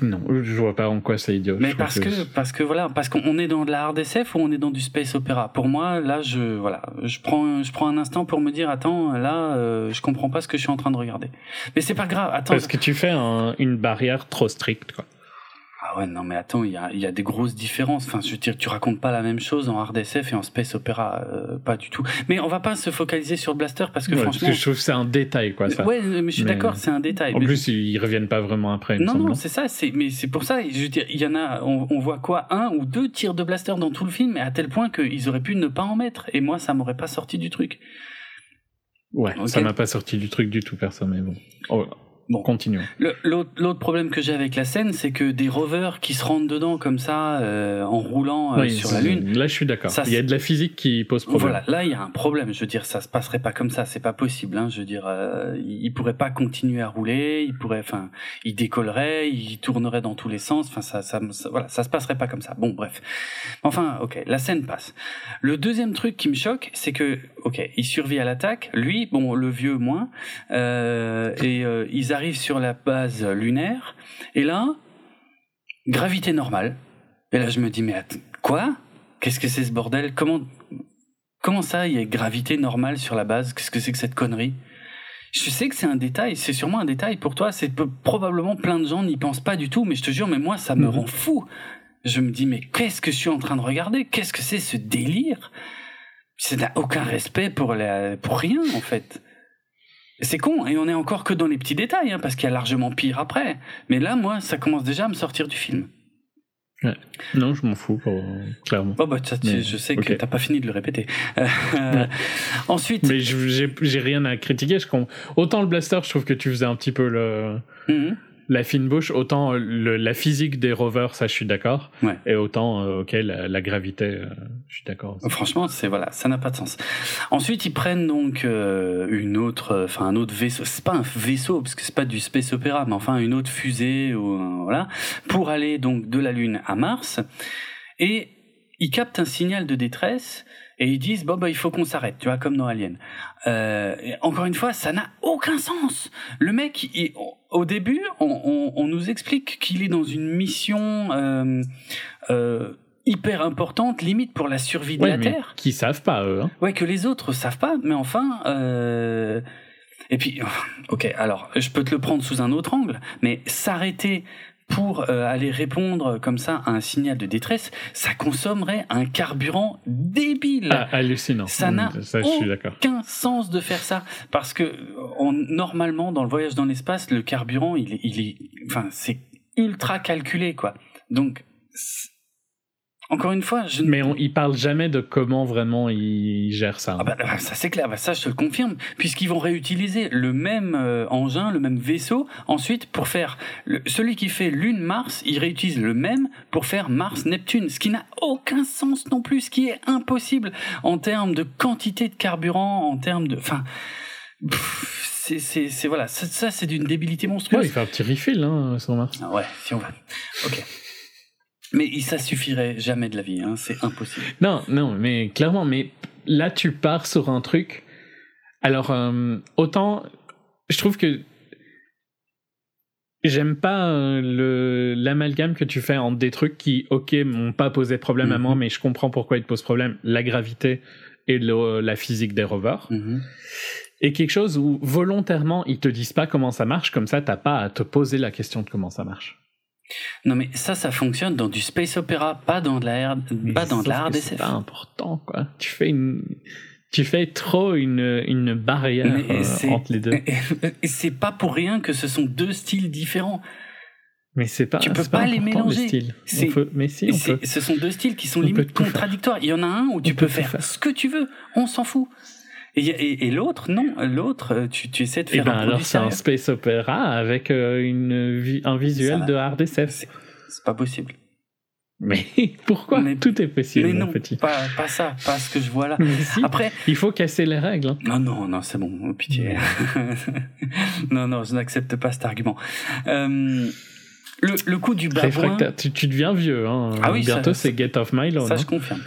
Non, je vois pas en quoi c'est idiot. Mais parce que parce que voilà parce qu'on est dans de la hard SF ou on est dans du space opéra? Pour moi là je voilà je prends je prends un instant pour me dire attends là euh, je comprends pas ce que je suis en train de regarder. Mais c'est pas grave attends. Parce que tu fais un- une barrière trop stricte, quoi. Ah ouais non mais attends il y a y a des grosses différences. Enfin je veux dire tu racontes pas la même chose en hard SF et en space opéra euh, pas du tout. Mais on va pas se focaliser sur blaster parce que Ouais, parce franchement que je trouve que c'est un détail, quoi, ça. ouais mais je suis d'accord c'est un détail. En Mais- plus, ils reviennent pas vraiment après, Non, non, c'est ça, c'est, mais c'est pour ça, je veux dire, il y en a, on, on voit quoi, un ou deux tirs de blaster dans tout le film, mais à tel point qu'ils auraient pu ne pas en mettre, et moi, ça m'aurait pas sorti du truc. Ouais, ça m'a pas sorti du truc du tout, perso, mais bon. Oh, Bon. continuons. Le- L'autre, problème que j'ai avec la scène, c'est que des rovers qui se rentrent dedans comme ça, euh, en roulant euh, Oui, sur la Lune, Là, je suis d'accord. Il y a de la physique qui pose problème. Voilà, là il y a un problème. Je veux dire, ça se passerait pas comme ça, c'est pas possible. Hein. Je veux dire, euh, il pourrait pas continuer à rouler, il pourrait, enfin, il décollerait, il tournerait dans tous les sens. Enfin, ça, ça, ça- voilà, ça se passerait pas comme ça. Bon, bref. Enfin, ok, la scène passe. Le deuxième truc qui me choque, c'est que, ok, il survit à l'attaque. Lui, bon, le vieux moins, euh, et euh, ils arrivent sur la base lunaire. Et là, gravité normale. Et là, je me dis, mais attends, quoi? Qu'est-ce que c'est ce bordel? Comment comment ça, il y a gravité normale sur la base? Qu'est-ce que c'est que cette connerie? Je sais que c'est un détail, c'est sûrement un détail pour toi. C'est probablement plein de gens n'y pensent pas du tout, mais je te jure, mais moi, ça me Mhm. rend fou. Je me dis, mais qu'est-ce que je suis en train de regarder? Qu'est-ce que c'est ce délire? Ça n'a aucun respect pour la, pour rien en fait. C'est con, et on est encore que dans les petits détails, hein, parce qu'il y a largement pire après. Mais là, moi, ça commence déjà à me sortir du film. Ouais. Non, je m'en fous, clairement. Oh bah, je sais que t'as pas fini de le répéter. Ensuite. Mais j'ai rien à critiquer. Je, autant le blaster, je trouve que tu faisais un petit peu le. Mhm la fine bouche, autant la physique des rovers, ça je suis d'accord. Et autant, euh, ok, la, gravité, euh, je suis d'accord. Franchement, c'est voilà, ça n'a pas de sens. Ensuite, ils prennent donc euh, une autre, enfin un autre vaisseau. C'est pas un vaisseau parce que c'est pas du space opéra, mais enfin une autre fusée ou voilà, pour aller donc de la Lune à Mars. Et ils captent un signal de détresse et ils disent bon bah il faut qu'on s'arrête, tu vois, comme dans Alien. Euh, encore une fois, ça n'a aucun sens. Le mec, au début, on, on, nous explique qu'il est dans une mission euh, euh, hyper importante, limite pour la survie de la Terre. Qui savent pas eux. Hein. Ouais, que les autres savent pas, mais enfin. Euh... Et puis, *laughs* ok, alors je peux te le prendre sous un autre angle, mais s'arrêter pour euh, aller répondre comme ça à un signal de détresse, ça consommerait un carburant débile. Ah, hallucinant. Ça n'a aucun sens de faire ça parce que on, normalement dans le voyage dans l'espace, le carburant, il est, enfin c'est ultra calculé quoi. Donc encore une fois, je mais on, il parle jamais de comment vraiment il gère ça. Ah bah, bah, ça c'est clair, bah, ça je te le confirme, puisqu'ils vont réutiliser le même euh, engin, le même vaisseau, ensuite pour faire celui qui fait Lune Mars, il réutilise le même pour faire Mars Neptune, ce qui n'a aucun sens non plus, ce qui est impossible en termes de quantité de carburant, en termes de, enfin, c'est c'est voilà, ça, ça c'est d'une débilité monstrueuse. Ouais, il fait un petit refill hein, sur Mars. Ah ouais, si on va. Ok. Mais ça suffirait jamais de la vie, hein, c'est impossible. Non, non, mais clairement, mais là tu pars sur un truc. Alors, euh, autant, je trouve que j'aime pas euh, le l'amalgame que tu fais entre des trucs qui, ok, m'ont pas posé problème à moi, mhm. mais je comprends pourquoi ils te posent problème, la gravité et la physique des rovers. Mhm. Et quelque chose où volontairement ils te disent pas comment ça marche, comme ça t'as pas à te poser la question de comment ça marche. Non mais ça, ça fonctionne dans du space opéra, pas dans de la, pas dans de la RDSF. C'est pas important quoi. Tu fais une, tu fais trop une, une barrière euh, entre les deux. Et *laughs* c'est pas pour rien que ce sont deux styles différents. Mais c'est pas. Tu peux pas, les mélanger. mais si, on peut. Ce sont deux styles qui sont limite contradictoires. Il y en a un où tu peux faire, faire ce que tu veux. On s'en fout. Et, et, l'autre, non, l'autre, euh, tu, tu essaies de faire et ben un alors c'est un space opéra avec euh, une, un visuel de hard SF. C'est pas possible. Mais *laughs* pourquoi mais, Tout est possible, mais non, petit. Pas, pas ça, pas ce que je vois là. Après, il faut casser les règles. Hein. Non, non, non, c'est bon, pitié. *laughs* non, non, je n'accepte pas cet argument. Euh, le, le coup du babouin... Tu, tu, deviens vieux. Hein. Ah oui, Bientôt, c'est Get Off My Lawn. Ça, je confirme.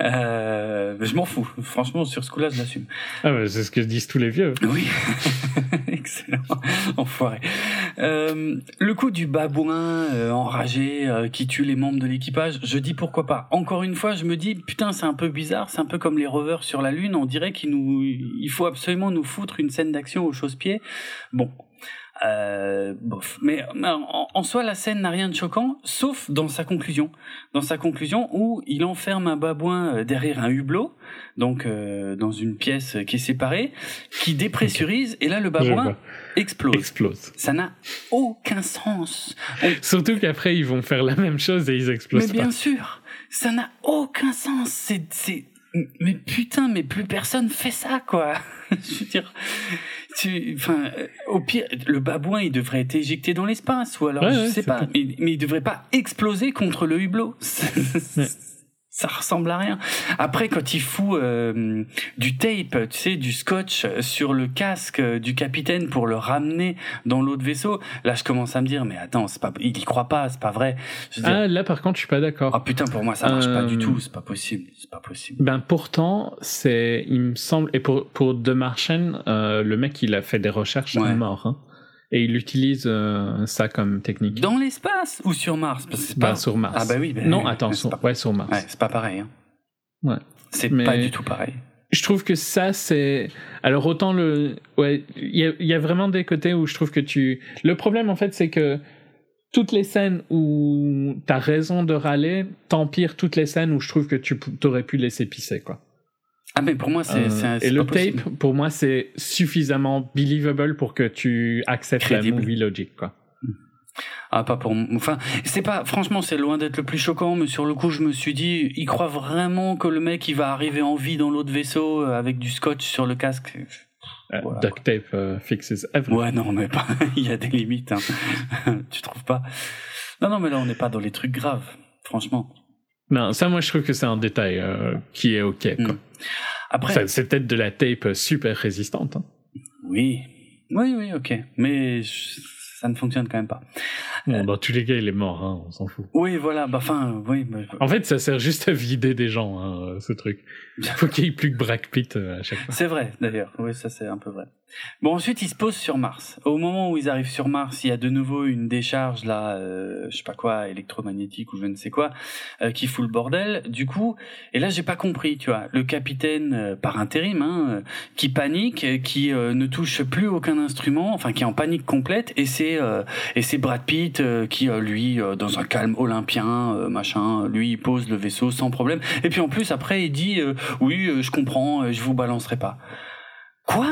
Euh, je m'en fous. Franchement, sur ce coup-là, je l'assume. Ah, bah, c'est ce que disent tous les vieux. Oui. *laughs* Excellent. Enfoiré. Euh, le coup du babouin euh, enragé euh, qui tue les membres de l'équipage, je dis pourquoi pas. Encore une fois, je me dis, putain, c'est un peu bizarre. C'est un peu comme les rovers sur la Lune. On dirait qu'il nous, il faut absolument nous foutre une scène d'action au chausse-pied. Bon, euh, bof. Mais, en, soi, la scène n'a rien de choquant, sauf dans sa conclusion. Dans sa conclusion, où il enferme un babouin euh, derrière un hublot, donc euh, dans une pièce qui est séparée, qui dépressurise, et là le babouin explose. explose. Ça n'a aucun sens. Surtout qu'après ils vont faire la même chose et ils explosent. Mais bien sûr, ça n'a aucun sens. C'est, mais putain, mais plus personne fait ça, quoi. *laughs* Je veux dire, tu, enfin, euh, au pire, le babouin, il devrait être éjecté dans l'espace, ou alors, je sais pas, mais, mais, il devrait pas exploser contre le hublot *laughs* ça ressemble à rien. Après, quand il fout euh, du tape, tu sais, du scotch sur le casque du capitaine pour le ramener dans l'autre vaisseau, là, je commence à me dire, mais attends, c'est pas, il y croit pas, c'est pas vrai. ah, là, par contre, je suis pas d'accord. Ah putain, pour moi, ça marche pas du euh, tout, c'est pas possible, c'est pas possible. Ben pourtant, c'est, il me semble, et pour pour The Martian, euh, le mec, il a fait des recherches ouais. mort. Hein et il utilise euh, ça comme technique. Dans l'espace ou sur Mars? Parce que pas... Bah, sur Mars. Ah bah oui. Bah, non, attends, sur... ouais, sur Mars. Ouais, c'est pas pareil. Hein. Ouais. C'est pas du tout pareil. Je trouve que ça, c'est. Alors, autant le. Ouais, il y a, y a, vraiment des côtés où je trouve que tu. Le problème, en fait, c'est que toutes les scènes où t'as raison de râler t'empires toutes les scènes où je trouve que tu aurais pu laisser pisser, quoi. Ah mais pour moi c'est euh, et le tape pour moi c'est suffisamment believable pour que tu acceptes la movie logic quoi. Ah, pas pour. Enfin, c'est pas. Franchement, c'est loin d'être le plus choquant, mais sur le coup, je me suis dit, il croit vraiment que le mec, il va arriver en vie dans l'autre vaisseau euh, avec du scotch sur le casque. Euh, duct tape euh, fixes everything. Ouais, non, mais pas. *laughs* il y a des limites. Hein. *laughs* tu trouves pas? Non, non, mais là, on n'est pas dans les trucs graves. Franchement. Non, ça, moi, je trouve que c'est un détail qui est ok. Quoi. Mm. Après, c'est peut-être de la tape super résistante. Hein. oui, oui, oui, ok, mais ça ne fonctionne quand même pas. Bon, dans tous les cas, il est mort, hein, on s'en fout. Oui, voilà, bah, enfin, oui. bah, En fait, ça sert juste à vider des gens, hein, ce truc. Faut qu'il y ait plus que Brad Pitt euh, à chaque fois. C'est vrai, d'ailleurs. Oui, ça c'est un peu vrai. Bon, ensuite, ils se posent sur Mars. Au moment où ils arrivent sur Mars, il y a de nouveau une décharge, là, euh, je sais pas quoi, électromagnétique ou je ne sais quoi, euh, qui fout le bordel. Du coup, et là, j'ai pas compris, tu vois, le capitaine, euh, par intérim, hein, euh, qui panique, euh, qui ne touche plus aucun instrument, enfin, qui est en panique complète, et c'est et c'est Brad Pitt qui, lui, dans un calme olympien, machin, lui, il pose le vaisseau sans problème. Et puis en plus, après, il dit, oui, je comprends, je vous balancerai pas. Quoi?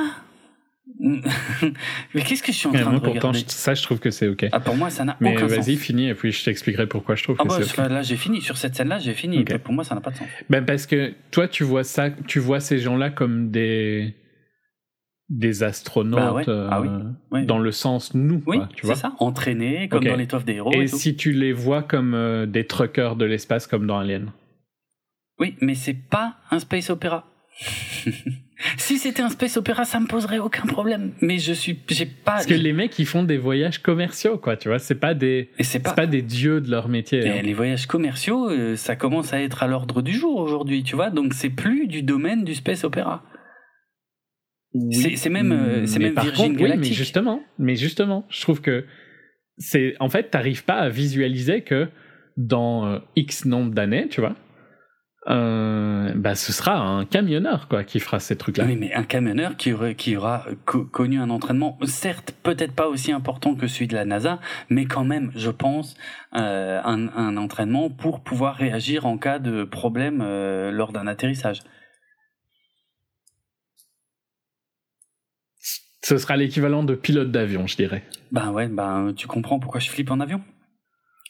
*laughs* Mais qu'est-ce que je suis en train moi, de pourtant, regarder je- ça, je trouve que c'est ok. Ah, pour moi, ça n'a Mais aucun sens. vas-y, finis, et puis je t'expliquerai pourquoi je trouve Ah que bah, c'est ok. là, j'ai fini. Sur cette scène-là, j'ai fini. Ok. Pour moi, ça n'a pas de sens. Ben parce que toi, tu vois ça, tu vois ces gens-là comme des des astronautes Bah ouais. Ah oui. euh, Oui. dans le sens nous, quoi, tu c'est vois. ça. Entraîné, comme Ok. dans l'étoffe des héros. Et, Et tout. si tu les vois comme euh, des truckers de l'espace, comme dans Alien? Oui, mais c'est pas un space opéra. *laughs* si c'était un space opéra, ça me poserait aucun problème. Mais je suis, j'ai pas. Parce que les mecs, ils font des voyages commerciaux, quoi, tu vois. C'est pas des, c'est pas. des dieux de leur métier. Et hein. les voyages commerciaux, euh, ça commence à être à l'ordre du jour aujourd'hui, tu vois. Donc c'est plus du domaine du space opéra. C'est- c'est même, euh, c'est même par Virgin contre, oui, Galactic. mais justement, mais justement, je trouve que c'est, en fait, t'arrives pas à visualiser que dans euh, X nombre d'années, tu vois, euh, bah, ce sera un camionneur, quoi, qui fera ces trucs-là. Oui, mais un camionneur qui, aura co- connu un entraînement, certes, peut-être pas aussi important que celui de la NASA, mais quand même, je pense, euh, un, un entraînement pour pouvoir réagir en cas de problème euh, lors d'un atterrissage. Ce sera l'équivalent de pilote d'avion, je dirais. Ben ouais, ben tu comprends pourquoi je flippe en avion.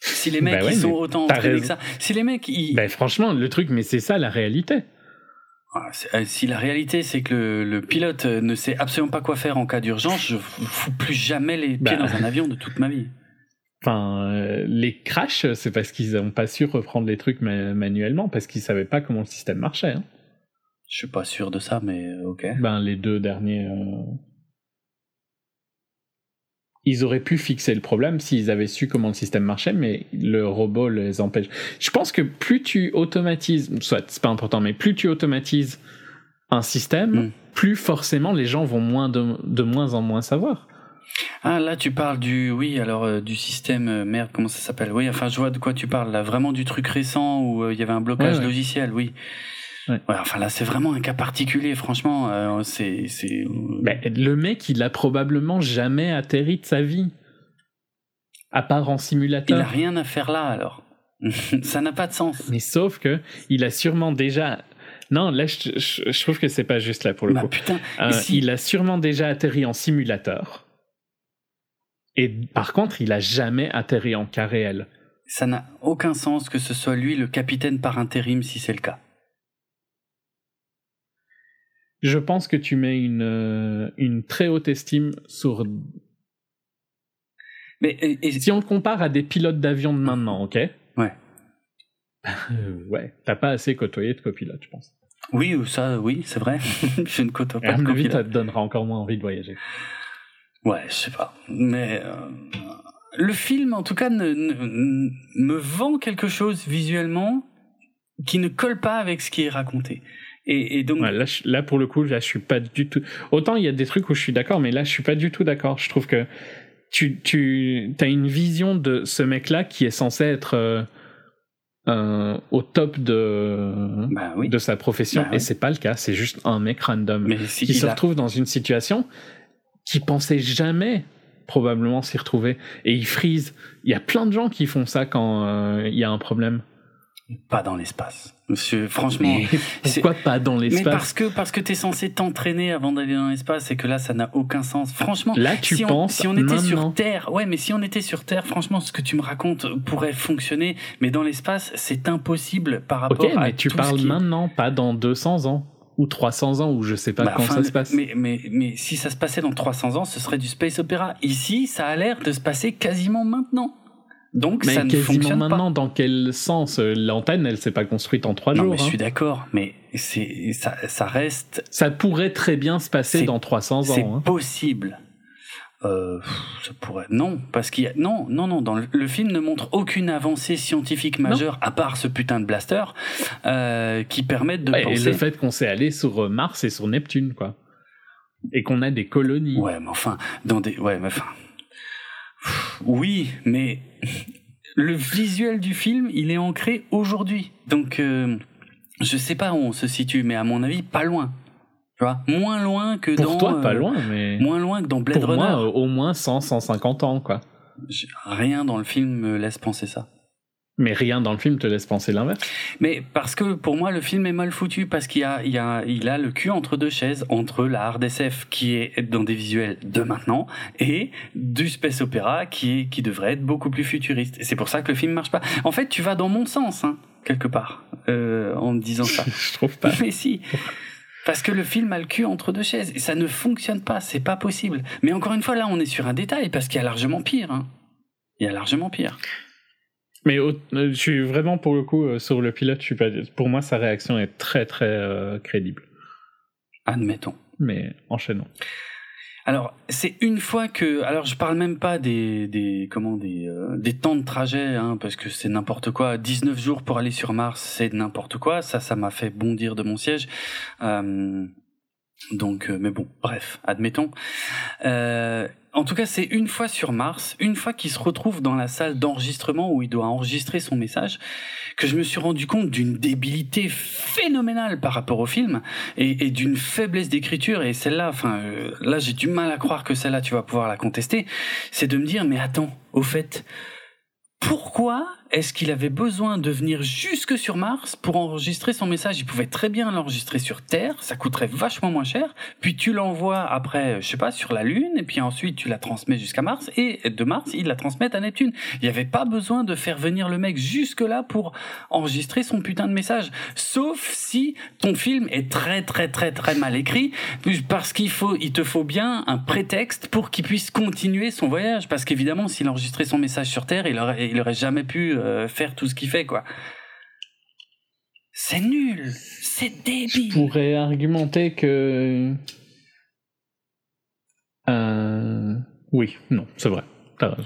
Si les Bah mecs ouais, ils sont autant entraînés que ça, si les mecs ils, Ben, franchement, le truc, mais c'est ça la réalité. Ah, euh, si la réalité c'est que le, le pilote euh, ne sait absolument pas quoi faire en cas d'urgence, je fous plus jamais les pieds Bah. dans un avion de toute ma vie. Enfin, euh, les crashs, c'est parce qu'ils n'ont pas su reprendre les trucs ma- manuellement, parce qu'ils savaient pas comment le système marchait. hein. Je suis pas sûr de ça, mais ok. Ben, les deux derniers. euh, Ils auraient pu fixer le problème s'ils avaient su comment le système marchait, mais le robot les empêche. Je pense que plus tu automatises, soit c'est pas important, mais plus tu automatises un système, Mm. plus forcément les gens vont moins de, de moins en moins savoir. Ah là tu parles du oui alors euh, du système euh, merde comment ça s'appelle? Oui enfin je vois de quoi tu parles là vraiment du truc récent où euh, il y avait un blocage Ouais, ouais. logiciel oui Ouais. enfin là c'est vraiment un cas particulier franchement euh, c'est c'est Ben, le mec, il a probablement jamais atterri de sa vie. À part en il simulateur. a rien à faire là alors *laughs* ça n'a pas de sens Mais sauf que il a sûrement déjà. Non, là, je, je- je trouve que c'est pas juste là pour le bah coup. putain Euh, si- Il a sûrement déjà atterri en simulateur. Et par contre, il a jamais atterri en cas réel. ça n'a aucun sens que ce soit lui le capitaine par intérim si c'est le cas Je pense que tu mets une, euh, une très haute estime sur. mais et- et- Si on le compare à des pilotes d'avion de maintenant, ok? Ouais. *laughs* Ouais, t'as pas assez côtoyé de copilote, je pense. oui ou ça oui c'est vrai *laughs* je ne côtoie Et pas à de mon avis, ça te donnera encore moins envie de voyager. Ouais, je sais pas. Mais euh, le film, en tout cas, ne, ne- me vend quelque chose visuellement qui ne colle pas avec ce qui est raconté. Et, et donc, Ouais, là, je- là, pour le coup, là, je suis pas du tout. Autant il y a des trucs où je suis d'accord, mais là, je suis pas du tout d'accord. Je trouve que tu, tu as une vision de ce mec-là qui est censé être euh, euh, au top de, bah oui. de sa profession, Bah et oui. c'est pas le cas. C'est juste un mec random Mais si qui se a- retrouve dans une situation qui pensait jamais probablement s'y retrouver, et il freeze. Il y a plein de gens qui font ça quand euh, il y a un problème. Pas dans l'espace. Monsieur, franchement. *laughs* pourquoi pas dans l'espace Mais parce que, parce que t'es censé t'entraîner avant d'aller dans l'espace et que là, ça n'a aucun sens. Franchement. Là, tu si penses. On, si on était sur Terre, ouais, mais si on était sur Terre, franchement, ce que tu me racontes pourrait fonctionner. Mais dans l'espace, c'est impossible par rapport à. Ok, mais tu parles qui... maintenant, pas dans 200 ans ou 300 ans, ou je sais pas bah, quand ça se passe. Mais, mais, mais si ça se passait dans 300 ans, ce serait du space opéra. Ici, ça a l'air de se passer quasiment maintenant. Donc mais ça ne fonctionne maintenant, dans quel sens L'antenne, elle s'est pas construite en trois jours. Non, mais je hein. suis d'accord, mais c'est ça, ça reste. Ça pourrait très bien se passer dans 300 ans. C'est hein. possible. Euh, ça pourrait. Non, parce qu'il y a. Non, non, non. Dans le, le, film ne montre aucune avancée scientifique majeure non. à part ce putain de blaster euh, qui permettent de ouais, penser. Et le fait qu'on s'est allé sur Mars et sur Neptune, quoi. Et qu'on a des colonies. Ouais, mais enfin, dans des. Ouais, mais enfin. Oui, mais le visuel du film, il est ancré aujourd'hui. Donc, euh, je sais pas où on se situe, mais à mon avis, pas loin. Tu vois, moins loin que Pour dans. toi, pas euh, loin, mais. Moins loin que dans Blade Pour Runner. moi, euh, au moins 100, 150 ans, quoi. Rien dans le film me laisse penser ça. Mais rien dans le film te laisse penser l'inverse. Mais parce que pour moi le film est mal foutu parce qu'il a, il a, il a le cul entre deux chaises entre la hard SF qui est dans des visuels de maintenant et du space opéra qui est, qui devrait être beaucoup plus futuriste. Et c'est pour ça que le film marche pas. En fait, tu vas dans mon sens, hein, quelque part, euh, en me disant ça. *laughs* Je trouve pas. Mais si. Parce que le film a le cul entre deux chaises et ça ne fonctionne pas, c'est pas possible. Mais encore une fois, là, on est sur un détail parce qu'il y a largement pire. Hein. Il y a largement pire. Mais au, je suis vraiment pour le coup euh, sur le pilote, je suis pas. Pour moi, sa réaction est très très euh, crédible. Admettons. Mais enchaînons. Alors c'est une fois que, alors je parle même pas des des comment des euh, des temps de trajet, hein, parce que c'est n'importe quoi. 19 jours pour aller sur Mars, c'est n'importe quoi. Ça, ça m'a fait bondir de mon siège. Euh, donc, mais bon, bref, admettons. Euh, en tout cas, c'est une fois sur Mars, une fois qu'il se retrouve dans la salle d'enregistrement où il doit enregistrer son message, que je me suis rendu compte d'une débilité phénoménale par rapport au film et, d'une faiblesse d'écriture. Et celle-là, enfin, euh, là, j'ai du mal à croire que celle-là, tu vas pouvoir la contester. C'est de me dire, mais attends, au fait, pourquoi est-ce qu'il avait besoin de venir jusque sur Mars pour enregistrer son message? Il pouvait très bien l'enregistrer sur Terre, ça coûterait vachement moins cher, puis tu l'envoies après, je sais pas, sur la Lune, et puis ensuite tu la transmets jusqu'à Mars, et de Mars, il la transmet à Neptune. Il n'y avait pas besoin de faire venir le mec jusque-là pour enregistrer son putain de message. Sauf si ton film est très très très très mal écrit, parce qu'il faut, il te faut bien un prétexte pour qu'il puisse continuer son voyage, parce qu'évidemment, s'il enregistrait son message sur Terre, il il aurait jamais pu euh, faire tout ce qu'il fait, quoi. C'est nul, c'est débile. Je pourrais argumenter que. Euh... Oui, non, c'est vrai.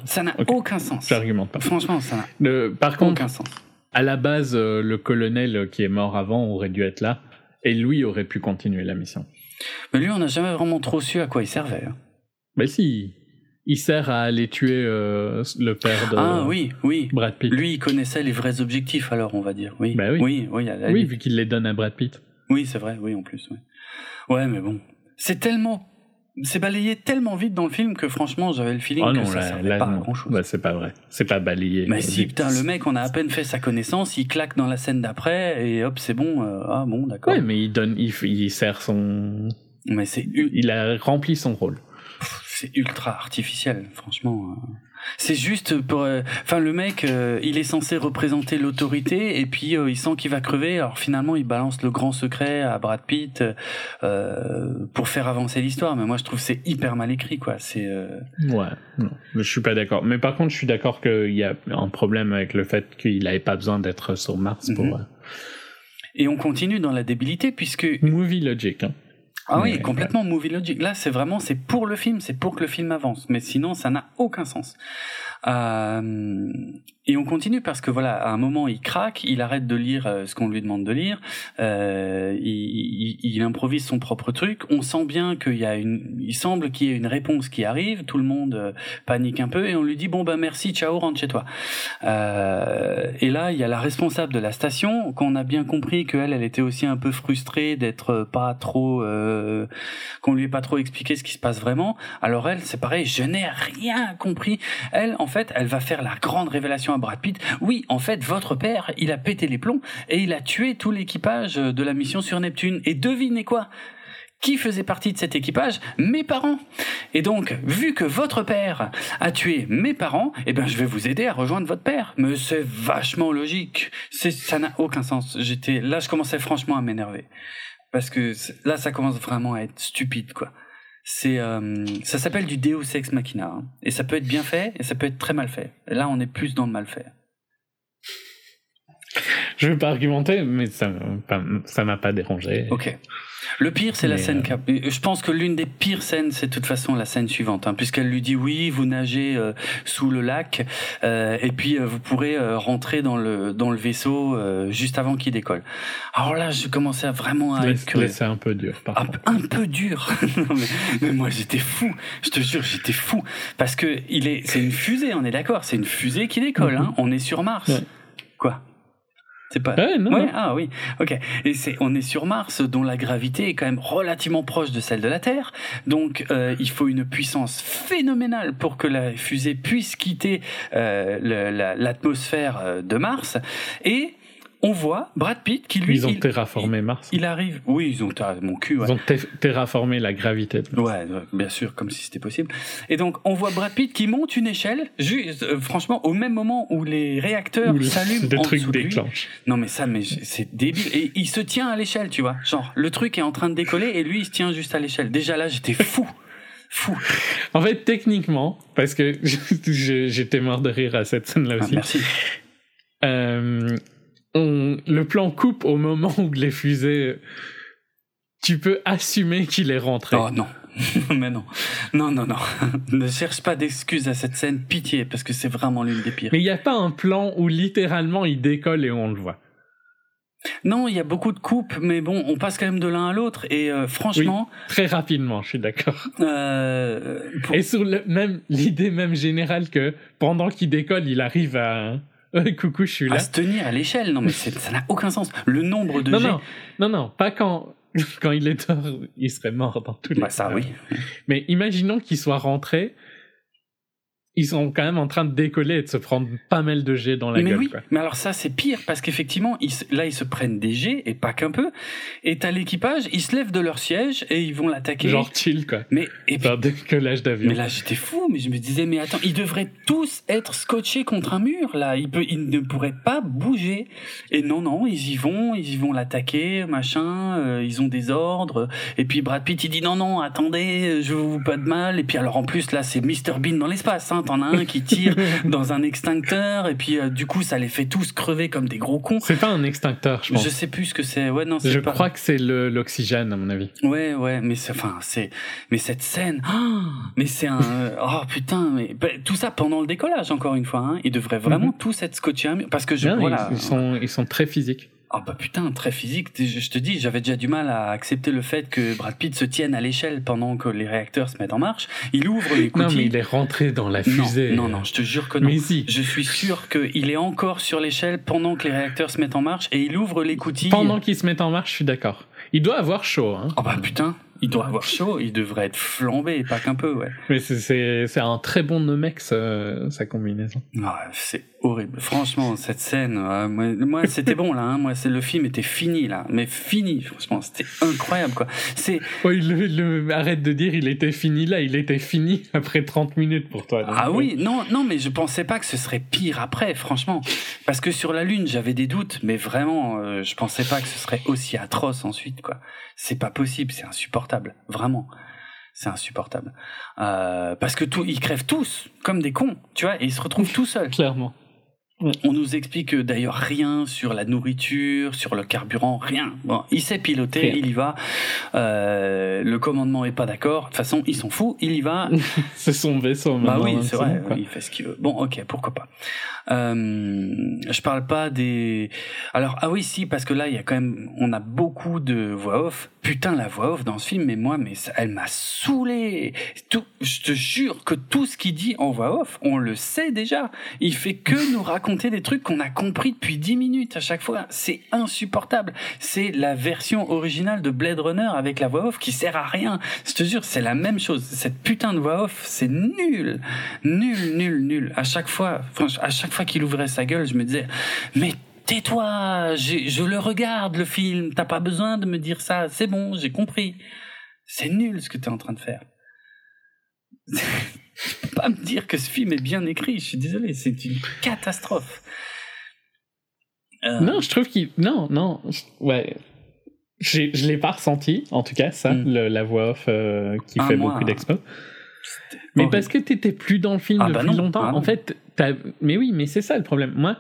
Ça n'a okay. aucun sens. J'argumente pas. Franchement, ça n'a par contre, aucun sens. À la base, euh, le colonel qui est mort avant aurait dû être là, et lui aurait pu continuer la mission. Mais lui, on n'a jamais vraiment trop su à quoi il servait. Hein. Mais si, il sert à aller tuer euh, le père de ah, oui, oui. Brad Pitt. Lui, il connaissait les vrais objectifs, alors, on va dire. Oui, bah oui. oui, oui, oui vu qu'il les donne à Brad Pitt. Oui, c'est vrai, oui, en plus. Oui. Ouais, mais bon. C'est tellement. C'est balayé tellement vite dans le film que franchement, j'avais le feeling oh non, que ça là, servait là, pas non. à grand chose. Bah, c'est pas vrai. C'est pas balayé. Mais si, putain, le mec, on a à peine fait sa connaissance, il claque dans la scène d'après et hop, c'est bon. Euh, ah bon, d'accord. Ouais, mais il donne, il, il sert son. Mais c'est. Il a rempli son rôle c'est ultra artificiel, franchement. C'est juste pour. Enfin, le mec, euh, il est censé représenter l'autorité et puis euh, il sent qu'il va crever. Alors finalement, il balance le grand secret à Brad Pitt euh, pour faire avancer l'histoire. Mais moi, je trouve c'est hyper mal écrit, quoi. C'est. Ouais, non, je suis pas d'accord. Mais par contre, je suis d'accord qu'il y a un problème avec le fait qu'il n'avait pas besoin d'être sur Mars pour. Mm -hmm. Et on continue dans la débilité puisque. Movie logic. Hein. Ah oui, complètement movie logic. Là, c'est vraiment, c'est pour le film, c'est pour que le film avance. Mais sinon, ça n'a aucun sens. Euh, et on continue parce que voilà, à un moment, il craque, il arrête de lire euh, ce qu'on lui demande de lire, euh, il, improvise son propre truc. On sent bien qu'il y a une, il semble qu'il y ait une réponse qui arrive. Tout le monde panique un peu et on lui dit bon ben merci, ciao, rentre chez toi. Et là, il y a la responsable de la station qu'on a bien compris qu'elle, elle était aussi un peu frustrée d'être pas trop, euh, qu'on lui ait pas trop expliqué ce qui se passe vraiment. Alors elle, c'est pareil, je n'ai rien compris. Elle, fait, elle va faire la grande révélation à Brad Pitt, oui, en fait, votre père, il a pété les plombs et il a tué tout l'équipage de la mission sur Neptune. Et devinez quoi? Qui faisait partie de cet équipage? Mes parents. Et donc, vu que votre père a tué mes parents, eh ben, je vais vous aider à rejoindre votre père. Mais c'est vachement logique. Ça n'a aucun sens. J'étais, là, je commençais franchement à m'énerver. Parce que là, ça commence vraiment à être stupide, quoi. C'est, euh, ça s'appelle du Deus Ex Machina. Hein. Et ça peut être bien fait et ça peut être très mal fait. Et là, on est plus dans le mal fait. Je ne vais pas argumenter, mais ça, ça m'a pas dérangé. Ok. Le pire, c'est la scène. Euh, je pense que l'une des pires scènes, c'est de toute façon la scène suivante, hein, puisqu'elle lui dit oui, vous nagez euh, sous le lac, euh, et puis vous pourrez rentrer dans le dans le vaisseau juste avant qu'il décolle. Alors là, je commençais à vraiment à être. C'est un peu dur. Par un, un, peu dur. *laughs* mais, moi, j'étais fou. Je te jure, j'étais fou parce que il est, c'est une fusée, on est d'accord, c'est une fusée qui décolle. Mm-hmm. hein, on est sur Mars. Quoi? C'est pas. Ouais, non, Ah oui. Ok. Et c'est, on est sur Mars, dont la gravité est quand même relativement proche de celle de la Terre. Donc, euh, il faut une puissance phénoménale pour que la fusée puisse quitter euh, l'atmosphère euh, de Mars. Et on voit Brad Pitt qui lui ils ont terraformé Mars. il arrive. Oui ils ont mon cul ils ont terraformé la gravité de ouais bien sûr comme si c'était possible. Et donc on voit Brad Pitt qui monte une échelle juste euh, franchement au même moment où les réacteurs s'allument *laughs* le truc déclenche. Non mais ça mais c'est débile. Et il se tient à l'échelle tu vois. Genre le truc est en train de décoller et lui il se tient juste à l'échelle. Déjà là j'étais fou. Fou. En fait, techniquement, parce que *laughs* j'étais mort de rire à cette scène-là ah, aussi. merci. Euh, le plan coupe au moment où les fusées. Tu peux assumer qu'il est rentré. Oh non. *laughs* mais non. Non, non, non. *laughs* ne cherche pas d'excuses à cette scène. Pitié, parce que c'est vraiment l'une des pires. Mais il n'y a pas un plan où littéralement il décolle et on le voit. Non, il y a beaucoup de coupes, mais bon, on passe quand même de l'un à l'autre et euh, franchement. très rapidement, je suis d'accord. *laughs* Euh, et sur le, même l'idée même générale que pendant qu'il décolle, il arrive à *laughs* coucou, je suis là. À se tenir à l'échelle, non mais ça n'a aucun sens. Le nombre de non, Non, non, non, pas quand *laughs* quand il est tort, il serait mort dans tous les bah, ça, oui. Mais imaginons qu'il soit rentré ils sont quand même en train de décoller et de se prendre pas mal de jets dans la mais gueule. Oui, mais alors ça c'est pire parce qu'effectivement là ils se prennent des jets et pas qu'un peu. Et t'as l'équipage, ils se lèvent de leur siège et ils vont l'attaquer. Genre chill quoi. Mais et puis, décollage d'avion. Mais là j'étais fou, mais je me disais mais attends ils devraient tous être scotchés contre un mur là. Ils, peut, ils ne pourraient pas bouger. Et non non ils y vont, ils y vont l'attaquer machin. Euh, ils ont des ordres. Et puis Brad Pitt il dit non non attendez je vous pas de mal. Et puis alors en plus là c'est Mr Bean dans l'espace. Hein t'en as un qui tire dans un extincteur et puis euh, du coup ça les fait tous crever comme des gros cons. C'est pas un extincteur, je pense. Je sais plus ce que c'est. Ouais, non, Je crois que c'est l'oxygène à mon avis. Ouais, ouais, mais c'est enfin c'est mais cette scène, oh, mais c'est un *laughs* oh putain, mais bah, tout ça pendant le décollage encore une fois. Hein, ils devraient vraiment mhm. tous être scotchés parce que je voilà, ils sont ils sont très physiques. Ah bah putain, très physique. Je te dis, j'avais déjà du mal à accepter le fait que Brad Pitt se tienne à l'échelle pendant que les réacteurs se mettent en marche. Il ouvre les coutilles. Non, mais il est rentré dans la fusée. Non, non, je te jure que non. Mais si. Je suis sûr qu'il est encore sur l'échelle pendant que les réacteurs se mettent en marche et il ouvre les coutilles. Pendant qu'ils se mettent en marche, je suis d'accord. Il doit avoir chaud, hein. Ah bah putain. Il doit avoir chaud, il devrait être flambé, pas qu'un peu, ouais. Mais c'est un très bon Nomex, sa combinaison. Ah, c'est horrible. Franchement, cette scène, euh, moi, c'était bon là. Hein. Moi, le film était fini là, mais fini. Franchement, c'était incroyable quoi. C'est. Le, arrête de dire il était fini là. Il était fini *laughs* après 30 minutes pour toi. ah oui, non, non, mais je pensais pas que ce serait pire après, franchement. Parce que sur la lune, j'avais des doutes, mais vraiment, euh, je pensais pas que ce serait aussi atroce ensuite quoi. C'est pas possible, c'est insupportable, vraiment c'est insupportable. Euh, parce que tout, ils crèvent tous comme des cons, tu vois, et ils se retrouvent tout seuls. Clairement. On nous explique d'ailleurs rien sur la nourriture, sur le carburant, rien. Bon, il sait piloter, il y va. Euh, le commandement est pas d'accord. De toute façon, il s'en fout, il y va. *laughs* c'est son vaisseau. Bah oui, c'est vrai. Il fait ce qu'il veut. Bon, ok, pourquoi pas. Euh, je parle pas des. Alors ah oui, si, parce que là, il y a quand même, on a beaucoup de voix off. Putain, la voix off dans ce film, mais moi, mais elle m'a saoulé. Tout, je te jure que tout ce qu'il dit en voix off, on le sait déjà. Il fait que nous raconter raconter des trucs qu'on a compris depuis 10 minutes à chaque fois. C'est insupportable. C'est la version originale de Blade Runner avec la voix off qui sert à rien. Je te jure, c'est la même chose. Cette putain de voix off, c'est nul. Nul, nul, nul. À chaque fois, à chaque fois qu'il ouvrait sa gueule, je me disais, mais tais-toi, je le regarde le film, t'as pas besoin de me dire ça, c'est bon, j'ai compris. C'est nul ce que tu es en train de faire. *laughs* pas me dire que ce film est bien écrit, je suis désolé, c'est une catastrophe. Euh, non, je trouve qu'il. Non, non, ouais. Je l'ai pas ressenti, en tout cas, ça, hmm. la voix off euh, qui fait beaucoup d'expo. Mais parce que t'étais plus dans le film ah bah depuis longtemps. Ah en fait, mais oui, mais c'est ça le problème. Moi,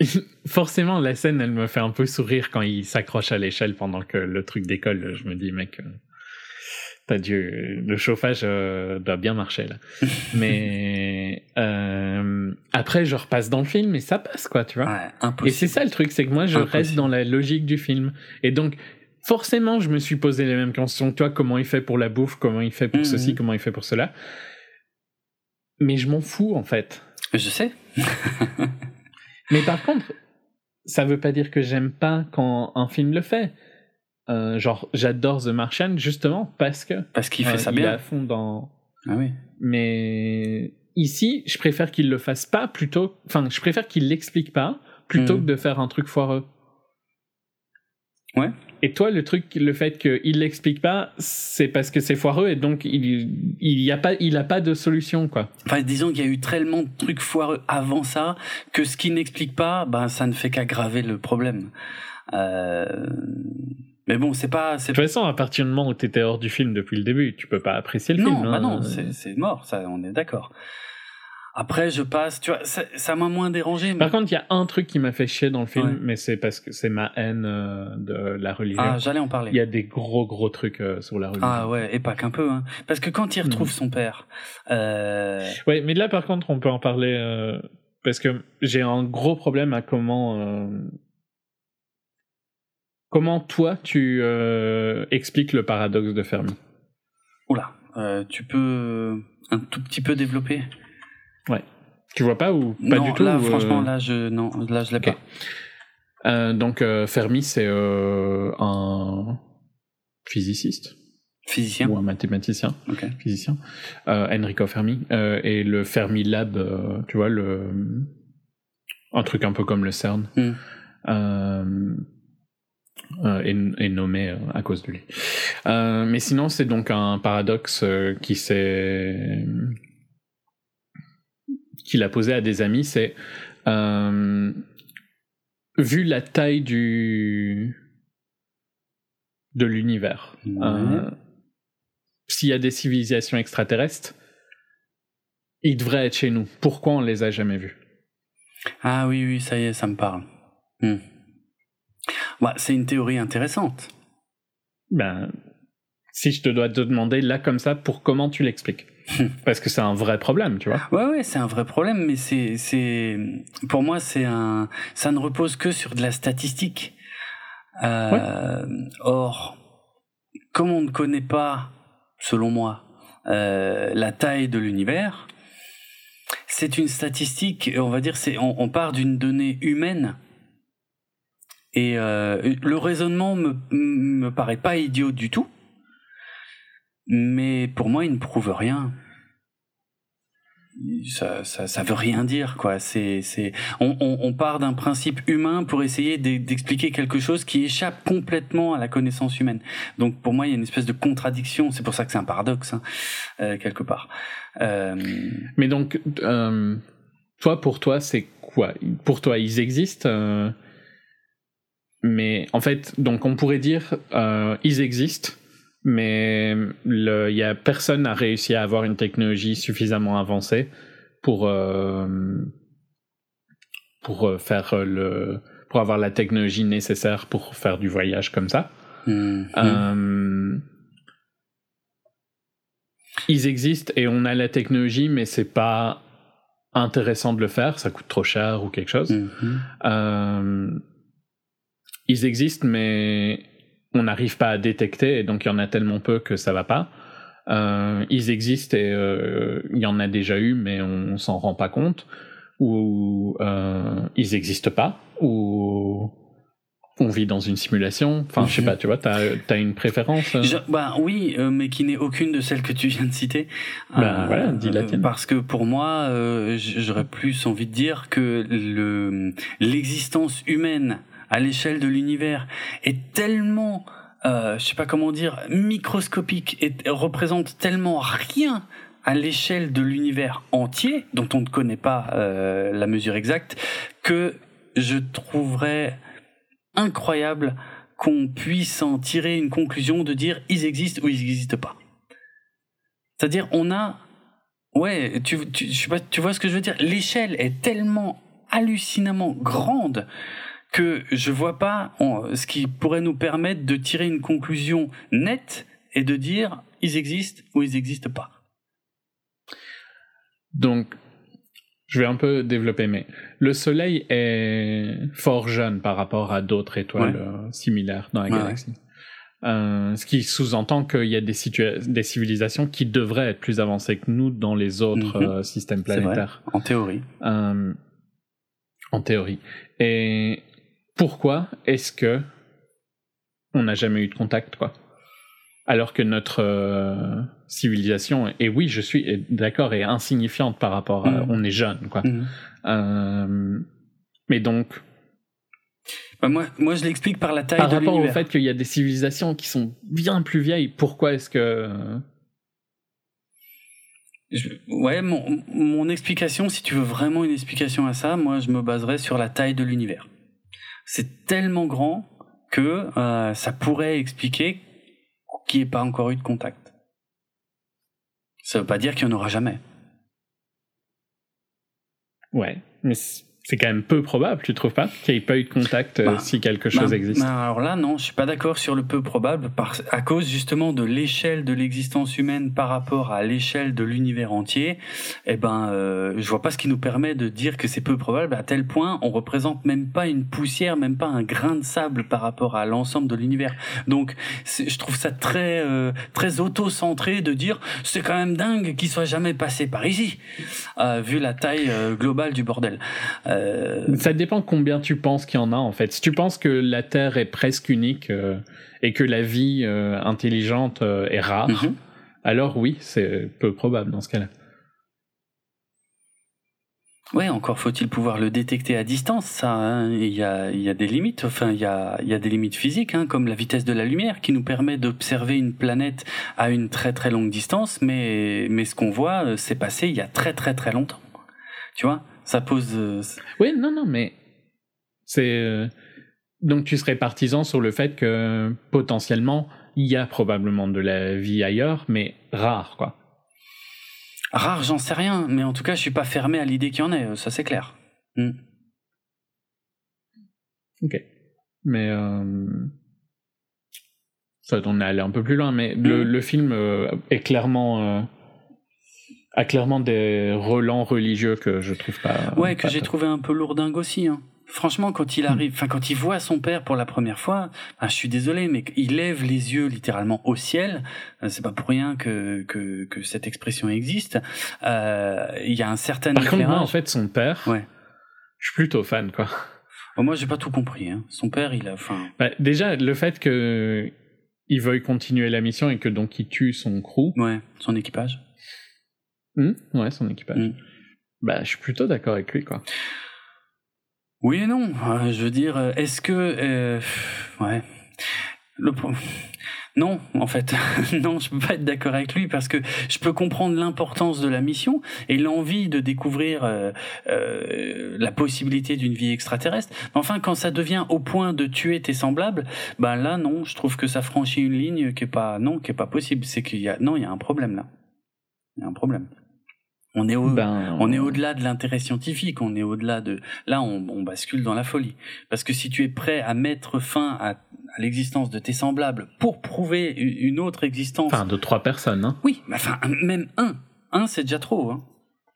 *laughs* forcément, la scène, elle me fait un peu sourire quand il s'accroche à l'échelle pendant que le truc décolle. Je me dis, mec, euh, t'as dû, le chauffage euh, doit bien marcher là. *laughs* mais euh, après, je repasse dans le film et ça passe quoi, tu vois. et c'est ça le truc, c'est que moi, je reste dans la logique du film. Et donc, forcément, je me suis posé les mêmes questions. Toi, comment il fait pour la bouffe, comment il fait pour ceci, mhm. comment il fait pour cela? Mais je m'en fous en fait. Je sais. *laughs* Mais par contre, ça veut pas dire que j'aime pas quand un film le fait. Euh, genre, j'adore The Martian justement parce que. Parce qu'il fait euh, ça bien. à fond dans. Ah oui. Mais ici, je préfère qu'il le fasse pas plutôt. Enfin, je préfère qu'il l'explique pas plutôt mm. que de faire un truc foireux. Ouais. Et toi, le truc, le fait qu'il l'explique pas, c'est parce que c'est foireux et donc il il y a pas il a pas de solution quoi. Enfin, disons qu'il y a eu tellement de trucs foireux avant ça que ce qu'il n'explique pas, ben ça ne fait qu'aggraver le problème. Euh... Mais bon, c'est pas. De toute façon, à partir du moment où t'étais hors du film depuis le début, tu peux pas apprécier le film. Bah non, non, c'est mort, ça, on est d'accord. Après, je passe, tu vois, ça m'a moins dérangé. Par contre, il y a un truc qui m'a fait chier dans le film, mais c'est parce que c'est ma haine euh, de la religion. Ah, j'allais en parler. Il y a des gros, gros trucs euh, sur la religion. Ah ouais, et pas qu'un peu, hein. Parce que quand il retrouve hmm. son père. Euh... Ouais, mais là, par contre, on peut en parler euh, parce que j'ai un gros problème à comment. Comment toi, tu expliques le paradoxe de Fermi? Oula, tu peux un tout petit peu développer? Ouais. Tu vois pas ou pas du tout Là, franchement, euh, là, je non, là, je l'ai pas. Euh, donc euh, Fermi, c'est un physiciste. Physicien. Ou un mathématicien. Physicien. Enrico Fermi. et le Fermi Lab, tu vois, le, un truc un peu comme le CERN. Hmm. est, nommé à cause de lui. mais sinon, c'est donc un paradoxe qui s'est qu'il a posé à des amis, c'est euh, vu la taille du de l'univers, euh, s'il y a des civilisations extraterrestres, ils devraient être chez nous. Pourquoi on les a jamais vus? Ah oui, oui, ça y est, ça me parle. Hmm. Bah, c'est une théorie intéressante. Ben, si je te dois te demander là comme ça, pour comment tu l'expliques *laughs* Parce que c'est un vrai problème, tu vois. Ouais, ouais, c'est un vrai problème, mais c'est, c'est, pour moi, c'est un, ça ne repose que sur de la statistique. Euh, Or, comme on ne connaît pas, selon moi, euh, la taille de l'univers, c'est une statistique, on va dire, c'est, on, part d'une donnée humaine. Et euh, le raisonnement me, me paraît pas idiot du tout mais pour moi, il ne prouve rien. Ça, ça, ça veut rien dire, quoi. C'est, c'est, on, on, part d'un principe humain pour essayer d'expliquer quelque chose qui échappe complètement à la connaissance humaine. Donc, pour moi, il y a une espèce de contradiction. C'est pour ça que c'est un paradoxe, hein, euh, quelque part. Euh... Mais donc, toi, pour toi, c'est quoi? Pour toi, ils existent. Mais en fait, donc, on pourrait dire, euh, ils existent mais il y a personne n'a réussi à avoir une technologie suffisamment avancée pour euh, pour euh, faire le pour avoir la technologie nécessaire pour faire du voyage comme ça. Mm-hmm. Euh, ils existent et on a la technologie, mais c'est pas intéressant de le faire, ça coûte trop cher ou quelque chose. Mm-hmm. Ils existent, mais on n'arrive pas à détecter, et donc il y en a tellement peu que ça va pas. Euh, ils existent et euh, il y en a déjà eu, mais on, s'en rend pas compte. Ou euh, ils n'existent pas ou on vit dans une simulation Enfin, je sais pas, tu vois, t'as as une préférence euh Bah oui, mais qui n'est aucune de celles que tu viens de citer. Bah, voilà, dis la tienne. Parce que pour moi, j'aurais plus envie de dire que le l'existence humaine à l'échelle de l'univers est tellement euh, je sais pas comment dire, microscopique et représente tellement rien à l'échelle de l'univers entier, dont on ne connaît pas euh, la mesure exacte, que je trouverais incroyable qu'on puisse en tirer une conclusion de dire ils existent ou ils n'existent pas. C'est-à-dire on a, ouais, tu, tu, je sais pas, tu vois ce que je veux dire? L'échelle est tellement hallucinamment grande que je vois pas ce qui pourrait nous permettre de tirer une conclusion nette et de dire ils existent ou ils n'existent pas. Donc, je vais un peu développer, mais le Soleil est fort jeune par rapport à d'autres étoiles euh, similaires dans la galaxie. Euh, ce qui sous-entend qu'il y a des, des, civilisations qui devraient être plus avancées que nous dans les autres mhm. euh, systèmes planétaires. En théorie. en théorie. Et pourquoi est-ce que on n'a jamais eu de contact, quoi? Alors que notre euh, civilisation, et oui, je suis d'accord, est insignifiante par rapport à. Mm. On est jeune, quoi. Mm. Euh, mais donc. Bah, moi, moi, je l'explique par la taille par de l'univers. Par rapport au fait qu'il y a des civilisations qui sont bien plus vieilles, pourquoi est-ce que. ouais, mon, mon explication, si tu veux vraiment une explication à ça, moi, je me baserais sur la taille de l'univers c'est tellement grand que euh, ça pourrait expliquer qu'il n'y ait pas encore eu de contact. Ça ne veut pas dire qu'il n'y en aura jamais. Ouais, mais c'est quand même peu probable, tu trouves pas Qu'il n'y ait pas eu de contact euh, bah, si quelque chose bah, existe? bah, Alors là, non, je suis pas d'accord sur le peu probable, à cause justement de l'échelle de l'existence humaine par rapport à l'échelle de l'univers entier. Eh ben, euh, je vois pas ce qui nous permet de dire que c'est peu probable à tel point on représente même pas une poussière, même pas un grain de sable par rapport à l'ensemble de l'univers. Donc, je trouve ça très euh, très auto-centré de dire c'est quand même dingue qu'il soit jamais passé par ici, euh, vu la taille euh, globale du bordel. Euh, Ça dépend combien tu penses qu'il y en a en fait. Si tu penses que la Terre est presque unique euh, et que la vie euh, intelligente est rare, mhm. alors oui, c'est peu probable dans ce cas-là. Ouais, encore faut-il pouvoir le détecter à distance, ça. Hein. Il y, a, y, a, des limites, enfin, il y a, y a des limites physiques, hein, comme la vitesse de la lumière, qui nous permet d'observer une planète à une très très longue distance, mais, mais ce qu'on voit, c'est passé il y a très très très longtemps. Tu vois ça pose. Euh, oui, non, non, mais c'est. Euh, donc tu serais partisan sur le fait que potentiellement il y a probablement de la vie ailleurs, mais rare, quoi. Rare, j'en sais rien, mais en tout cas, je suis pas fermé à l'idée qu'il y en ait, ça c'est clair. Hmm. Ok. Mais. Euh... Ça, on est allé un peu plus loin, mais le, hmm. film euh, est clairement a clairement des relents religieux que je trouve pas. Ouais, que j'ai trouvé un peu lourdingue aussi. Hein. Franchement, quand il arrive, enfin quand il voit son père pour la première fois, je suis désolé, mais il lève les yeux littéralement au ciel. Euh, c'est pas pour rien que que, que cette expression existe. Euh, il y a un certain. Par contre, moi, en fait, son père. Ouais. Je suis plutôt fan, quoi. Moi, moi, j'ai pas tout compris. Hein. Son père, il a. Enfin. Bah, déjà, le fait que il veuille continuer la mission et que donc il tue son crew. Ouais, son équipage. Hmm, ouais, son équipage. Hmm. Bah, je suis plutôt d'accord avec lui, quoi. Oui et non. Euh, je veux dire, euh, est-ce que, euh, ouais, le non, en fait, *laughs* non, je peux pas être d'accord avec lui parce que je peux comprendre l'importance de la mission et l'envie de découvrir la possibilité d'une vie extraterrestre. Mais enfin, quand ça devient au point de tuer tes semblables, ben là, non, je trouve que ça franchit une ligne qui est pas, non, qui est pas possible. C'est qu'il y a, non, il y a un problème là. Il y a un problème. On est, au, ben, on est au-delà de l'intérêt scientifique, on est au-delà de... Là, on, on, bascule dans la folie. Parce que si tu es prêt à mettre fin à, à l'existence de tes semblables pour prouver une autre existence... Enfin, de trois personnes, hein Oui, enfin, même un. Un, c'est déjà trop, hein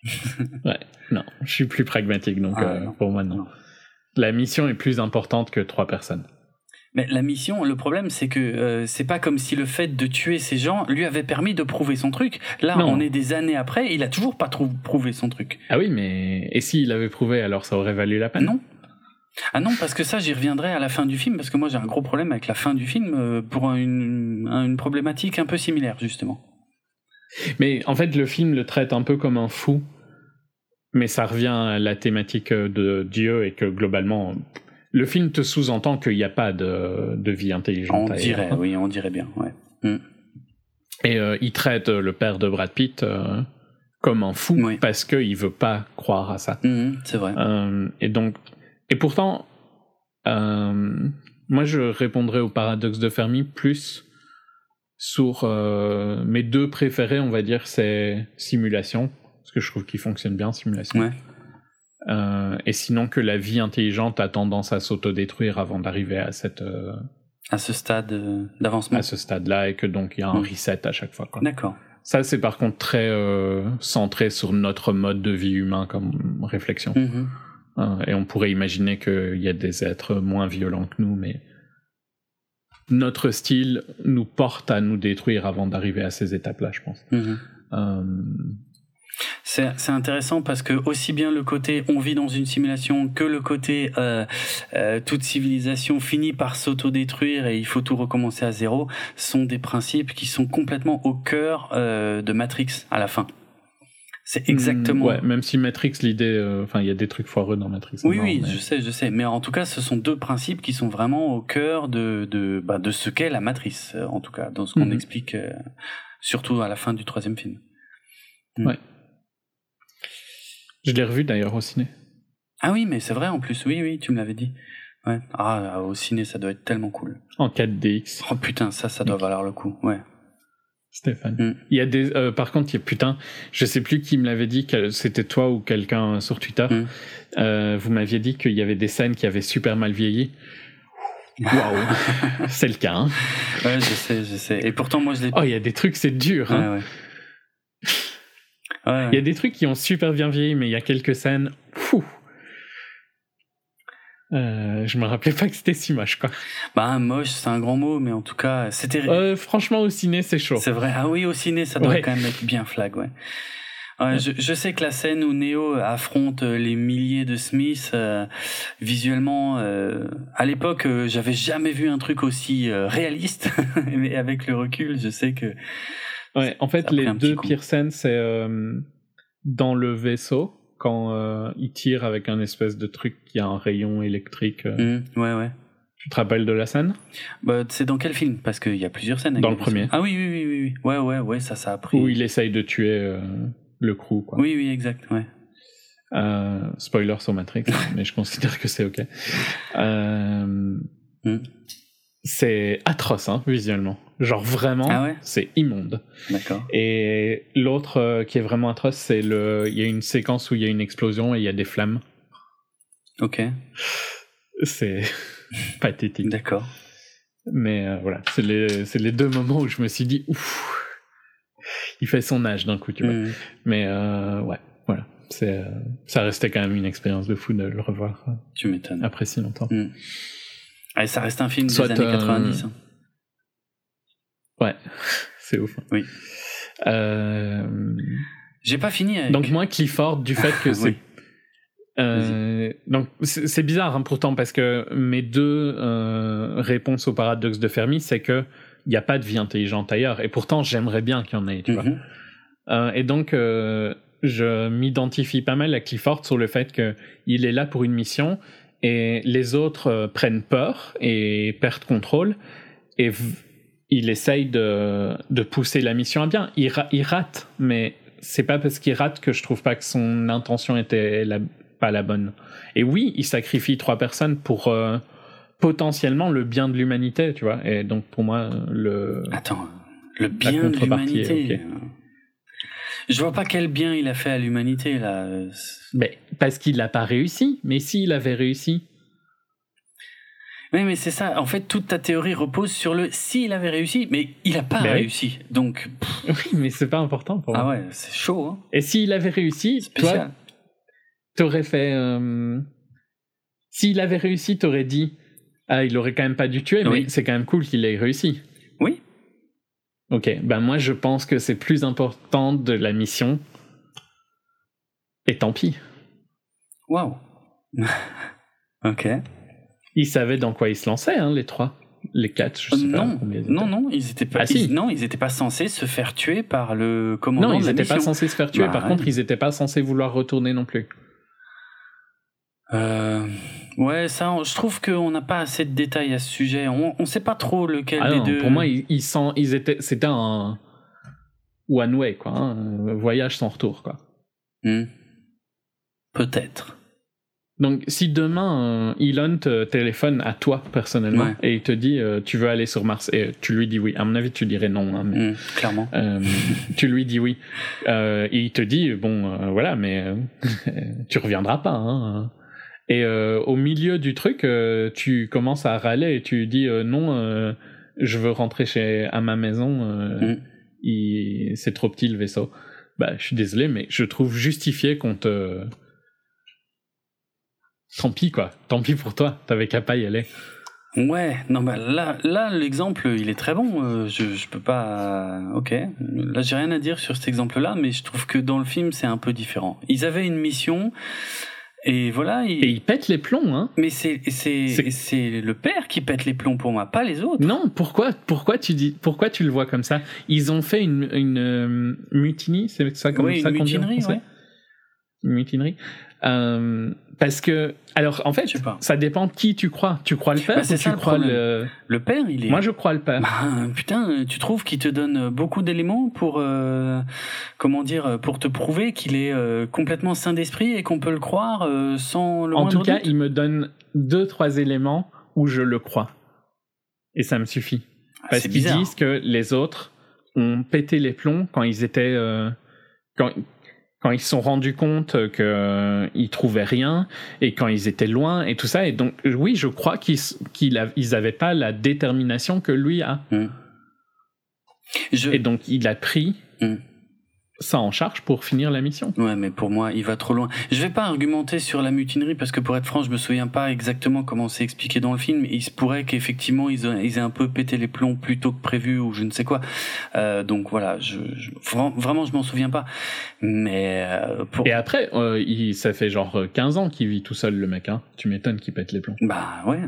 *laughs* Ouais, non, je suis plus pragmatique, donc ah, euh, pour moi, non. La mission est plus importante que trois personnes. Mais la mission, le problème, c'est que euh, c'est pas comme si le fait de tuer ces gens lui avait permis de prouver son truc. Là, on est des années après, il a toujours pas prouvé son truc. Ah oui, mais et s'il avait prouvé, alors ça aurait valu la peine? Non, Ah non, parce que ça, j'y reviendrai à la fin du film, parce que moi j'ai un gros problème avec la fin du film euh, pour une, une problématique un peu similaire, justement. Mais en fait, le film le traite un peu comme un fou, mais ça revient à la thématique de Dieu et que globalement, le film te sous-entend qu'il n'y a pas de, de, vie intelligente. On dirait, oui, on dirait bien, ouais. Mm. Et euh, il traite le père de Brad Pitt euh, comme un fou parce qu'il veut pas croire à ça. Mm, c'est vrai. Euh, et donc, et pourtant, moi je répondrais au paradoxe de Fermi plus sur mes deux préférés, on va dire, c'est simulation, parce que je trouve qu'il fonctionne bien simulation. Ouais. Euh, et sinon que la vie intelligente a tendance à s'autodétruire avant d'arriver à cette euh, à ce stade euh, d'avancement à ce stade-là et que donc il y a un mm. reset à chaque fois. D'accord. Ça c'est par contre très centré sur notre mode de vie humain comme réflexion. Mm-hmm. et on pourrait imaginer qu'il y a des êtres moins violents que nous, mais notre style nous porte à nous détruire avant d'arriver à ces étapes-là, je pense. Mm-hmm. C'est intéressant parce que aussi bien le côté on vit dans une simulation que le côté euh, euh, toute civilisation finit par s'autodétruire et il faut tout recommencer à zéro sont des principes qui sont complètement au cœur euh, de Matrix à la fin. C'est exactement. ouais, même si Matrix, l'idée, enfin, il y a des trucs foireux dans Matrix. Oui, oui, je sais, je sais. Mais en tout cas, ce sont deux principes qui sont vraiment au cœur de de, bah, de ce qu'est la matrice, en tout cas, dans ce qu'on mhm. explique, surtout à la fin du troisième film. Mm. Ouais. Je l'ai revu d'ailleurs au ciné. Ah oui, mais c'est vrai en plus. Oui, oui, tu me l'avais dit. Ouais. Ah, au ciné, ça doit être tellement cool. En 4DX. Oh putain, ça, ça doit valoir le coup. Ouais. Stéphane. Mm. Il y a des, euh, par contre, il y a putain, je sais plus qui me l'avait dit, c'était toi ou quelqu'un sur Twitter. Mm. Euh, vous m'aviez dit qu'il y avait des scènes qui avaient super mal vieilli. *laughs* Waouh, c'est le cas. Hein. Ouais, je sais, je sais. Et pourtant, moi, je l'ai. Oh, il y a des trucs, c'est dur. Hein. Ouais, ouais. Il y a des trucs qui ont super bien vieilli, mais il y a quelques scènes. Fou. Euh, je me rappelais pas que c'était si moche, quoi. Bah, moche, c'est un grand mot, mais en tout cas, c'était. Euh, franchement, au ciné, c'est chaud. C'est vrai. Ah oui, au ciné, ça doit quand même être bien flag, ouais. Je, je, sais que la scène où Neo affronte euh, les milliers de Smiths, euh, visuellement, euh, à l'époque, j'avais jamais vu un truc aussi réaliste, *laughs* mais avec le recul, je sais que Ouais, en fait, les deux pires scènes, c'est euh, dans le vaisseau, quand euh, il tire avec un espèce de truc qui a un rayon électrique. Euh. Mmh, ouais, ouais. Tu te rappelles de la scène? Bah, C'est dans quel film? Parce qu'il y a plusieurs scènes. Dans le premier. Ah oui, oui, oui, oui, Ouais, ouais, ouais, ça, ça a pris. Où il essaye de tuer le crew, quoi. Oui, oui, exact, ouais. spoiler sur Matrix, *laughs* mais je considère que c'est ok. Mmh. C'est atroce, hein, visuellement. Genre vraiment, ah c'est immonde. D'accord. Et l'autre euh, qui est vraiment atroce, c'est le. Il y a une séquence où il y a une explosion et il y a des flammes. Ok. C'est *laughs* pathétique. D'accord. Mais euh, voilà, c'est les, les, deux moments où je me suis dit, ouf, il fait son âge d'un coup, tu vois. Hmm. Mais euh, ouais, voilà. C'est, ça restait quand même une expérience de fou de le revoir. Tu m'étonnes. Après si longtemps. Ah, ça reste un film des années 90. Hein. Ouais, c'est ouf. Oui. Euh... J'ai pas fini. Avec... Donc moi, Clifford, du fait que *laughs* c'est euh, donc c'est bizarre hein, pourtant parce que mes deux euh, réponses au paradoxe de Fermi, c'est que il n'y a pas de vie intelligente ailleurs et pourtant j'aimerais bien qu'il y en ait, tu vois. Mhm. Euh, et donc je m'identifie pas mal à Clifford sur le fait qu'il est là pour une mission et les autres prennent peur et perdent contrôle et il essaye de, de, pousser la mission à bien. Il, il rate, mais c'est pas parce qu'il rate que je trouve pas que son intention était pas la bonne. Et oui, il sacrifie trois personnes pour euh, potentiellement le bien de l'humanité, tu vois. Et donc pour moi, le. Attends, le bien de l'humanité. Je vois pas quel bien il a fait à l'humanité là. Mais parce qu'il n'a pas réussi. Mais s'il avait réussi, oui, mais c'est ça. En fait, toute ta théorie repose sur le s'il avait réussi, mais il n'a pas réussi. Donc. *laughs* Oui, mais c'est pas important pour moi. Ah ouais, c'est chaud. Hein. Et s'il avait réussi, Spécial. toi, t'aurais fait. Euh... S'il avait réussi, t'aurais dit ah, il aurait quand même pas dû tuer, mais c'est quand même cool qu'il ait réussi. Oui. Ok, ben moi je pense que c'est plus important de la mission. Et tant pis. Waouh. *laughs* Ok. Ils savaient dans quoi ils se lançaient, hein, les trois. Les quatre, je sais non, pas ils non, non, ils étaient pas. Ah, si. ils- non, ils étaient pas censés se faire tuer par le commandant Non, ils n'étaient pas censés se faire tuer. Bah, Par ouais. contre, ils n'étaient pas censés vouloir retourner non plus. Euh, ouais, ça, je trouve qu'on n'a pas assez de détails à ce sujet. On, on sait pas trop lequel Ah des non, deux. Pour moi, ils, ils, sont- ils étaient, c'était un one way, quoi. hein, un voyage sans retour, quoi. Hmm. Peut-être. Donc, si demain euh, Elon te téléphone à toi personnellement Ouais. et il te dit euh, tu veux aller sur Mars et tu lui dis oui, à mon avis tu dirais non, hein, mais Hmm, clairement. euh, tu lui dis oui Euh, et il te dit bon voilà mais *laughs* tu reviendras pas. Hein. Et euh, au milieu du truc, tu commences à râler et tu dis non, je veux rentrer chez à ma maison. euh, Mm. il- c'est trop petit le vaisseau. Bah, je suis désolé, mais je trouve justifié qu'on te. Tant pis quoi, tant pis pour toi, t'avais qu'à pas y aller. Ouais, non, bah là, là l'exemple, il est très bon. euh, je, je peux pas. Ok. Là, j'ai rien à dire sur cet exemple-là, mais je trouve que dans le film, c'est un peu différent. Ils avaient une mission, et voilà. ils- Et il pète les plombs, hein. Mais c'est c'est le père qui pète les plombs pour moi, pas les autres. Non, pourquoi, pourquoi tu dis, pourquoi tu le vois comme ça? Ils ont fait une, une euh, mutinie, c'est ça comme Oui, ça une qu'on dit en mutinerie, ouais. Une mutinerie. Euh, parce que, alors en fait, pas. ça dépend de qui tu crois. Tu crois le père Bah, ou c'est tu ça le crois problème. le. Le père, il est. Moi, je crois le père. Bah, putain, tu trouves qu'il te donne beaucoup d'éléments pour, euh, comment dire, pour te prouver qu'il est euh, complètement sain d'esprit et qu'on peut le croire sans le en tout cas, doute? il me donne deux, trois éléments où je le crois. Et ça me suffit. Ah, Parce qu'ils disent que les autres ont pété les plombs quand ils étaient. quand, quand ils se sont rendus compte qu'ils trouvaient rien et quand ils étaient loin et tout ça. Et donc, oui, je crois qu'ils qu'ils av- ils avaient pas la détermination que lui a. Je... Et donc, il a pris Hmm. Ça en charge pour finir la mission. Ouais, mais pour moi, il va trop loin. Je vais pas argumenter sur la mutinerie parce que pour être franc, je me souviens pas exactement comment c'est expliqué dans le film. Il se pourrait qu'effectivement ils, aient un peu pété les plombs plus tôt que prévu ou je ne sais quoi. Euh, donc voilà, je, je- vra- vraiment je m'en souviens pas. Mais euh, pour Et après, euh, il, ça fait genre 15 ans qu'il vit tout seul, le mec. Hein. Tu m'étonnes qu'il pète les plombs. bah ouais.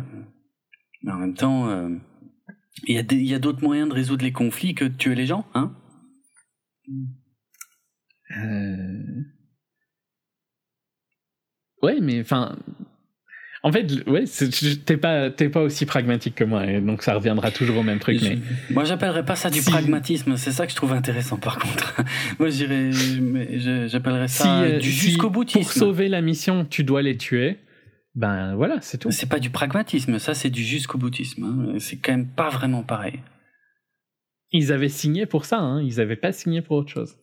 Mais en même temps, il y a des- il y a d'autres moyens de résoudre les conflits que de tuer les gens, hein? Euh... Ouais, mais enfin. En fait, ouais, t'es pas, pas aussi pragmatique que moi, et donc ça reviendra toujours au même truc. Je- Mais Moi, j'appellerais pas ça du Si- pragmatisme. C'est ça que je trouve intéressant, par contre. *laughs* Moi, j'appellerais si, ça euh, du si jusqu'au boutisme. pour sauver la mission, tu dois les tuer, ben voilà, c'est tout. C'est pas du pragmatisme, ça c'est du jusqu'au boutisme. hein. C'est quand même pas vraiment pareil. Ils avaient signé pour ça, hein. ils avaient pas signé pour autre chose.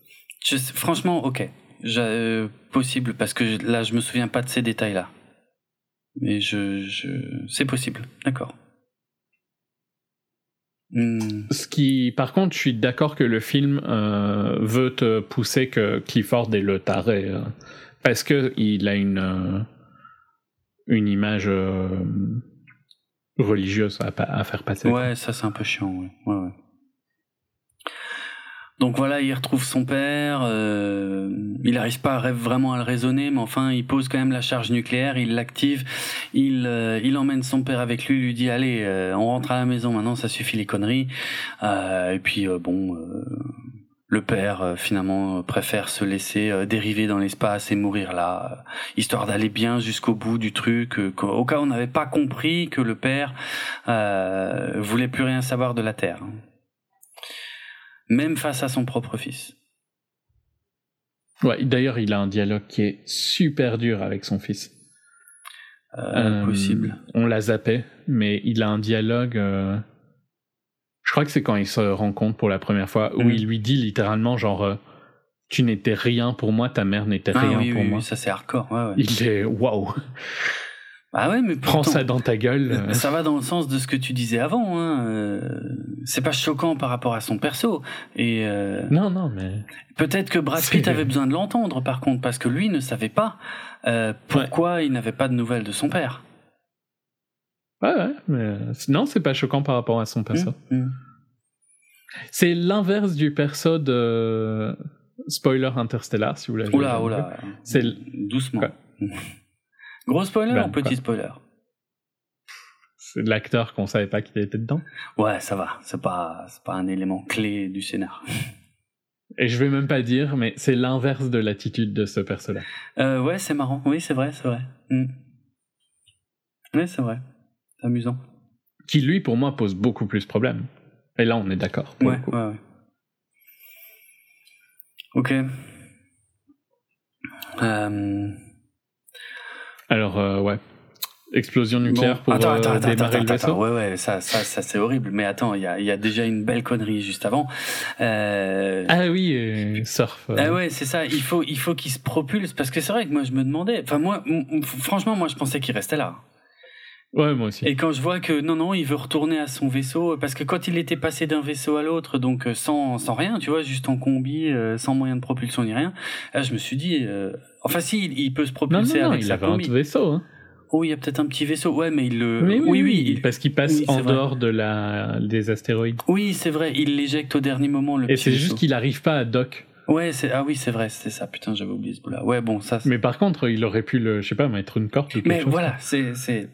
Je franchement, ok, euh, possible parce que je- là je me souviens pas de ces détails-là. Mais je, je... c'est possible, d'accord. Hmm, Ce qui, par contre, je suis d'accord que le film euh, veut te pousser que Clifford est le taré, euh, parce que il a une une image religieuse à, faire passer. Ouais, ça c'est un peu chiant. Ouais. Ouais, ouais. Donc voilà, il retrouve son père. euh, il n'arrive pas vraiment à le raisonner, mais enfin, il pose quand même la charge nucléaire, il l'active, il, euh, emmène son père avec lui, lui dit allez, euh, on rentre à la maison maintenant, ça suffit les conneries. Et puis bon, le père finalement préfère se laisser dériver dans l'espace et mourir là, histoire d'aller bien jusqu'au bout du truc. au cas où on n'avait pas compris que le père voulait plus rien savoir de la terre, hein. Même face à son propre fils. Ouais, D'ailleurs, il a un dialogue qui est super dur avec son fils. Euh, Euh, possible. On l'a zappé, mais il a un dialogue. euh, Je crois que c'est quand il se rencontre pour la première fois où Mhm. il lui dit littéralement genre euh, tu n'étais rien pour moi, ta mère n'était Ah rien oui, pour oui, moi. oui, ça c'est hardcore. Ouais, ouais. Il est waouh, Ah ouais, mais prends ça dans ta gueule. euh. Ça va dans le sens de ce que tu disais avant. Hein. euh, C'est pas choquant par rapport à son perso. Et euh, Non, non, mais peut-être que Brad Pitt avait besoin de l'entendre, par contre, parce que lui ne savait pas euh, pourquoi il n'avait pas de nouvelles de son père. ouais, ouais, mais non, c'est pas choquant par rapport à son perso. Hum, hum. C'est l'inverse du perso de spoiler Interstellar, si vous l'avez Oula, oula. C'est doucement. Quoi *laughs* Gros spoiler Ben, ou petit quoi. spoiler? C'est l'acteur qu'on savait pas qu'il était dedans. Ouais, ça va. C'est pas, pas un élément clé du scénar. *laughs* Et je vais même pas dire, mais c'est l'inverse de l'attitude de ce personnage. Euh, ouais, c'est marrant. Oui, c'est vrai, c'est vrai. Mm. Ouais, c'est vrai. C'est amusant. Qui, lui, pour moi, pose beaucoup plus de problèmes. Et là, on est d'accord. Ouais, ouais, ouais. Ok. Euh... Alors, euh, ouais. Explosion nucléaire Bon, pour attends, euh, attends, attends, démarrer attends, le vaisseau. attends. Ouais, ouais, ça, ça, ça c'est horrible. Mais attends, il y a, il y a déjà une belle connerie juste avant. Euh... Ah oui, euh, surf. euh. Ah ouais, c'est ça. Il faut, il faut qu'il se propulse parce que c'est vrai que moi je me demandais. Enfin moi, franchement, moi je pensais qu'il restait là. Ouais, moi aussi. Et quand je vois que non, non, il veut retourner à son vaisseau parce que quand il était passé d'un vaisseau à l'autre, donc euh, sans, sans rien, tu vois, juste en combi, euh, sans moyen de propulsion ni rien, là je me suis dit, euh, enfin si, il, il peut se Non, propulser non, non, avec il sa avait un combi. vaisseau. Hein. Oh, il y a peut-être un petit vaisseau. Ouais, mais il le. Mais oui, oui, parce qu'il passe oui, en vrai. dehors de la des astéroïdes. Oui, c'est vrai. Il l'éjecte au dernier moment le Et c'est juste qu'il arrive pas à dock. Ouais, c'est ah oui, c'est vrai, c'est ça. Putain, j'avais oublié ce bout-là. Ouais, bon, ça. Mais par contre, il aurait pu le, je sais pas, mettre une corde ou quelque Mais chose. voilà, c'est c'est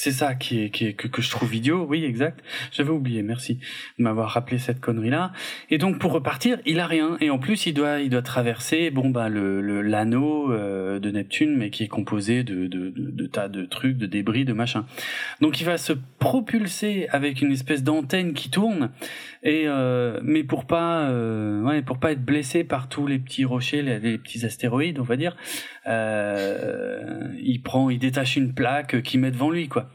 c'est ça qui est, qui est que, je trouve idiot. Oui, exact. J'avais oublié. Merci de m'avoir rappelé cette connerie là. Et donc pour repartir, il a rien. Et en plus, il doit il doit traverser bon bah le- l'anneau euh, de Neptune, mais qui est composé de, de de de tas de trucs, de débris, de machin. Donc il va se propulser avec une espèce d'antenne qui tourne. Et euh, mais pour pas euh, ouais pour pas être blessé par tous les petits rochers, les, les petits astéroïdes, on va dire. Euh, il prend, il détache une plaque qui met devant lui, quoi.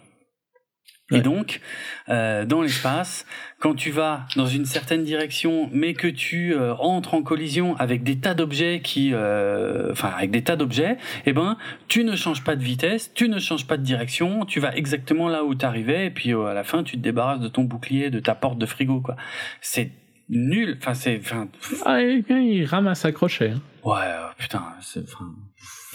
Et donc, euh, dans l'espace, quand tu vas dans une certaine direction, mais que tu euh, entres en collision avec des tas d'objets qui, euh, enfin, avec des tas d'objets, eh ben, tu ne changes pas de vitesse, tu ne changes pas de direction, tu vas exactement là où t'arrivais, et puis euh, à la fin, tu te débarrasses de ton bouclier, de ta porte de frigo, quoi. C'est nul. Enfin, c'est, enfin, Ah, il ramasse à crochet. hein. Ouais, euh, putain, c'est. Enfin...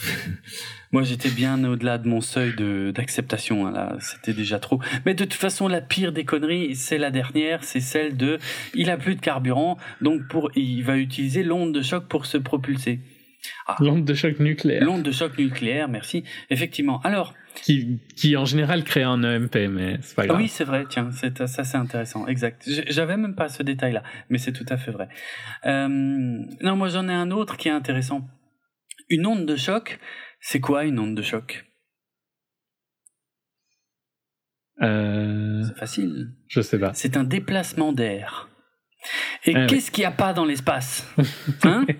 *laughs* Moi, j'étais bien au-delà de mon seuil d'acceptation. hein, là, c'était déjà trop. Mais de toute façon, la pire des conneries, c'est la dernière, c'est celle de. Il a plus de carburant, donc pour il va utiliser l'onde de choc pour se propulser. L'onde de choc nucléaire. L'onde de choc nucléaire, merci. Effectivement. Alors, Qui, qui en général crée un EMP, mais c'est pas ah grave. oui, c'est vrai. Tiens, c'est ça, c'est intéressant. Exact. J'avais même pas ce détail-là, mais c'est tout à fait vrai. Euh, non, moi j'en ai un autre qui est intéressant. Une onde de choc, c'est quoi une onde de choc? Euh, C'est facile. je sais pas. C'est un déplacement d'air. Et oui. qu'est-ce qu'il n'y a pas dans l'espace? *laughs* Hein? *laughs*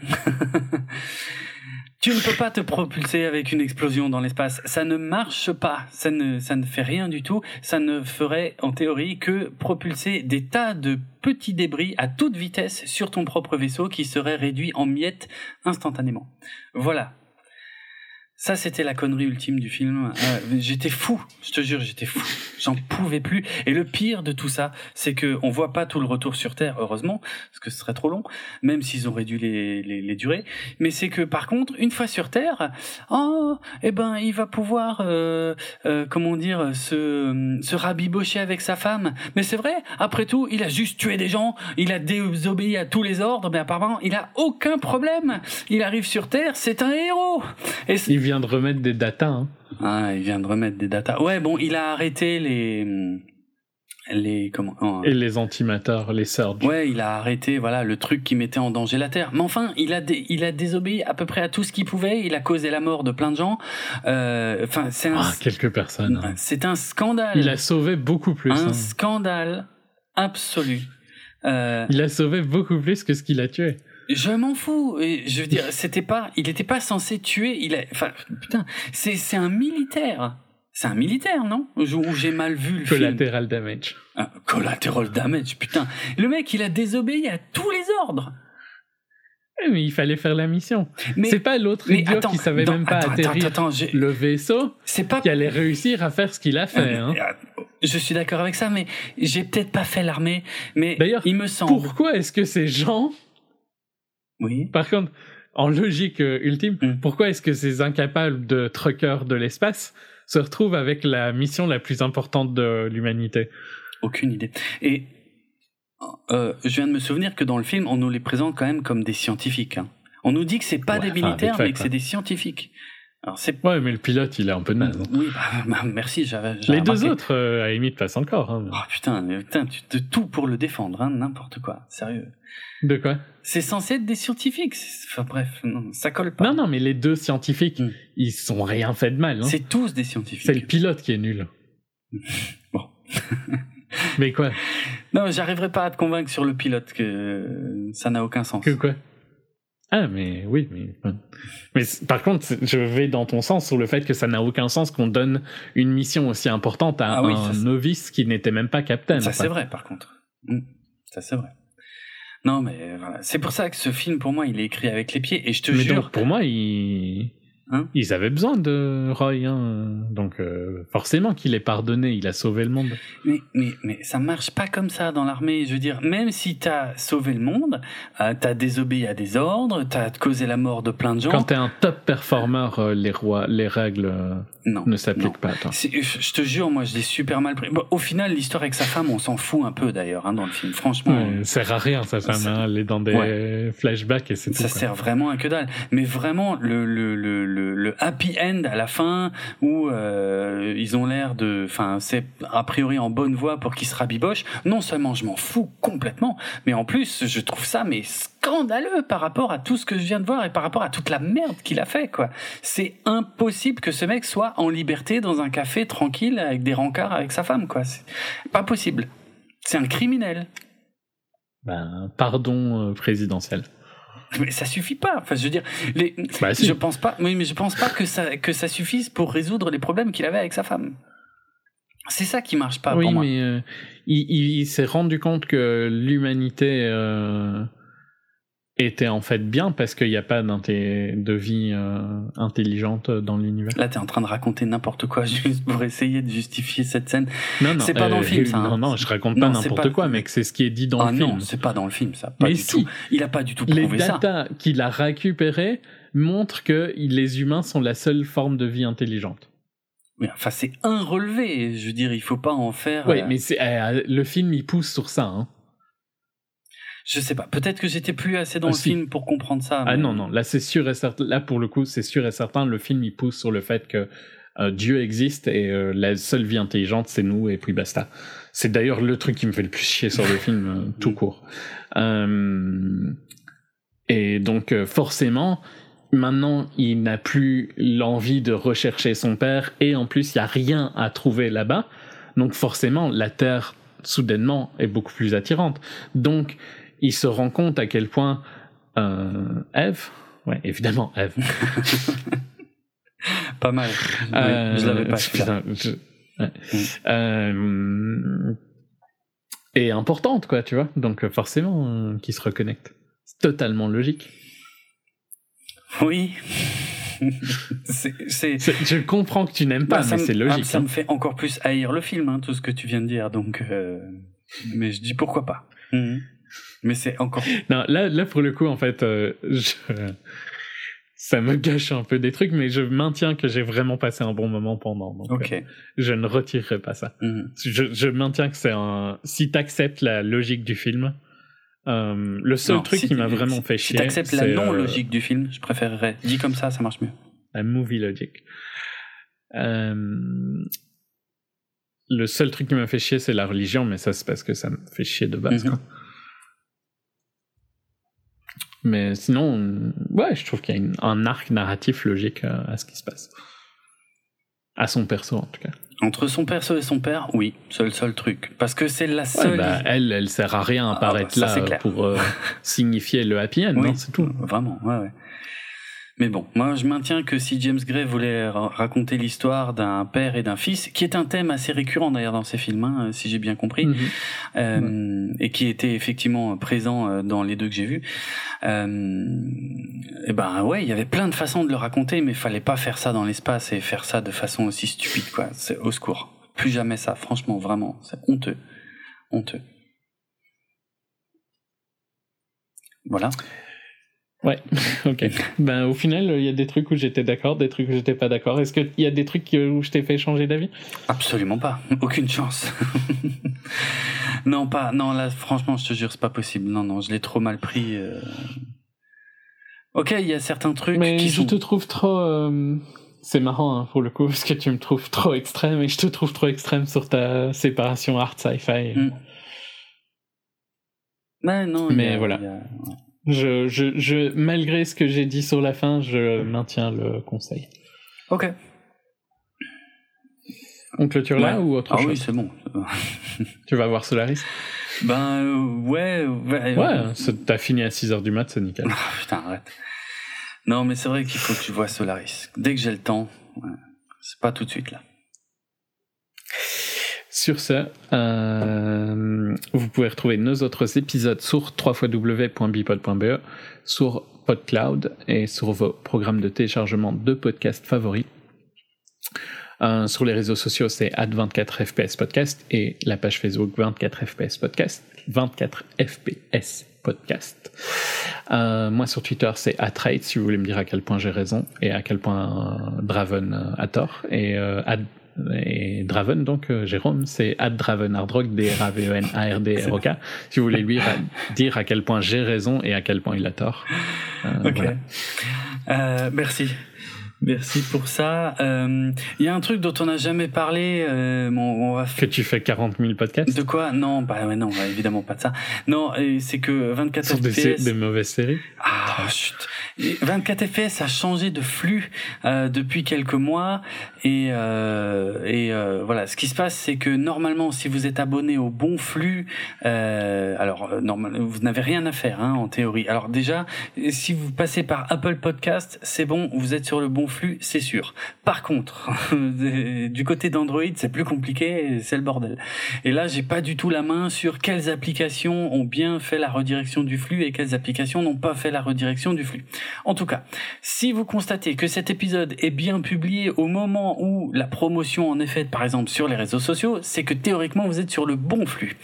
Tu ne peux pas te propulser avec une explosion dans l'espace. Ça ne marche pas. Ça ne, ça ne fait rien du tout. Ça ne ferait, en théorie, que propulser des tas de petits débris à toute vitesse sur ton propre vaisseau qui serait réduit en miettes instantanément. Voilà. Ça, c'était la connerie ultime du film. Euh, j'étais fou, je te jure, j'étais fou. J'en pouvais plus. Et le pire de tout ça, c'est que on voit pas tout le retour sur Terre, heureusement, parce que ce serait trop long, même s'ils ont réduit les, les, les durées. Mais c'est que par contre, une fois sur Terre, oh, eh ben, il va pouvoir, euh, euh, comment dire, se, se rabibocher avec sa femme. Mais c'est vrai, après tout, il a juste tué des gens, il a désobéi à tous les ordres, mais apparemment, il a aucun problème. Il arrive sur Terre, c'est un héros. Vient de remettre des datas. Hein. ah, il vient de remettre des datas. Ouais, bon, il a arrêté les les comment oh, Et les antimateurs, les surges. Ouais, il a arrêté voilà le truc qui mettait en danger la Terre. Mais enfin, il a dé- il a désobéi à peu près à tout ce qu'il pouvait. Il a causé la mort de plein de gens. Euh, Enfin, c'est un Ah, quelques personnes. hein. c'est un scandale. Il a sauvé beaucoup plus. un hein. scandale absolu. Euh, Il a sauvé beaucoup plus que ce qu'il a tué. Je m'en fous. Et je veux dire, c'était pas, il n'était pas censé tuer. Il a, enfin, putain, c'est c'est un militaire. C'est un militaire, non? Ou j'ai mal vu le film. Collateral damage. Ah, collateral damage, putain. Le mec, il a désobéi à tous les ordres. Eh, Mais il fallait faire la mission. Mais C'est pas l'autre idiot attends, qui savait même pas attends, atterrir Attends, le vaisseau pas. qui allait réussir à faire ce qu'il a fait. hein. Euh, Je suis d'accord avec ça, mais j'ai peut-être pas fait l'armée. Mais D'ailleurs, il me semble. Pourquoi est-ce que ces gens, Oui. par contre, en logique euh, ultime, Mm. pourquoi est-ce que ces incapables de truckers de l'espace se retrouvent avec la mission la plus importante de l'humanité? Aucune idée. Et euh, je viens de me souvenir que dans le film, on nous les présente quand même comme des scientifiques. hein. On nous dit que c'est pas Ouais, des militaires, mais que c'est des scientifiques. Alors c'est Ouais, mais le pilote, il est un peu naze. hein. oui, bah, bah, merci. J'avais. j'avais Les deux autres, euh, à la limite, passent encore. hein. Oh putain, mais putain, tu de tout pour le défendre, hein, n'importe quoi, sérieux. De quoi? C'est censé être des scientifiques. c'est- Enfin bref, non, ça colle pas. Non, non, mais les deux scientifiques, Mm. ils sont rien fait de mal. hein. C'est tous des C'est scientifiques. le pilote qui est nul. *laughs* Bon. Mais quoi? Non, j'arriverai pas à te convaincre sur le pilote que ça n'a aucun sens. Que quoi? Ah, mais oui, mais. Mais par contre, je vais dans ton sens sur le fait que ça n'a aucun sens qu'on donne une mission aussi importante à Ah oui, un novice qui n'était même pas capitaine. Ça c'est vrai, par contre. Mm. Ça c'est vrai. Non, mais voilà. C'est pour ça que ce film, pour moi, il est écrit avec les pieds. Et je te Mais jure, donc, pour moi, ils... Hein ils avaient besoin de Roy. Hein. Donc, euh, forcément qu'il est pardonné, il a sauvé le monde. Mais, mais, mais ça marche pas comme ça dans l'armée. Je veux dire, même si t'as sauvé le monde, euh, t'as désobéi à des ordres, t'as causé la mort de plein de gens. Quand t'es un top performer, euh, les, rois, les règles euh, Non. ne non. s'appliquent pas. C'est- Je te jure, moi, je l'ai super mal pris. Bon, au final, l'histoire avec sa femme, on s'en fout un peu d'ailleurs hein, dans le film. Franchement, Ouais, ça sert à rien, sa femme. Hein. Elle est dans des flashbacks et c'est tout. ça quoi. sert vraiment à que dalle. Mais vraiment, le, le, le, le, le happy end à la fin, où euh, ils ont l'air de... Enfin, c'est a priori en bonne voie pour qu'ils se rabibochent. Non seulement je m'en fous complètement, mais en plus, je trouve ça mais scandaleux par rapport à tout ce que je viens de voir et par rapport à toute la merde qu'il a fait, quoi. C'est impossible que ce mec soit en liberté dans un café tranquille avec des rencarts avec sa femme, quoi. C'est pas possible. C'est un criminel. Ben, pardon euh, présidentiel. Mais ça suffit pas. Enfin, je veux dire, les, Bah, si. je pense pas. Oui, mais je pense pas que ça que ça suffise pour résoudre les problèmes qu'il avait avec sa femme. C'est ça qui marche pas oui, pour moi. mais euh, il, il- il s'est rendu compte que l'humanité euh, était en fait bien parce qu'il n'y a pas de vie euh, intelligente dans l'univers. Là, t'es en train de raconter n'importe quoi *laughs* juste pour essayer de justifier cette scène. Non, non, C'est pas dans le film, ça, hein. Non, non, je raconte pas Non, n'importe pas- quoi, mais que c'est ce qui est dit dans ah le non, film. c'est pas dans le film, ça. Pas Mais du si. tout. Il a pas du tout Les prouvé ça. datas qu'il a récupérées montrent que les humains sont la seule forme de vie intelligente. Mais enfin, c'est un relevé. Je veux dire, il faut pas en faire. Oui, euh, mais euh, le film il pousse sur ça. Hein. Je sais pas. Peut-être que j'étais plus assez dans Ah, le si. film pour comprendre ça. Ah non, non, là c'est sûr et certain. Là pour le coup, c'est sûr et certain, le film il pousse sur le fait que euh, Dieu existe et euh, la seule vie intelligente c'est nous et puis basta. C'est d'ailleurs le truc qui me fait le plus chier sur le *laughs* film euh, tout court. Et donc forcément, maintenant il n'a plus l'envie de rechercher son père et en plus il n'y a rien à trouver là-bas. Donc forcément la Terre soudainement est beaucoup plus attirante. Donc il se rend compte à quel point euh, Eve, ouais évidemment Eve, *laughs* Pas mal. Oui, euh, je l'avais pas. celui-là. putain, je- ouais. Euh, est importante quoi, tu vois. Donc forcément qu'il se reconnecte. C'est totalement logique. Oui. *laughs* c'est, c'est... C'est- Je comprends que tu n'aimes pas, Bah, ça mais me- c'est logique. ah, ça hein. me fait encore plus haïr le film, hein, tout ce que tu viens de dire. Donc, mais je dis pourquoi pas. Mhm. Mais c'est encore. *laughs* Non, là, là pour le coup, en fait, euh, je- ça me gâche un peu des trucs, mais je maintiens que j'ai vraiment passé un bon moment pendant. Donc, Ok. euh, je ne retirerai pas ça. Mhm. Je, je maintiens que c'est un. Si t'acceptes la logique du film, euh, le seul Non, truc si qui m'a vraiment fait Si chier. t'acceptes la non-logique du film, je préférerais. Dit comme ça, ça marche mieux. la movie logic. Euh, le seul truc qui m'a fait chier, c'est la religion, mais ça, c'est parce que ça me fait chier de base. Mhm. quoi. Mais sinon, euh, ouais, je trouve qu'il y a une- un arc narratif logique euh, à ce qui se passe. À son perso, en tout cas. Entre son perso et son père, oui, c'est le seul truc. Parce que c'est la Ouais, seule. bah, elle, elle sert à rien à Ah, apparaître bah, ça, là clair. pour euh, signifier le happy end, Oui, non, c'est tout. Vraiment, ouais, ouais. Mais bon, moi je maintiens que si James Gray voulait ra- raconter l'histoire d'un père et d'un fils, qui est un thème assez récurrent d'ailleurs dans ses films, hein, si j'ai bien compris, Mhm. euh, et qui était effectivement présent euh, dans les deux que j'ai vus, euh, et ben ouais, il y avait plein de façons de le raconter, mais fallait pas faire ça dans l'espace et faire ça de façon aussi stupide, quoi. C'est au secours. Plus jamais ça, franchement, vraiment, c'est honteux, honteux. Voilà. Ouais, *laughs* ok. ben, au final, il y a des trucs où j'étais d'accord, des trucs où j'étais pas d'accord. Est-ce qu'il y a des trucs où je t'ai fait changer d'avis? Absolument pas. *laughs* Aucune chance. *laughs* non, pas. Non, là, franchement, je te jure, c'est pas possible. Non, non, je l'ai trop mal pris. euh. Ok, il y a certains trucs Mais qui je sont. te trouve trop. euh, c'est marrant hein, pour le coup parce que tu me trouves trop extrême et je te trouve trop extrême sur ta séparation art sci-fi. Mm. Ouais, non, Mais a- voilà. Je, je, je, malgré ce que j'ai dit sur la fin, je maintiens le conseil. Ok. On clôture là Ouais. ou autre Ah chose oui, c'est bon. *laughs* Tu vas voir Solaris Ben euh, ouais, ouais. Ouais, c'est- t'as fini à 6h du mat, c'est nickel. Ah, *laughs* putain, arrête. Non, mais c'est vrai qu'il faut que tu vois Solaris. Dès que j'ai le temps, ouais. c'est pas tout de suite là. Sur ce, euh, vous pouvez retrouver nos autres épisodes sur www.bipod.be, sur PodCloud et sur vos programmes de téléchargement de podcasts favoris. Euh, sur les réseaux sociaux, c'est 24fps podcast et la page Facebook 24fps podcast. 24fps podcast. Euh, moi sur Twitter, c'est @rate si vous voulez me dire à quel point j'ai raison et à quel point euh, Draven euh, a tort. Et euh, et Draven, donc euh, Jérôme, c'est Draven Hardrock, D-R-A-V-E-N-A-R-D-R-O-K. Si vous voulez lui dire à quel point j'ai raison et à quel point il a tort. Euh, Ok. voilà. Euh, merci. Merci pour ça. Euh, Il y a un truc dont on n'a jamais parlé. euh, bon, on va Que tu fais 40 000 podcasts De quoi? Non, bah ouais, non, bah, évidemment pas de ça. Non, c'est que 24 sur des, FPS. des mauvaises séries. Ah, chut. Et 24 FPS a changé de flux euh, depuis quelques mois et euh, et euh, voilà. Ce qui se passe, c'est que normalement, si vous êtes abonné au bon flux, euh, alors euh, normal, vous n'avez rien à faire hein, en théorie. Alors déjà, si vous passez par Apple Podcast, c'est bon, vous êtes sur le bon flux, c'est sûr. Par contre, *laughs* du côté d'Android, c'est plus compliqué, c'est le bordel. Et là, j'ai pas du tout la main sur quelles applications ont bien fait la redirection du flux et quelles applications n'ont pas fait la redirection du flux. En tout cas, si vous constatez que cet épisode est bien publié au moment où la promotion en est faite, par exemple sur les réseaux sociaux, c'est que théoriquement vous êtes sur le bon flux.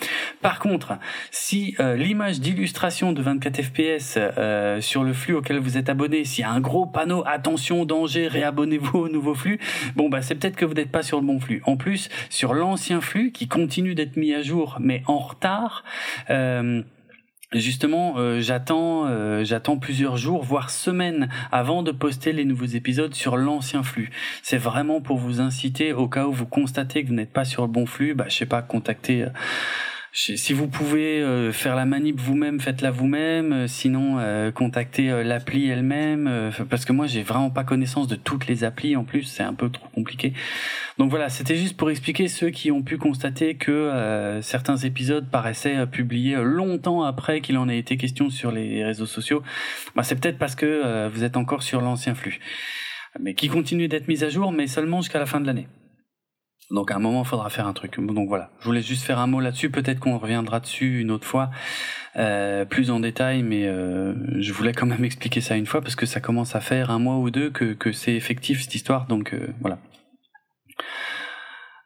Par contre, si euh, l'image d'illustration de 24 fps euh, sur le flux auquel vous êtes abonné, s'il y a un gros panneau attention danger, réabonnez-vous au nouveau flux, bon bah c'est peut-être que vous n'êtes pas sur le bon flux. En plus, sur l'ancien flux qui continue d'être mis à jour mais en retard. Euh, Justement, euh, j'attends, euh, j'attends plusieurs jours, voire semaines, avant de poster les nouveaux épisodes sur l'ancien flux. C'est vraiment pour vous inciter, au cas où vous constatez que vous n'êtes pas sur le bon flux, bah, je sais pas, contacter. euh, je- si vous pouvez euh, faire la manip vous-même, faites-la vous-même. Euh, sinon, euh, contactez l'appli elle-même, parce que moi, j'ai vraiment pas connaissance de toutes les applis. En plus, c'est un peu trop compliqué. Donc voilà, c'était juste pour expliquer ceux qui ont pu constater que certains épisodes paraissaient publiés longtemps après qu'il en ait été question sur les réseaux sociaux. Bah, c'est peut-être parce que vous êtes encore sur l'ancien flux, mais qui continue d'être mis à jour, mais seulement jusqu'à la fin de l'année. Donc à un moment, il faudra faire un truc. Donc voilà, je voulais juste faire un mot là-dessus. Peut-être qu'on reviendra dessus une autre fois, euh, plus en détail, mais euh, je voulais quand même *laughs* expliquer ça une fois parce que ça commence à faire un mois ou deux que, que c'est effectif cette histoire. Donc euh, voilà.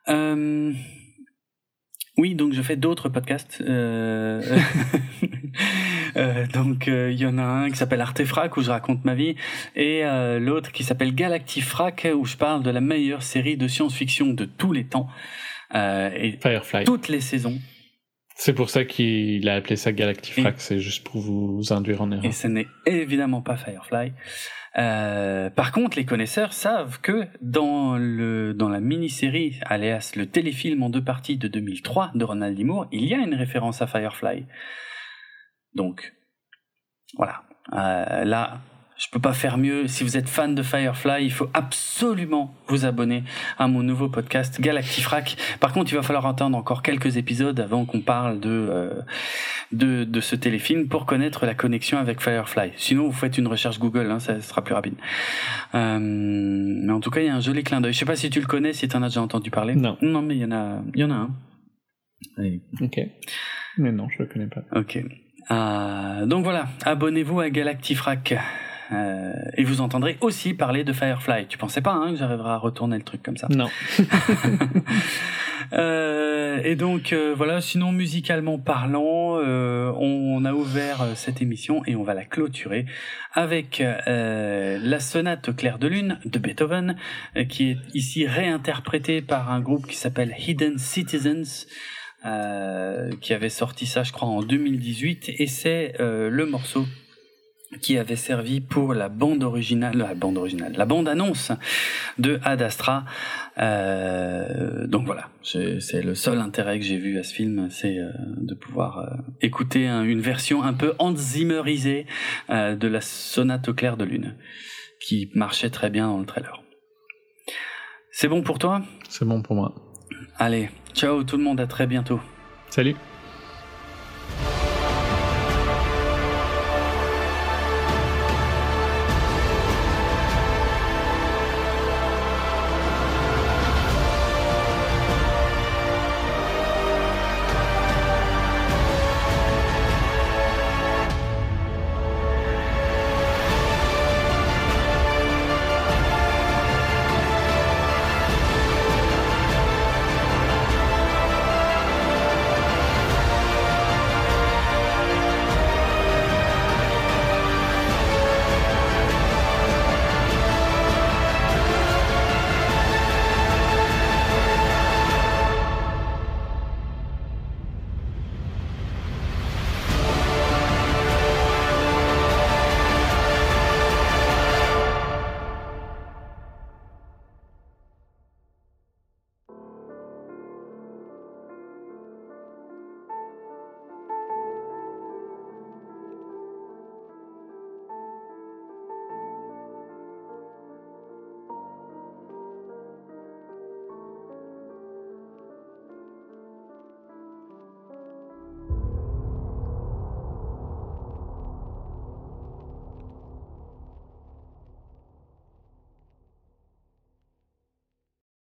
Euh, oui, donc je fais d'autres podcasts. Euh, *laughs* euh, donc il y en a un qui s'appelle Artefrac où je raconte ma vie et euh, l'autre qui s'appelle Galactifrac où je parle de la meilleure série de science-fiction de tous les temps euh, et Firefly. toutes les saisons. C'est pour ça qu'il a appelé ça Galactifrac, c'est juste pour vous induire en erreur. Et ce n'est évidemment pas Firefly. Euh, par contre, les connaisseurs savent que dans le dans la mini-série, alias le téléfilm en deux parties de 2003 de Ronald D. Moore, il y a une référence à Firefly. Donc, voilà. Euh, là, je peux pas faire mieux. Si vous êtes fan de Firefly, il faut absolument vous abonner à mon nouveau podcast Galactifrac. Par contre, il va falloir attendre encore quelques épisodes avant qu'on parle de, euh, de de ce téléfilm pour connaître la connexion avec Firefly. Sinon, vous faites une recherche Google, hein, ça sera plus rapide. Euh, mais en tout cas, il y a un joli clin d'œil. Je sais pas si tu le connais, si tu en as déjà entendu parler. Non. Non, mais il y en a, il y en a un. Allez. Ok. Mais non, je le connais pas. Ok. Euh, donc voilà, abonnez-vous à Galactifrac. Euh, et vous entendrez aussi parler de Firefly. Tu pensais pas hein, que j'arriverais à retourner le truc comme ça Non. *laughs* Euh, et donc euh, voilà, sinon musicalement parlant, euh, on a ouvert euh, cette émission et on va la clôturer avec euh, la sonate au clair de lune de Beethoven, qui est ici réinterprétée par un groupe qui s'appelle Hidden Citizens. euh, qui avait sorti ça, je crois, en 2018, et c'est euh, le morceau qui avait servi pour la bande originale, la bande originale, la bande annonce de Ad Astra. Euh, donc voilà, c'est le seul intérêt que j'ai vu à ce film, c'est euh, de pouvoir euh, écouter une version un peu Hans Zimmerisée de la sonate au clair de lune, qui marchait très bien dans le trailer. C'est bon pour toi? C'est bon pour moi. Allez, ciao tout le monde, à très bientôt. Salut